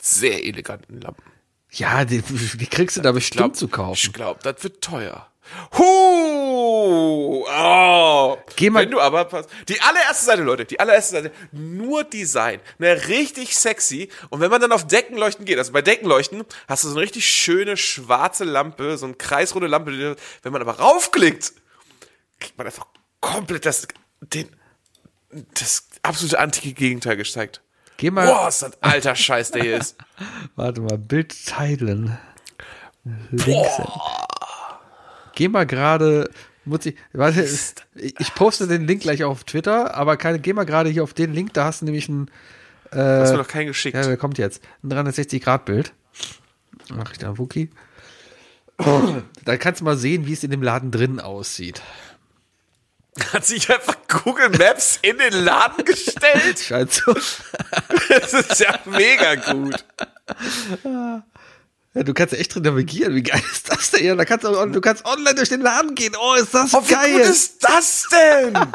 Speaker 3: Sehr eleganten Lampen.
Speaker 2: Ja, die, [laughs] die kriegst du da bestimmt zu kaufen.
Speaker 3: Ich glaube, das wird teuer. Huh! Oh.
Speaker 2: Geh mal-
Speaker 3: Wenn du aber pass, die allererste Seite, Leute, die allererste Seite, nur Design, ne, richtig sexy. Und wenn man dann auf Deckenleuchten geht, also bei Deckenleuchten hast du so eine richtig schöne schwarze Lampe, so eine kreisrunde Lampe. Wenn man aber raufklickt, kriegt man einfach komplett das, den, das absolute antike Gegenteil gezeigt.
Speaker 2: Geh mal,
Speaker 3: Boah, ist das alter Scheiß, der hier ist. [laughs]
Speaker 2: warte mal, Bild teilen. Links. Geh mal gerade, ich, warte, ich poste den Link gleich auf Twitter, aber keine, geh mal gerade hier auf den Link, da hast du nämlich ein,
Speaker 3: Hast mir noch keinen geschickt.
Speaker 2: ja, der kommt jetzt, ein 360-Grad-Bild. Mach ich da Wookie. Da kannst du mal sehen, wie es in dem Laden drin aussieht.
Speaker 3: Hat sich einfach Google Maps in den Laden gestellt? [laughs]
Speaker 2: Scheint so.
Speaker 3: Das ist ja mega gut. [laughs]
Speaker 2: Ja, du kannst ja echt drin navigieren. Wie geil ist das denn? Ja, da kannst du, du kannst online durch den Laden gehen. Oh, ist das
Speaker 3: Oh, wie
Speaker 2: geil.
Speaker 3: gut ist das denn? [laughs]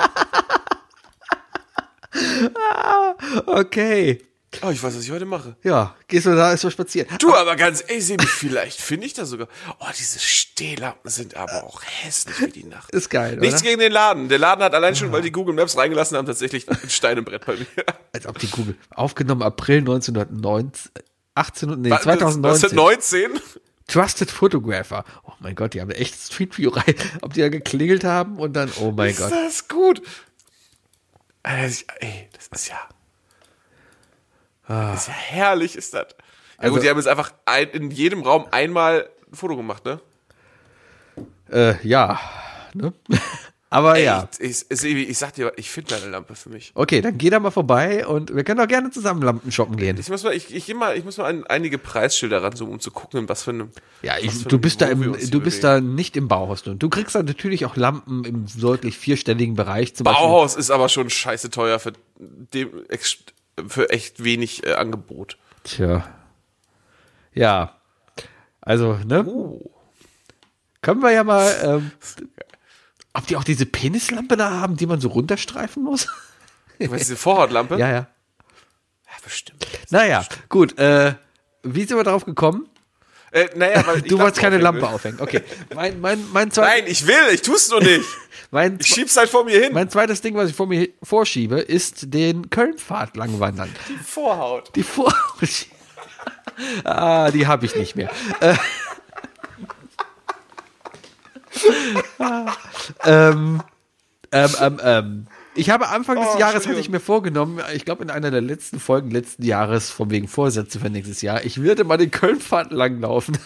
Speaker 2: okay.
Speaker 3: Oh, ich weiß, was ich heute mache.
Speaker 2: Ja, gehst du da erst mal spazieren.
Speaker 3: Du, aber ganz ehrlich, [laughs] Sebi, vielleicht finde ich das sogar. Oh, diese Stehlampen sind aber auch hässlich wie die Nacht.
Speaker 2: Ist geil,
Speaker 3: Nichts
Speaker 2: oder?
Speaker 3: gegen den Laden. Der Laden hat allein schon, weil die Google Maps reingelassen haben, tatsächlich ein Stein im Brett bei mir.
Speaker 2: Als ob die Google. Aufgenommen April 1919. 18, nee,
Speaker 3: Was,
Speaker 2: 2019.
Speaker 3: 19?
Speaker 2: Trusted Photographer. Oh mein Gott, die haben echt Street View rein. Ob die da geklingelt haben und dann, oh mein
Speaker 3: Ist
Speaker 2: Gott.
Speaker 3: das gut? Also, Ey, das ist ja. Das ist ja herrlich, ist das. Ja
Speaker 2: Also-
Speaker 3: gut, die haben jetzt einfach ein, in jedem Raum einmal ein Foto gemacht, ne?
Speaker 2: Äh, ja. Ne? Aber ja.
Speaker 3: Ich, ich, ich sag dir, ich finde deine Lampe für mich.
Speaker 2: Okay, dann geh da mal vorbei und wir können auch gerne zusammen Lampen shoppen gehen.
Speaker 3: Ich muss mal, ich, ich, mal, ich muss mal an einige Preisschilder ranzoomen, um zu gucken, was für einem.
Speaker 2: Ja, ich,
Speaker 3: für
Speaker 2: du bist da im, du bist da nicht im Bauhaus. Du kriegst da natürlich auch Lampen im deutlich vierstelligen Bereich. Zum Beispiel.
Speaker 3: Bauhaus ist aber schon scheiße teuer für, dem, für echt wenig äh, Angebot.
Speaker 2: Tja. Ja. Also, ne?
Speaker 3: Oh.
Speaker 2: Können wir ja mal, ähm, [laughs] ob die auch diese Penislampe da haben, die man so runterstreifen muss?
Speaker 3: Du weißt, diese Vorhautlampe?
Speaker 2: ja, ja.
Speaker 3: ja bestimmt.
Speaker 2: Naja, gut. Äh, wie sind wir darauf gekommen?
Speaker 3: Äh, naja, weil ich
Speaker 2: Du wolltest keine Lampe
Speaker 3: aufhängen
Speaker 2: aufhängen. Okay. Mein, mein, mein,
Speaker 3: will.
Speaker 2: zweit,
Speaker 3: Nein, ich will, ich tu's nur nicht. [laughs]
Speaker 2: mein,
Speaker 3: Ich schieb's halt vor mir hin.
Speaker 2: mein zweites Ding, was ich vor mir vorschiebe, ist den Kölnpfad langwandern.
Speaker 3: Die Vorhaut.
Speaker 2: Die Vor... [laughs] ah, die habe ich nicht mehr. Äh, [laughs] ähm, ähm, ähm, ähm, Ich habe Anfang des
Speaker 3: Oh,
Speaker 2: Jahres hatte ich mir vorgenommen, ich glaube in einer der letzten Folgen letzten Jahres von wegen Vorsätze für nächstes Jahr, ich würde mal den Köln-Pfad langlaufen.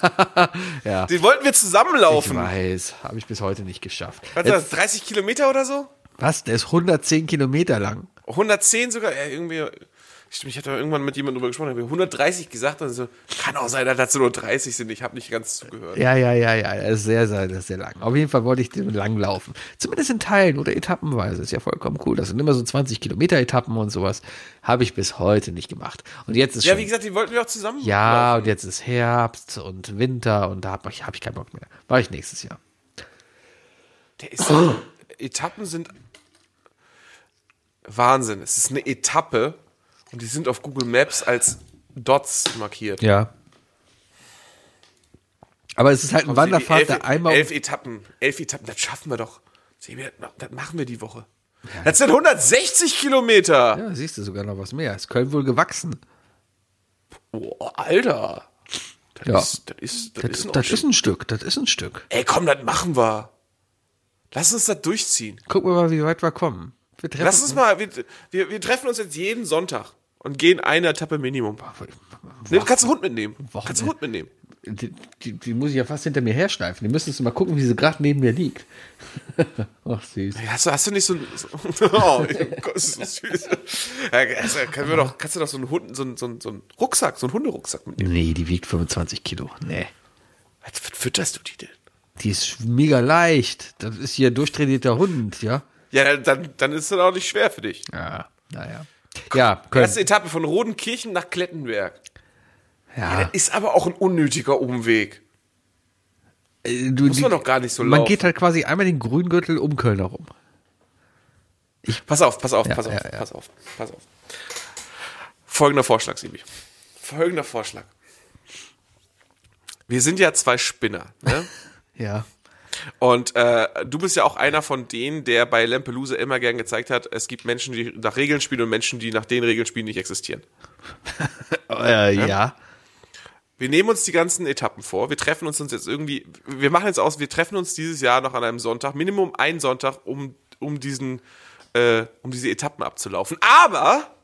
Speaker 2: [laughs] ja.
Speaker 3: Den wollten wir
Speaker 2: Ich
Speaker 3: zusammenlaufen.
Speaker 2: weiß, habe ich bis heute nicht geschafft.
Speaker 3: Was
Speaker 2: Jetzt,
Speaker 3: das, 30 Kilometer oder so?
Speaker 2: was? Der ist 110 Kilometer lang.
Speaker 3: 110 sogar? Ja, irgendwie. Stimmt, ich hatte irgendwann mit jemandem drüber gesprochen, habe 130 gesagt und so, kann auch sein, dass das nur 30 sind. Ich habe nicht ganz zugehört.
Speaker 2: Ja, ja, ja, ja, er ist sehr, sehr, sehr, sehr lang. Auf jeden Fall wollte ich den lang laufen. Zumindest in Teilen oder etappenweise. Ist ja vollkommen cool. Das sind immer so 20 Kilometer Etappen und sowas. Habe ich bis heute nicht gemacht. Und jetzt ist
Speaker 3: Ja,
Speaker 2: schon,
Speaker 3: wie gesagt, die wollten wir auch zusammen.
Speaker 2: ja,
Speaker 3: laufen.
Speaker 2: und jetzt ist Herbst und Winter und da habe ich, hab ich keinen Bock mehr. War ich nächstes Jahr.
Speaker 3: Der ist, Etappen sind Wahnsinn. Es ist eine Etappe und die sind auf Google Maps als Dots markiert.
Speaker 2: Ja. Aber es ist halt ein
Speaker 3: Komm,
Speaker 2: Wanderpfad,
Speaker 3: elf,
Speaker 2: der einmal.
Speaker 3: elf Etappen, elf Etappen, das schaffen wir doch. Sebi, das, machen wir die Woche. Das sind 160 Kilometer.
Speaker 2: ja, siehst du sogar noch was mehr. Ist Köln wohl gewachsen?
Speaker 3: Oh, Alter. Das,
Speaker 2: Ja.
Speaker 3: ist, das, ist, das,
Speaker 2: Das,
Speaker 3: ist ein
Speaker 2: das ist ein Stück, das ist ein Stück.
Speaker 3: Ey, komm, das machen wir. Lass uns das durchziehen.
Speaker 2: Gucken wir mal, wie weit wir kommen. Wir
Speaker 3: Lass uns mal, wir, wir, wir treffen uns jetzt jeden Sonntag und gehen eine Etappe Minimum. Nee, du kannst einen Hund mitnehmen.
Speaker 2: Wochen-
Speaker 3: Kannst einen Hund mitnehmen.
Speaker 2: Die, die, die muss ich ja fast hinter mir herschleifen. Die müsstest du mal gucken, wie sie gerade neben mir liegt. [laughs] Ach, süß.
Speaker 3: Hast du, hast du nicht so ein. So, [laughs] oh, Gott, ist das süß. Ja, also, doch, kannst du doch so einen, Hund, so, einen, so, einen, so einen Rucksack, so einen Hunderucksack mitnehmen?
Speaker 2: Nee, die wiegt 25 Kilo. Nee.
Speaker 3: Was, fütterst du die denn?
Speaker 2: Die ist mega leicht. Das ist hier ein durchtrainierter Hund, ja?
Speaker 3: Ja, dann- dann, dann ist das auch nicht schwer für dich.
Speaker 2: Ja, naja. Ja, Köln.
Speaker 3: Erste Etappe von Rodenkirchen nach Klettenberg.
Speaker 2: Ja,
Speaker 3: Das ist aber auch ein unnötiger Umweg.
Speaker 2: äh, du,
Speaker 3: muss man doch gar nicht so
Speaker 2: Man
Speaker 3: laufen.
Speaker 2: geht halt quasi einmal den Grüngürtel um Köln herum.
Speaker 3: Pass auf, pass auf,
Speaker 2: Ja,
Speaker 3: pass auf,
Speaker 2: ja, ja.
Speaker 3: pass auf, pass auf. Folgender Vorschlag, Sibi. Folgender Vorschlag. Wir sind ja zwei Spinner, ne? [laughs]
Speaker 2: Ja.
Speaker 3: Und äh, du bist ja auch einer von denen, der bei Lampelusa immer gern gezeigt hat, es gibt Menschen, die nach Regeln spielen und Menschen, die nach den Regeln spielen, nicht existieren. [laughs]
Speaker 2: Äh, ja.
Speaker 3: Wir nehmen uns die ganzen Etappen vor. Wir treffen uns uns jetzt irgendwie, wir machen jetzt aus, wir treffen uns dieses Jahr noch an einem Sonntag, Minimum einen Sonntag, um, um diesen, äh, um diese Etappen abzulaufen. Aber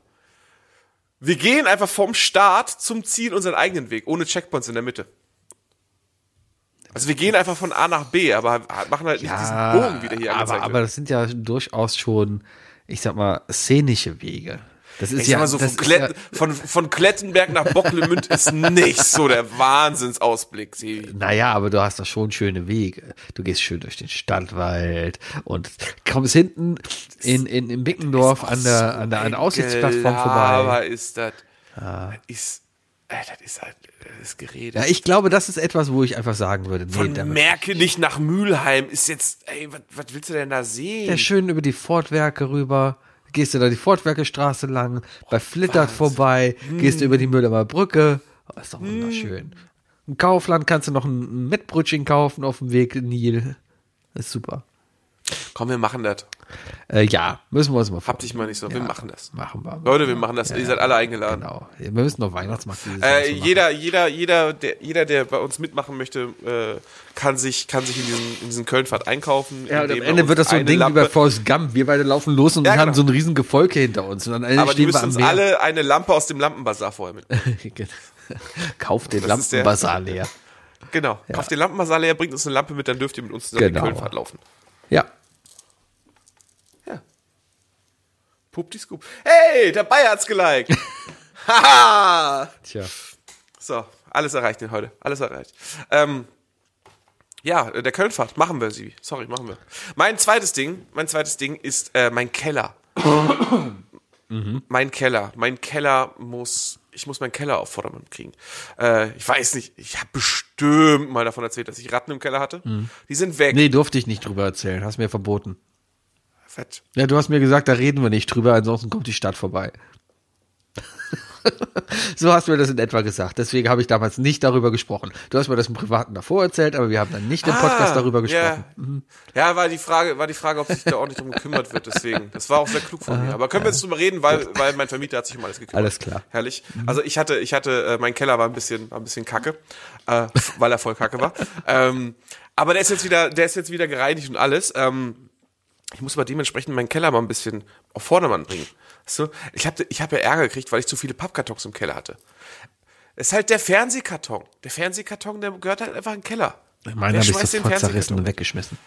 Speaker 3: wir gehen einfach vom Start zum Ziel unseren eigenen Weg, ohne Checkpoints in der Mitte. Also wir gehen einfach von A nach B, aber machen halt nicht diesen Bogen, wie der hier
Speaker 2: aber, aber das sind ja durchaus schon, ich sag mal, szenische Wege. Das ist
Speaker 3: Ich
Speaker 2: ja,
Speaker 3: sag mal so, von,
Speaker 2: ist
Speaker 3: Kletten,
Speaker 2: ja,
Speaker 3: von, von Klettenberg nach Bocklemünd ist nicht so der Wahnsinnsausblick, Sebi.
Speaker 2: Naja, aber du hast da schon schöne Wege. Du gehst schön durch den Stadtwald und kommst hinten in, in, in Bickendorf an der, an der, an der Aussichtsplattform vorbei.
Speaker 3: Aber ist das, das ist, das ist halt, das ist Gerede.
Speaker 2: Ja, ich glaube, das ist etwas, wo ich einfach sagen würde, nee,
Speaker 3: Von
Speaker 2: damit.
Speaker 3: Merkenich nach Mülheim ist jetzt, ey, was, willst du denn da sehen?
Speaker 2: Ja, schön über die Fortwerke rüber. Gehst du da die Fortwerkestraße lang, bei Flittert vorbei, gehst du über die Mühlheimer Brücke. Oh, ist doch wunderschön. Im Kaufland kannst du noch ein, Mettbrötchen kaufen auf dem Weg in Nil. Das ist super.
Speaker 3: Komm, wir machen das.
Speaker 2: Äh, ja, müssen wir uns mal
Speaker 3: Hab dich mal nicht so, wir machen das.
Speaker 2: Machen wir.
Speaker 3: Leute, wir machen das. Ihr seid alle eingeladen.
Speaker 2: Genau. Wir müssen noch Weihnachtsmarkt
Speaker 3: Äh, jeder, jeder, jeder, der, jeder, der bei uns mitmachen möchte, äh, kann sich, kann sich in diesen, in diesen Kölnfahrt einkaufen.
Speaker 2: Ja, und am Ende wird das so ein Ding wie bei
Speaker 3: Lampe-
Speaker 2: Forrest Gump. Wir beide laufen los und
Speaker 3: Ja,
Speaker 2: haben
Speaker 3: genau.
Speaker 2: so ein riesen Gefolge hinter uns. Und Ende
Speaker 3: Aber die müssen uns alle eine Lampe aus dem Lampenbazar vorher mit.
Speaker 2: Kauf den Lampenbazar leer.
Speaker 3: Genau. Kauft den Lampenbazar leer, bringt uns eine Lampe mit, dann dürft ihr mit uns zusammen
Speaker 2: Genau.
Speaker 3: die Kölnfahrt laufen.
Speaker 2: Ja.
Speaker 3: Ja. Pup die Scoop. Hey, der Bayer hat's geliked. [laughs] Haha.
Speaker 2: Tja.
Speaker 3: So, alles erreicht denn heute. Alles erreicht. Ähm, ja, der Kölnfahrt. Machen wir sie. Sorry, machen wir. Mein zweites Ding, mein zweites Ding ist äh, mein Keller. [laughs] Mein Keller. Mein Keller muss, ich muss meinen Keller auf Vordermann kriegen. Äh, ich weiß nicht, ich habe bestimmt mal davon erzählt, dass ich Ratten im Keller hatte. Die sind weg.
Speaker 2: Nee, durfte ich nicht drüber erzählen. Hast mir verboten.
Speaker 3: Fett.
Speaker 2: Ja, du hast mir gesagt, da reden wir nicht drüber, ansonsten kommt die Stadt vorbei. [laughs] so hast du mir das in etwa gesagt. Deswegen habe ich damals nicht darüber gesprochen. Du hast mir das im Privaten davor erzählt, aber wir haben dann nicht im Podcast
Speaker 3: Ah,
Speaker 2: darüber gesprochen.
Speaker 3: Ja. ja, war die Frage, war die Frage, ob sich da ordentlich drum gekümmert wird, deswegen. Das war auch sehr klug von mir. Aber können wir jetzt drüber reden, weil, weil mein Vermieter hat sich um alles gekümmert.
Speaker 2: Alles klar.
Speaker 3: Herrlich. Also ich hatte, ich hatte, äh, mein Keller war ein bisschen, war ein bisschen kacke, äh, weil er voll kacke war. Ähm, aber der ist jetzt wieder, der ist jetzt wieder gereinigt und alles. Ähm, ich muss aber dementsprechend meinen Keller mal ein bisschen auf Vordermann bringen. Du? Ich habe ich hab ja Ärger gekriegt, weil ich zu viele Pappkartons im Keller hatte. Es ist halt der Fernsehkarton. Der Fernsehkarton, der gehört halt einfach in den Keller.
Speaker 2: Meinen
Speaker 3: Wer
Speaker 2: habe ich sofort zerrissen und weggeschmissen.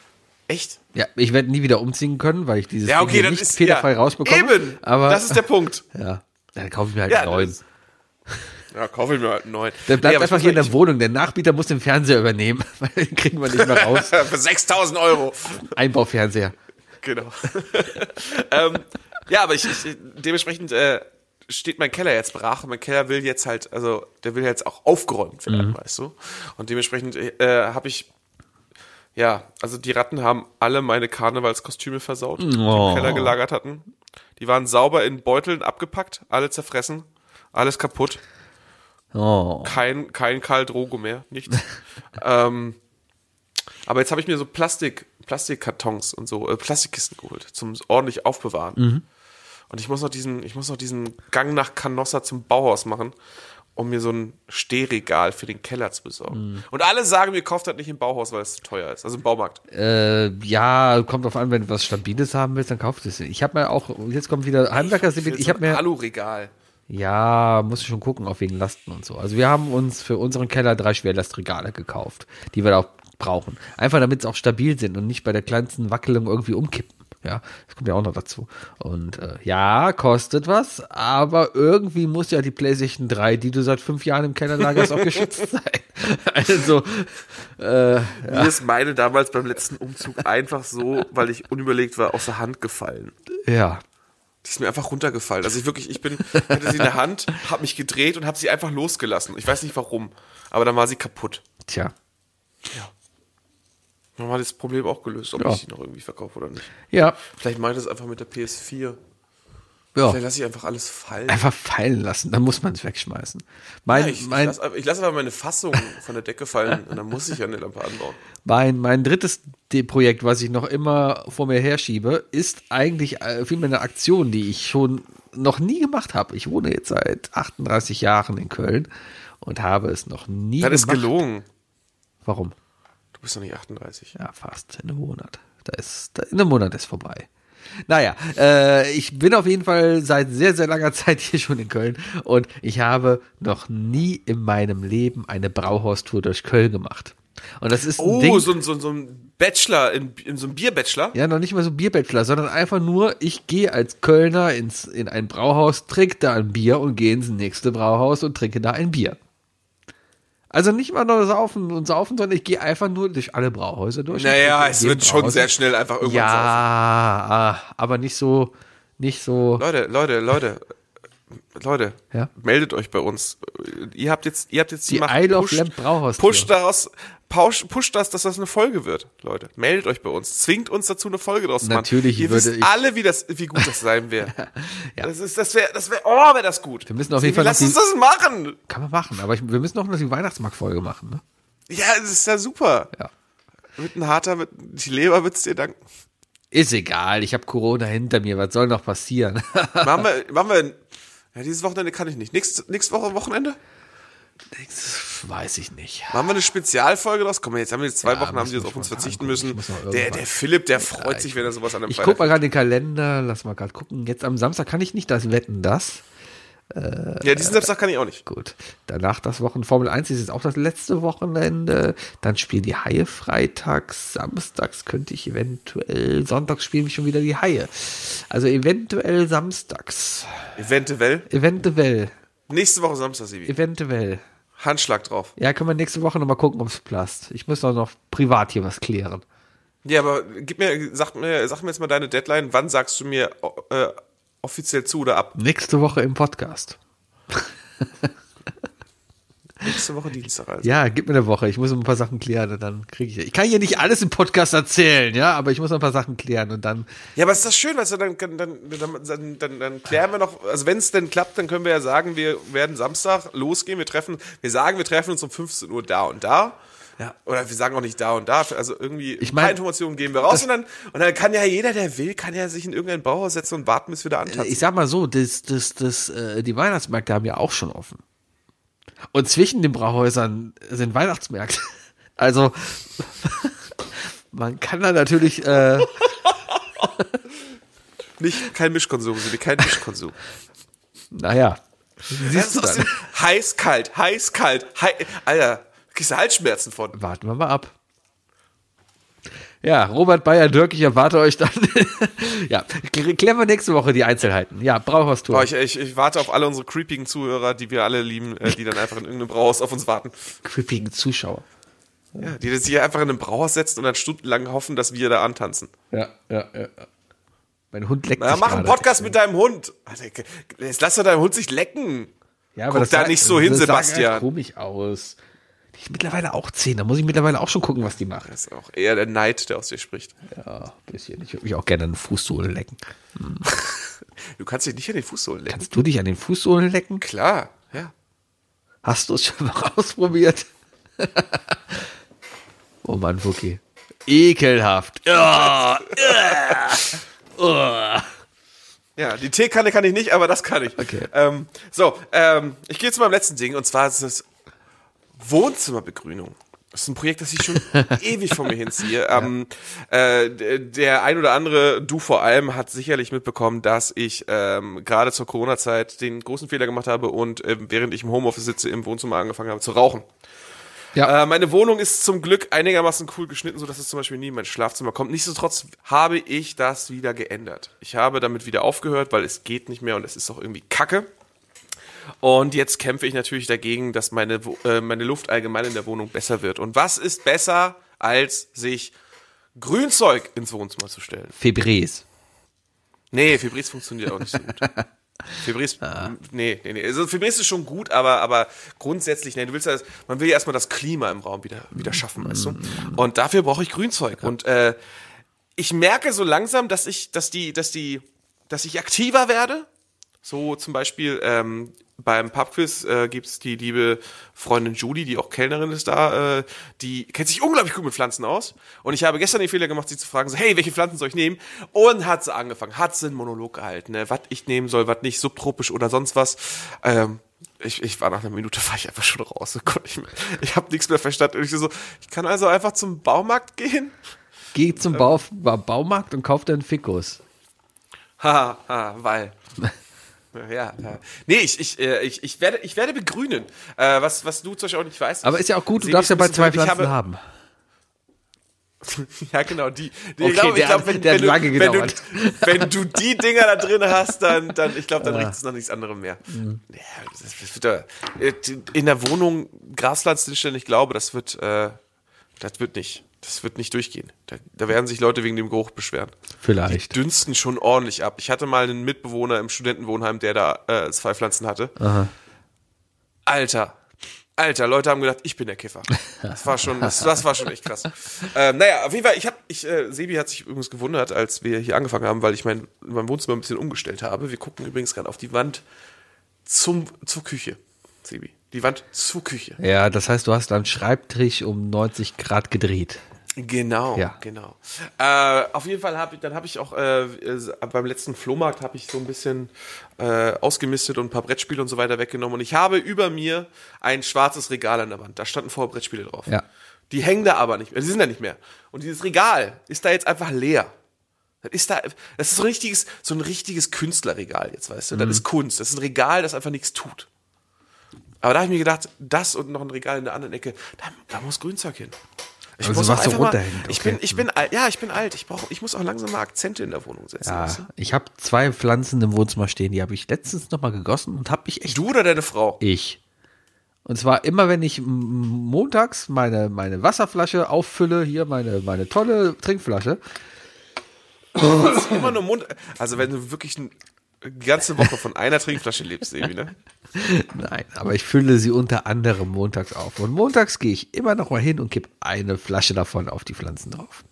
Speaker 3: Echt?
Speaker 2: Ja, ich werde nie wieder umziehen können, weil ich dieses
Speaker 3: Ja,
Speaker 2: Ding
Speaker 3: okay, dann
Speaker 2: nicht
Speaker 3: ist
Speaker 2: fehlerfrei
Speaker 3: ja,
Speaker 2: rausbekomme.
Speaker 3: Eben,
Speaker 2: aber
Speaker 3: das ist der Punkt. [laughs]
Speaker 2: ja, dann kaufe ich mir halt
Speaker 3: Ja,
Speaker 2: einen neuen.
Speaker 3: Ja, kaufe ich mir halt einen neuen.
Speaker 2: Der bleibt
Speaker 3: Nee, ich
Speaker 2: hier in der Wohnung. Der Nachbieter muss den Fernseher übernehmen, [laughs] weil den kriegen wir nicht mehr raus. [laughs]
Speaker 3: Für 6000 Euro.
Speaker 2: Einbaufernseher.
Speaker 3: Genau. ähm, ja, aber ich, ich dementsprechend äh, steht mein Keller jetzt brach und mein Keller will jetzt halt, also der will jetzt auch aufgeräumt werden, weißt du? Und dementsprechend äh, habe ich, ja, also die Ratten haben alle meine Karnevalskostüme versaut, die
Speaker 2: Oh.
Speaker 3: im Keller gelagert hatten. Die waren sauber in Beuteln abgepackt, alle zerfressen, alles kaputt.
Speaker 2: Oh.
Speaker 3: Kein, kein Karl Drogo mehr, nichts. [laughs] ähm, aber jetzt habe ich mir so Plastik, Plastikkartons und so, äh, Plastikkisten geholt, zum ordentlich aufbewahren. Und ich muss noch diesen, ich muss noch diesen Gang nach Canossa zum Bauhaus machen, um mir so ein Stehregal für den Keller zu besorgen. Und alle sagen mir, kauft das nicht im Bauhaus, weil es zu teuer ist. Also im Baumarkt.
Speaker 2: Äh, ja, kommt drauf an, wenn du was Stabiles haben willst, dann kauft es. Ich habe mir auch, jetzt kommt wieder Heimwerker, ich, ich habe
Speaker 3: ein
Speaker 2: mir,
Speaker 3: Alu-Regal.
Speaker 2: ja, muss schon gucken, auf wegen Lasten und so. Also wir haben uns für unseren Keller drei Schwerlastregale gekauft, die wir da auch brauchen. Einfach damit es auch stabil sind und nicht bei der kleinsten Wackelung irgendwie umkippen. Ja, das kommt ja auch noch dazu. Und äh, ja, kostet was, aber irgendwie muss ja die PlayStation 3, die du seit fünf Jahren im Keller lagerst, auch geschützt [laughs] sein. Also,
Speaker 3: Mir ist meine damals beim letzten Umzug einfach so, weil ich unüberlegt war, aus der Hand gefallen.
Speaker 2: ja.
Speaker 3: Die ist mir einfach runtergefallen. Also ich wirklich, ich bin, hatte sie in der Hand, habe mich gedreht und habe sie einfach losgelassen. Ich weiß nicht warum, aber dann war sie kaputt.
Speaker 2: Tja.
Speaker 3: Dann war das Problem auch gelöst, ob
Speaker 2: Ja.
Speaker 3: ich sie noch irgendwie verkaufe oder nicht.
Speaker 2: Ja.
Speaker 3: Vielleicht mache ich das einfach mit der PS4.
Speaker 2: Ja.
Speaker 3: Vielleicht lasse ich einfach alles fallen.
Speaker 2: Einfach fallen lassen, dann muss man es wegschmeißen. Mein,
Speaker 3: ja, ich, ich
Speaker 2: mein,
Speaker 3: lasse ich lass einfach meine Fassung von der Decke fallen und dann muss ich ja eine Lampe anbauen.
Speaker 2: mein, mein drittes Projekt, was ich noch immer vor mir herschiebe, ist eigentlich äh, vielmehr eine Aktion, die ich schon noch nie gemacht habe. Ich wohne jetzt seit 38 Jahren in Köln und habe es noch nie
Speaker 3: Das ist
Speaker 2: gemacht.
Speaker 3: gelogen.
Speaker 2: Warum?
Speaker 3: Du bist doch nicht 38.
Speaker 2: Ja, fast in einem Monat. Da ist, da, in einem Monat ist vorbei. Naja, äh, ich bin auf jeden Fall seit sehr, sehr langer [laughs] Zeit hier schon in Köln und ich habe noch nie in meinem Leben eine Brauhaustour durch Köln gemacht. Und das ist ein
Speaker 3: Oh,
Speaker 2: Ding,
Speaker 3: so, ein- so, ein- so ein Bachelor, in, in so einem Bierbachelor?
Speaker 2: ja, noch nicht mal so Bierbachelor, sondern einfach nur, ich gehe als Kölner ins, in ein Brauhaus, trinke da ein Bier und gehe ins nächste Brauhaus und trinke da ein Bier. Also nicht mal nur saufen und saufen, sondern ich gehe einfach nur durch alle Brauhäuser durch.
Speaker 3: Naja, es wird schon
Speaker 2: Brauhaus.
Speaker 3: sehr schnell einfach irgendwann
Speaker 2: Ja,
Speaker 3: saufen.
Speaker 2: ah, aber nicht so, nicht so.
Speaker 3: Leute, Leute, Leute, Leute,
Speaker 2: Ja?
Speaker 3: meldet euch bei uns. Ihr habt jetzt, ihr habt jetzt
Speaker 2: Die
Speaker 3: Macht.
Speaker 2: Isle of
Speaker 3: Pusht-
Speaker 2: Lamp Brauhaus.
Speaker 3: Pusht daraus, pusht, pusht das, dass das eine Folge wird, Leute. Meldet euch bei uns. Zwingt uns dazu, eine Folge draus zu machen.
Speaker 2: Natürlich
Speaker 3: Ihr
Speaker 2: würde
Speaker 3: wisst
Speaker 2: ich-
Speaker 3: alle, wie das, wie gut das sein wäre. [laughs]
Speaker 2: Ja.
Speaker 3: Das ist, das wäre, das wäre, oh, wäre das gut.
Speaker 2: Wir müssen auf jeden Fall
Speaker 3: Lass uns
Speaker 2: die-
Speaker 3: das machen.
Speaker 2: Kann man machen, aber ich, wir müssen auch noch die Weihnachtsmarktfolge machen, ne?
Speaker 3: Ja, das ist ja super.
Speaker 2: Ja.
Speaker 3: Mit ein harter, mit, die Leber wird's dir danken.
Speaker 2: Ist egal, ich habe Corona hinter mir, was soll noch passieren?
Speaker 3: Machen wir, machen wir, ja, dieses Wochenende kann ich nicht. Nächste, nächste Woche Wochenende?
Speaker 2: Das weiß ich nicht.
Speaker 3: Machen wir eine Spezialfolge draus? Komm, jetzt haben wir jetzt zwei
Speaker 2: Ja,
Speaker 3: Wochen, haben die jetzt auf uns verzichten
Speaker 2: gucken.
Speaker 3: Müssen. Der, der Philipp, der freut sich, wenn er sowas an einem
Speaker 2: Ich guck mal
Speaker 3: Freitag.
Speaker 2: gerade den Kalender, lass mal gerade gucken. Jetzt am Samstag kann ich nicht das wetten, das.
Speaker 3: Ja, diesen Samstag kann ich auch nicht.
Speaker 2: Gut. Danach das Wochen Formel 1 ist jetzt auch das letzte Wochenende. Dann spielen die Haie freitags, samstags könnte ich eventuell, sonntags spielen schon wieder die Haie. Also eventuell samstags.
Speaker 3: Eventuell.
Speaker 2: Eventuell.
Speaker 3: Nächste Woche Samstag, Sibi.
Speaker 2: Eventuell.
Speaker 3: Handschlag drauf.
Speaker 2: Ja, können wir nächste Woche nochmal gucken, ob es passt. Ich muss noch privat hier was klären.
Speaker 3: Ja, aber gib mir, sag mir, sag mir jetzt mal deine Deadline. Wann sagst du mir äh, offiziell zu oder ab?
Speaker 2: Nächste Woche im Podcast.
Speaker 3: Nächste Woche Dienstag also.
Speaker 2: Ja, gib mir eine Woche. Ich muss ein paar Sachen klären und dann kriege ich. Ich kann hier nicht alles im Podcast erzählen, ja, aber ich muss ein paar Sachen klären und dann.
Speaker 3: Ja, aber ist das schön, weißt du, dann, dann, dann, dann, dann, dann klären wir noch, also wenn es denn klappt, dann können wir ja sagen, wir werden Samstag losgehen, wir treffen, wir sagen, wir treffen uns um 15 Uhr da und da.
Speaker 2: Ja.
Speaker 3: Oder wir sagen auch nicht da und da, also irgendwie
Speaker 2: Ich
Speaker 3: ein
Speaker 2: mein-
Speaker 3: paar Informationen geben wir raus und dann, und dann kann ja jeder, der will, kann ja sich in irgendein Bauhaus setzen und warten, bis wir da antanzen.
Speaker 2: Ich sag mal so, das, das, das, äh, die Weihnachtsmärkte haben ja auch schon offen. Und zwischen den Brauhäusern sind Weihnachtsmärkte. [laughs] Also [laughs] man kann da natürlich. Äh, [laughs]
Speaker 3: Nicht, kein Mischkonsum, Sebi, kein Mischkonsum.
Speaker 2: Naja. Siehst du dann.
Speaker 3: heiß, kalt, heiß, kalt, hei Alter, kriegst du Halsschmerzen von.
Speaker 2: Warten wir mal ab. Ja, Robert Bayer Dirk, ich erwarte euch dann. [laughs] ja, klären wir nächste Woche die Einzelheiten. Ja, Brauchhaustour.
Speaker 3: Boah, ich, ich, ich warte auf alle unsere creepigen Zuhörer, die wir alle lieben, äh, die dann einfach in irgendeinem Brauhaus auf uns warten.
Speaker 2: Creepigen Zuschauer.
Speaker 3: Ja, die sich einfach in einem Brauhaus setzen und dann stundenlang hoffen, dass wir da antanzen.
Speaker 2: Ja, ja, ja. Mein Hund leckt
Speaker 3: Na,
Speaker 2: sich
Speaker 3: mach einen. Podcast mit deinem Hund. Jetzt lass doch deinen Hund sich lecken.
Speaker 2: Ja,
Speaker 3: Guck da
Speaker 2: sah-
Speaker 3: nicht so hin,
Speaker 2: das sah komisch aus. Ist mittlerweile auch zehn. Da muss ich mittlerweile auch schon gucken, was die machen.
Speaker 3: Das ist auch eher der Neid, der aus dir spricht.
Speaker 2: Ja, ein bisschen. Ich würde mich auch gerne an den Fußsohlen lecken. [laughs]
Speaker 3: Du kannst dich nicht an den Fußsohlen lecken.
Speaker 2: Kannst du dich an den Fußsohlen lecken?
Speaker 3: Klar, ja.
Speaker 2: Hast du es schon mal [laughs] ausprobiert? [laughs] oh Mann, Wookie. Ekelhaft. Ja,
Speaker 3: Ja, die Teekanne kann ich nicht, aber das kann ich.
Speaker 2: Okay.
Speaker 3: Ähm, so, ähm, ich gehe zu meinem letzten Ding und zwar ist es Wohnzimmerbegrünung. Das ist ein Projekt, das ich schon [laughs] ewig vor mir hinziehe. Ähm, äh, der ein oder andere, du vor allem, hat sicherlich mitbekommen, dass ich ähm, gerade zur Corona-Zeit den großen Fehler gemacht habe und ähm, während ich im Homeoffice sitze, im Wohnzimmer angefangen habe zu rauchen.
Speaker 2: Ja.
Speaker 3: Äh, meine Wohnung ist zum Glück einigermaßen cool geschnitten, so dass es zum Beispiel nie in mein Schlafzimmer kommt. Nichtsdestotrotz habe ich das wieder geändert. Ich habe damit wieder aufgehört, weil es geht nicht mehr und es ist auch irgendwie Kacke. Und jetzt kämpfe ich natürlich dagegen, dass meine, äh, meine Luft allgemein in der Wohnung besser wird. Und was ist besser, als sich Grünzeug ins Wohnzimmer zu stellen?
Speaker 2: Febrés.
Speaker 3: Nee, Fibris funktioniert auch nicht so gut. [laughs] Fibris, nee, nee, nee. Also Fibris ist schon gut, aber, aber grundsätzlich, nee, du willst ja, man will ja erstmal das Klima im Raum wieder, wieder schaffen, weißt du? Und dafür brauche ich Grünzeug. Und äh, ich merke so langsam, dass ich, dass die, dass die, dass ich aktiver werde. So zum Beispiel ähm, beim Pubquiz äh, gibt's die liebe Freundin Judy, die auch Kellnerin ist da, äh, die kennt sich unglaublich gut mit Pflanzen aus. Und ich habe gestern den Fehler gemacht, sie zu fragen, so, hey, welche Pflanzen soll ich nehmen? Und hat sie angefangen, hat sie einen Monolog gehalten, ne? was ich nehmen soll, was nicht, subtropisch oder sonst was. Ähm, ich, ich war nach einer Minute, war ich einfach schon raus. Ich, nicht mehr- ich habe nichts mehr verstanden. Und ich so, ich kann also einfach zum Baumarkt gehen?
Speaker 2: Geh zum Bau Ba- Baumarkt und kauf dir einen Fikus.
Speaker 3: Haha, ha, weil. [laughs] Ja, ja. Nee, ich, ich, äh, ich, ich, werde, ich werde begrünen. Äh, was, was du zum Beispiel auch nicht weißt.
Speaker 2: Aber ist ja auch gut, du darfst ja bald zwei Pflanzen
Speaker 3: habe- [laughs]
Speaker 2: haben.
Speaker 3: Ja, genau, die. die
Speaker 2: Okay,
Speaker 3: ich glaube, glaub, wenn, wenn, wenn, du, wenn du die Dinger da drin hast, dann, dann ich glaube, dann riecht es nach nichts anderem mehr.
Speaker 2: Mhm.
Speaker 3: Ja, das wird äh, in der Wohnung Graspflanzen hinstellen, ich glaube, das wird, äh, das wird nicht. Das wird nicht durchgehen. Da, da werden sich Leute wegen dem Geruch beschweren.
Speaker 2: Vielleicht.
Speaker 3: dünsten schon ordentlich ab. Ich hatte mal einen Mitbewohner im Studentenwohnheim, der da äh, zwei Pflanzen hatte. Alter. Alter, Leute haben gedacht, ich bin der Kiffer. Das war schon, das, das war schon echt krass. Ähm, naja, auf jeden Fall, ich hab, ich, äh, Sebi hat sich übrigens gewundert, als wir hier angefangen haben, weil ich mein, mein Wohnzimmer ein bisschen umgestellt habe. Wir gucken übrigens gerade auf die Wand zum, zur Küche, Sebi. Die Wand zur Küche.
Speaker 2: Ja, das heißt, du hast deinen Schreibtisch um 90 Grad gedreht.
Speaker 3: Genau,
Speaker 2: Ja.
Speaker 3: genau. Äh, auf jeden Fall habe ich, dann habe ich auch äh, beim letzten Flohmarkt habe ich so ein bisschen äh, ausgemistet und ein paar Brettspiele und so weiter weggenommen und ich habe über mir ein schwarzes Regal an der Wand. Da standen vorher Brettspiele drauf.
Speaker 2: Ja.
Speaker 3: Die hängen da aber nicht mehr, die sind da nicht mehr. Und dieses Regal ist da jetzt einfach leer. Das ist da, das ist so ein richtiges, so ein richtiges Künstlerregal jetzt, weißt du. Das ist Kunst. Das ist ein Regal, das einfach nichts tut. Aber da habe ich mir gedacht, das und noch ein Regal in der anderen Ecke, da, da muss Grünzeug hin. Ich
Speaker 2: Also
Speaker 3: muss
Speaker 2: was
Speaker 3: auch
Speaker 2: so runterhängt,
Speaker 3: ich
Speaker 2: okay.
Speaker 3: bin, ich bin alt, ja, ich bin alt. Ich brauche, ich muss auch langsam mal Akzente in der Wohnung setzen.
Speaker 2: Ja,
Speaker 3: weißt du?
Speaker 2: ich habe zwei Pflanzen im Wohnzimmer stehen, die habe ich letztens noch mal gegossen und habe mich echt
Speaker 3: Du oder deine Frau?
Speaker 2: ich. Und zwar immer, wenn ich montags meine, meine Wasserflasche auffülle, hier meine, meine tolle Trinkflasche,
Speaker 3: Immer nur Mund. Also wenn du wirklich eine ganze Woche von einer Trinkflasche lebst, Evi, ne? [laughs]
Speaker 2: Nein, aber ich fülle sie unter anderem montags auf. Und montags gehe ich immer noch mal hin und gebe eine Flasche davon auf die Pflanzen drauf.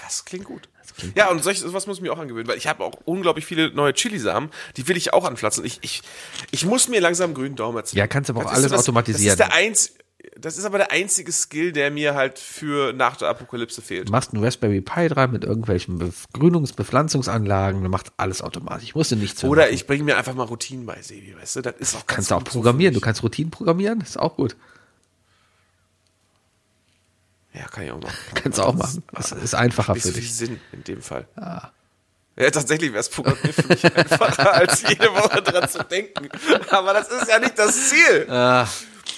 Speaker 3: Das klingt gut.
Speaker 2: klingt
Speaker 3: ja, und solch, sowas muss ich mir auch angewöhnen, weil ich habe auch unglaublich viele neue Chilisamen, die will ich auch anpflanzen. Ich, ich, ich muss mir langsam grünen Daumen erzielen.
Speaker 2: Ja, kannst aber auch
Speaker 3: Das
Speaker 2: alles
Speaker 3: das,
Speaker 2: automatisieren.
Speaker 3: Das ist, der einz, das ist aber der einzige Skill, der mir halt für nach der Apokalypse fehlt.
Speaker 2: Du machst einen Raspberry Pi dran mit irgendwelchen Begrünungs-, Bepflanzungsanlagen, du machst alles automatisch. Ich musste nichts
Speaker 3: Oder
Speaker 2: machen.
Speaker 3: ich bringe mir einfach mal Routinen bei, Sebi, weißt du? Das ist auch ganz
Speaker 2: kannst du auch programmieren. Du kannst Routinen programmieren, ist auch gut.
Speaker 3: Ja, kann ich auch machen. [laughs]
Speaker 2: Kannst du auch machen. Das ist einfacher für dich.
Speaker 3: Sinn in dem Fall. Ja, tatsächlich wäre es Programmieren für mich einfacher, als jede Woche dran zu denken. Aber das ist ja nicht das Ziel.
Speaker 2: Ah,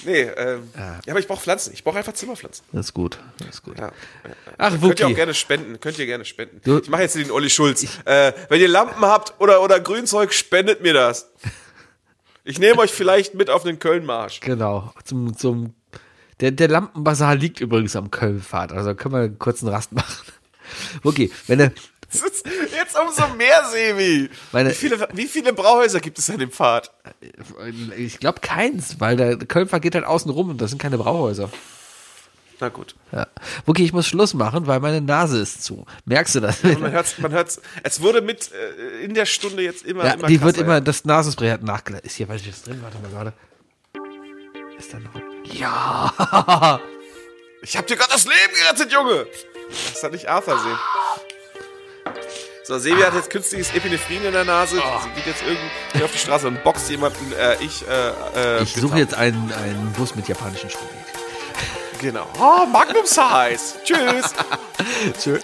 Speaker 3: Nee, ähm, ja, aber ich brauche Pflanzen. Ich brauche einfach Zimmerpflanzen.
Speaker 2: das ist gut. Das ist gut.
Speaker 3: Ja.
Speaker 2: Ach,
Speaker 3: Könnt ihr auch
Speaker 2: Wookie.
Speaker 3: gerne spenden. Könnt ihr gerne spenden.
Speaker 2: Du-
Speaker 3: ich mache jetzt den Olli Schulz. Äh, wenn ihr Lampen habt oder, oder Grünzeug, spendet mir das. Ich nehme euch vielleicht mit auf den Köln-Marsch.
Speaker 2: Genau. Zum, zum, der, der Lampenbasar liegt übrigens am Kölnpfad. Also können wir einen kurzen Rast machen. Okay, wenn du,
Speaker 3: ist jetzt umso mehr, Sebi.
Speaker 2: Meine-
Speaker 3: wie, viele, wie viele Brauhäuser gibt es an dem Pfad?
Speaker 2: ich glaube keins, weil der Kölnpfad geht halt außen rum und das sind keine Brauhäuser.
Speaker 3: Na gut.
Speaker 2: Ja. Okay, ich muss Schluss machen, weil meine Nase ist zu. Merkst du das?
Speaker 3: Man hört's, man hört's. Es wurde mit äh, in der Stunde jetzt immer,
Speaker 2: Ja,
Speaker 3: immer
Speaker 2: die wird
Speaker 3: krasser.
Speaker 2: immer, das Nasenspray hat nachgelassen. Ist hier was ist drin? Warte mal gerade. Ist da noch? Ja!
Speaker 3: Ich hab dir gerade das Leben gerettet, Junge! Das hat nicht Arthur sehen. So, Sebi hat jetzt künstliches Epinephrin in der Nase. Sie geht jetzt irgendwie auf die Straße und boxt jemanden. Äh, ich, äh, äh,
Speaker 2: Ich suche jetzt einen, einen Bus mit japanischen Spaghetti.
Speaker 3: Genau. Oh, Magnum Size. Tschüss. [laughs]
Speaker 2: Tschö.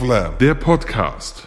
Speaker 1: Lamb.
Speaker 6: Der Podcast.